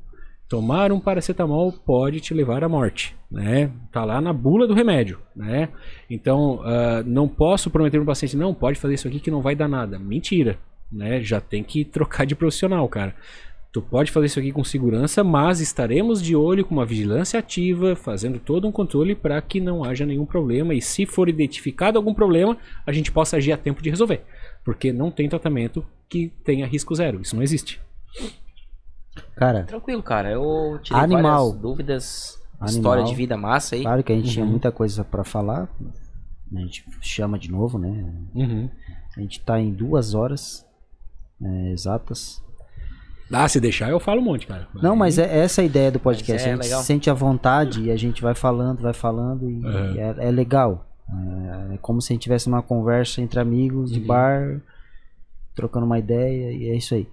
Tomar um paracetamol pode te levar à morte, né? Tá lá na bula do remédio, né? Então, ah, não posso prometer o paciente, não, pode fazer isso aqui que não vai dar nada. Mentira, né? Já tem que trocar de profissional, cara. Tu pode fazer isso aqui com segurança, mas estaremos de olho com uma vigilância ativa, fazendo todo um controle para que não haja nenhum problema e se for identificado algum problema, a gente possa agir a tempo de resolver. Porque não tem tratamento que tenha risco zero, isso não existe. Cara, Tranquilo, cara. Eu tirei Animal. várias dúvidas. Animal. História de vida massa aí. claro que a gente tinha Uhum. muita coisa pra falar. A gente chama de novo, né? A gente tá em duas horas é, exatas. Ah, se deixar eu falo um monte, cara. Não, mas é essa a ideia do podcast. Mas é a gente legal. se sente à vontade e a gente vai falando, vai falando e, Uhum. e é, é legal. É, é como se a gente tivesse uma conversa entre amigos de Uhum. bar, trocando uma ideia e é isso aí.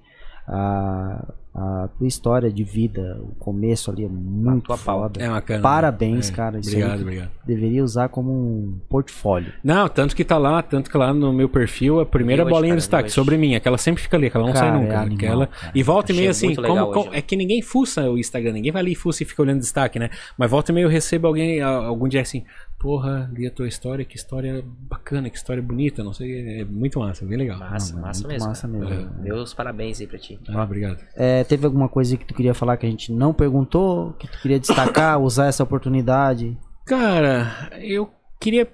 A, a tua história de vida, o começo ali é muito pau. foda. É bacana. Parabéns, É, cara. Isso Obrigado, obrigado. deveria usar como um portfólio. Não, tanto que tá lá, tanto que lá no meu perfil, a primeira hoje, bolinha cara, de destaque sobre mim, aquela sempre fica ali, aquela não Cara, sai é nunca. animal, aquela... cara. E volta e Achei meia assim, muito como, hoje. é que ninguém fuça o Instagram, ninguém vai ali e fuça e fica olhando destaque, né? Mas volta e meia eu recebo alguém, a- algum dia assim, porra, li a tua história, que história bacana, que história bonita, não sei, é muito massa, bem legal. Massa, Não, é massa mesmo. massa mesmo. Meus parabéns aí pra ti. Ah, obrigado. É, teve alguma coisa que tu queria falar que a gente não perguntou, que tu queria destacar, usar essa oportunidade? Cara, eu queria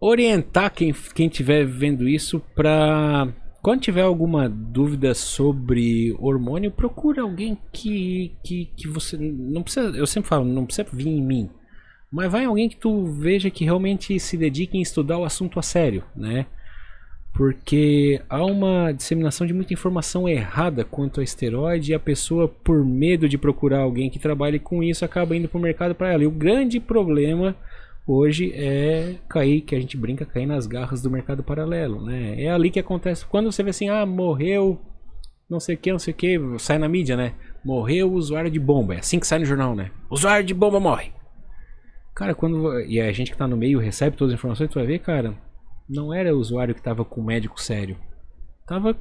orientar quem quem estiver vendo isso pra quando tiver alguma dúvida sobre hormônio, procura alguém que, que, que você não precisa, eu sempre falo, não precisa vir em mim, mas vai alguém que tu veja que realmente se dedique em estudar o assunto a sério, né? Porque há uma disseminação de muita informação errada quanto a esteroide e a pessoa, por medo de procurar alguém que trabalhe com isso, acaba indo para o mercado para ela. E o grande problema hoje é cair, que a gente brinca, cair nas garras do mercado paralelo. Né? É ali que acontece. Quando você vê assim, ah, morreu, não sei o que, não sei o que, sai na mídia, né? Morreu o usuário de bomba. É assim que sai no jornal, né? Usuário de bomba morre. Cara, quando. E a gente que tá no meio recebe todas as informações, tu vai ver, cara, não era o usuário que tava com médico sério. Tava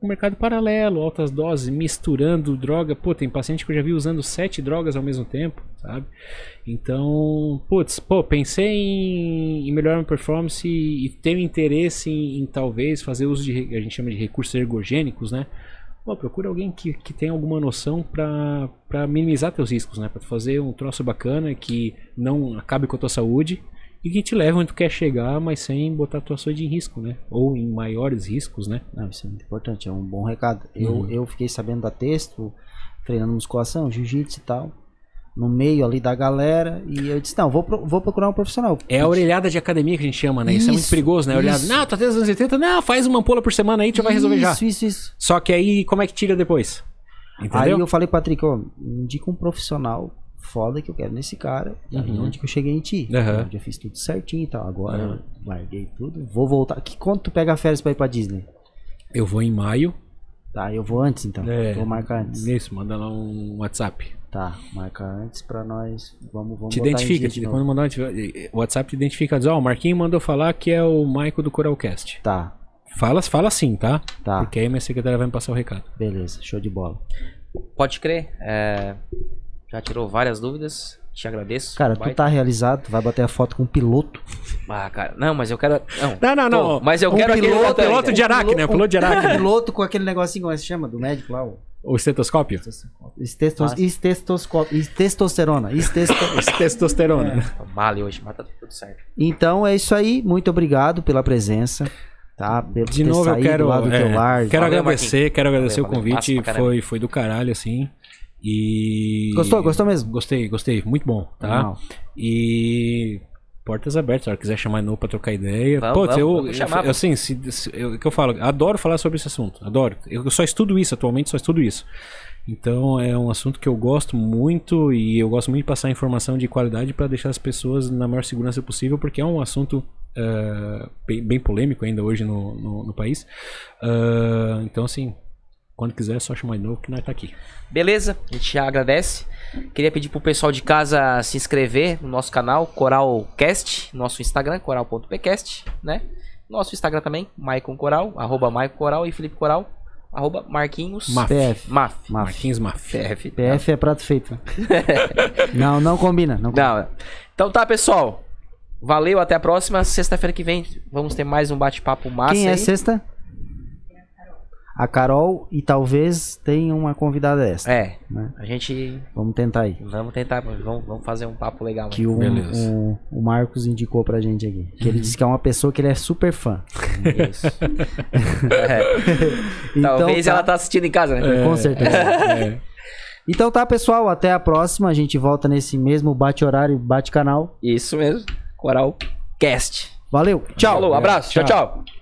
com mercado paralelo, altas doses, misturando droga. Pô, tem paciente que eu já vi usando sete drogas ao mesmo tempo, sabe? Então, putz, pô, pensei em, em melhorar minha performance e, e tenho interesse em, em talvez fazer uso de, a gente chama de recursos ergogênicos, né? Procura alguém que, que tenha alguma noção pra minimizar teus riscos, né? Tu fazer um troço bacana que não acabe com a tua saúde e que te leve onde tu quer chegar, mas sem botar a tua saúde em risco, né? Ou em maiores riscos, né? Não, isso é muito importante, é um bom recado. Eu, Uhum. eu fiquei sabendo da texto, treinando musculação, jiu-jitsu e tal, no meio ali da galera, e eu disse, não, vou, pro- vou procurar um profissional. É a orelhada de academia que a gente chama, né? Isso, é muito Isso, perigoso, né? A Orelhada, isso. não, tá desde os anos 80, não, faz uma ampola por semana aí, tu vai resolver já. Isso, isso, isso. Só que aí, como é que tira depois? Aí Entendeu? eu falei, Patrick, ó, indica um profissional foda que eu quero nesse cara. E aí Uhum. onde que eu cheguei em ti? Aham. Eu já fiz tudo certinho e tal. Agora eu larguei tudo. Vou voltar. Que quando tu pega férias pra ir pra Disney? Eu vou em maio. Tá, eu vou antes então. É. Vou marcar antes. Isso, manda lá um WhatsApp. Tá, marca antes pra nós. Vamos, vamos te identifica, te, quando mandar um- o WhatsApp te identifica, diz, ó, o Marquinho mandou falar que é o Maico do Coralcast. Tá, Fala, fala sim, tá? tá. Porque aí minha secretária vai me passar o recado. Beleza, show de bola. Pode crer. é, Já tirou várias dúvidas. Te agradeço. Cara, tu tá realizado, tu vai bater a foto com o piloto. Ah, cara. Não, mas eu quero. Não, Não, não, não. Mas eu Um quero aquele piloto- piloto de Araque, né? O piloto de Araque. piloto com aquele negocinho, como é que se chama? Do médico lá, o O estetoscópio? estestos, Nossa. estestoscópio, testosterona. Testosterona. Tô mal hoje, mas tá tudo certo. Então é isso aí, muito obrigado pela presença. Tá? Pelo De novo, eu quero, do é, teu lar. quero Valeu, agradecer, quero agradecer Valeu, o valeu. convite. Foi, foi do caralho, assim. E. Gostou? Gostou mesmo? Gostei, gostei. Muito bom, tá? Não. E. Portas abertas, se ela quiser chamar de novo pra trocar ideia. Vamos, Pô, vamos, eu, vamos chamar, eu, assim, se, se- eu, que eu falo, adoro falar sobre esse assunto, adoro. Eu só estudo isso, atualmente só estudo isso. Então é um assunto que eu gosto muito e eu gosto muito de passar informação de qualidade para deixar as pessoas na maior segurança possível, porque é um assunto eh, bem, bem polêmico ainda hoje no, no, no país. Ah, então, assim, quando quiser é só chamar de novo que nós tá aqui. Beleza, a gente já agradece. Queria pedir pro pessoal de casa se inscrever no nosso canal, Coralcast, nosso Instagram, coral.pcast, né? Nosso Instagram também, Maicon Coral, arroba Maicon Coral e Felipe Coral, arroba Marquinhos Maf. PF. Maf. Maf. Marquinhos Maf. PF. PF é prato feito. não, não combina. Não combina. Não. Então tá, pessoal. Valeu, até a próxima. Sexta-feira que vem vamos ter mais um bate-papo massa Quem é aí. sexta? A Carol e talvez tenha uma convidada extra. É, Né? a gente Vamos tentar aí. vamos tentar, vamos, vamos fazer um papo legal. Que o, o, o Marcos indicou pra gente aqui. Que ele disse que é uma pessoa que ele é super fã. Isso. É. Então, Talvez ela tá assistindo em casa, né? Com certeza. É. Então tá, pessoal. Até a próxima. A gente volta nesse mesmo bate-horário, bate-canal. Isso mesmo. Coral Cast. Valeu. Tchau. Falou, abraço. tchau. Tchau. tchau.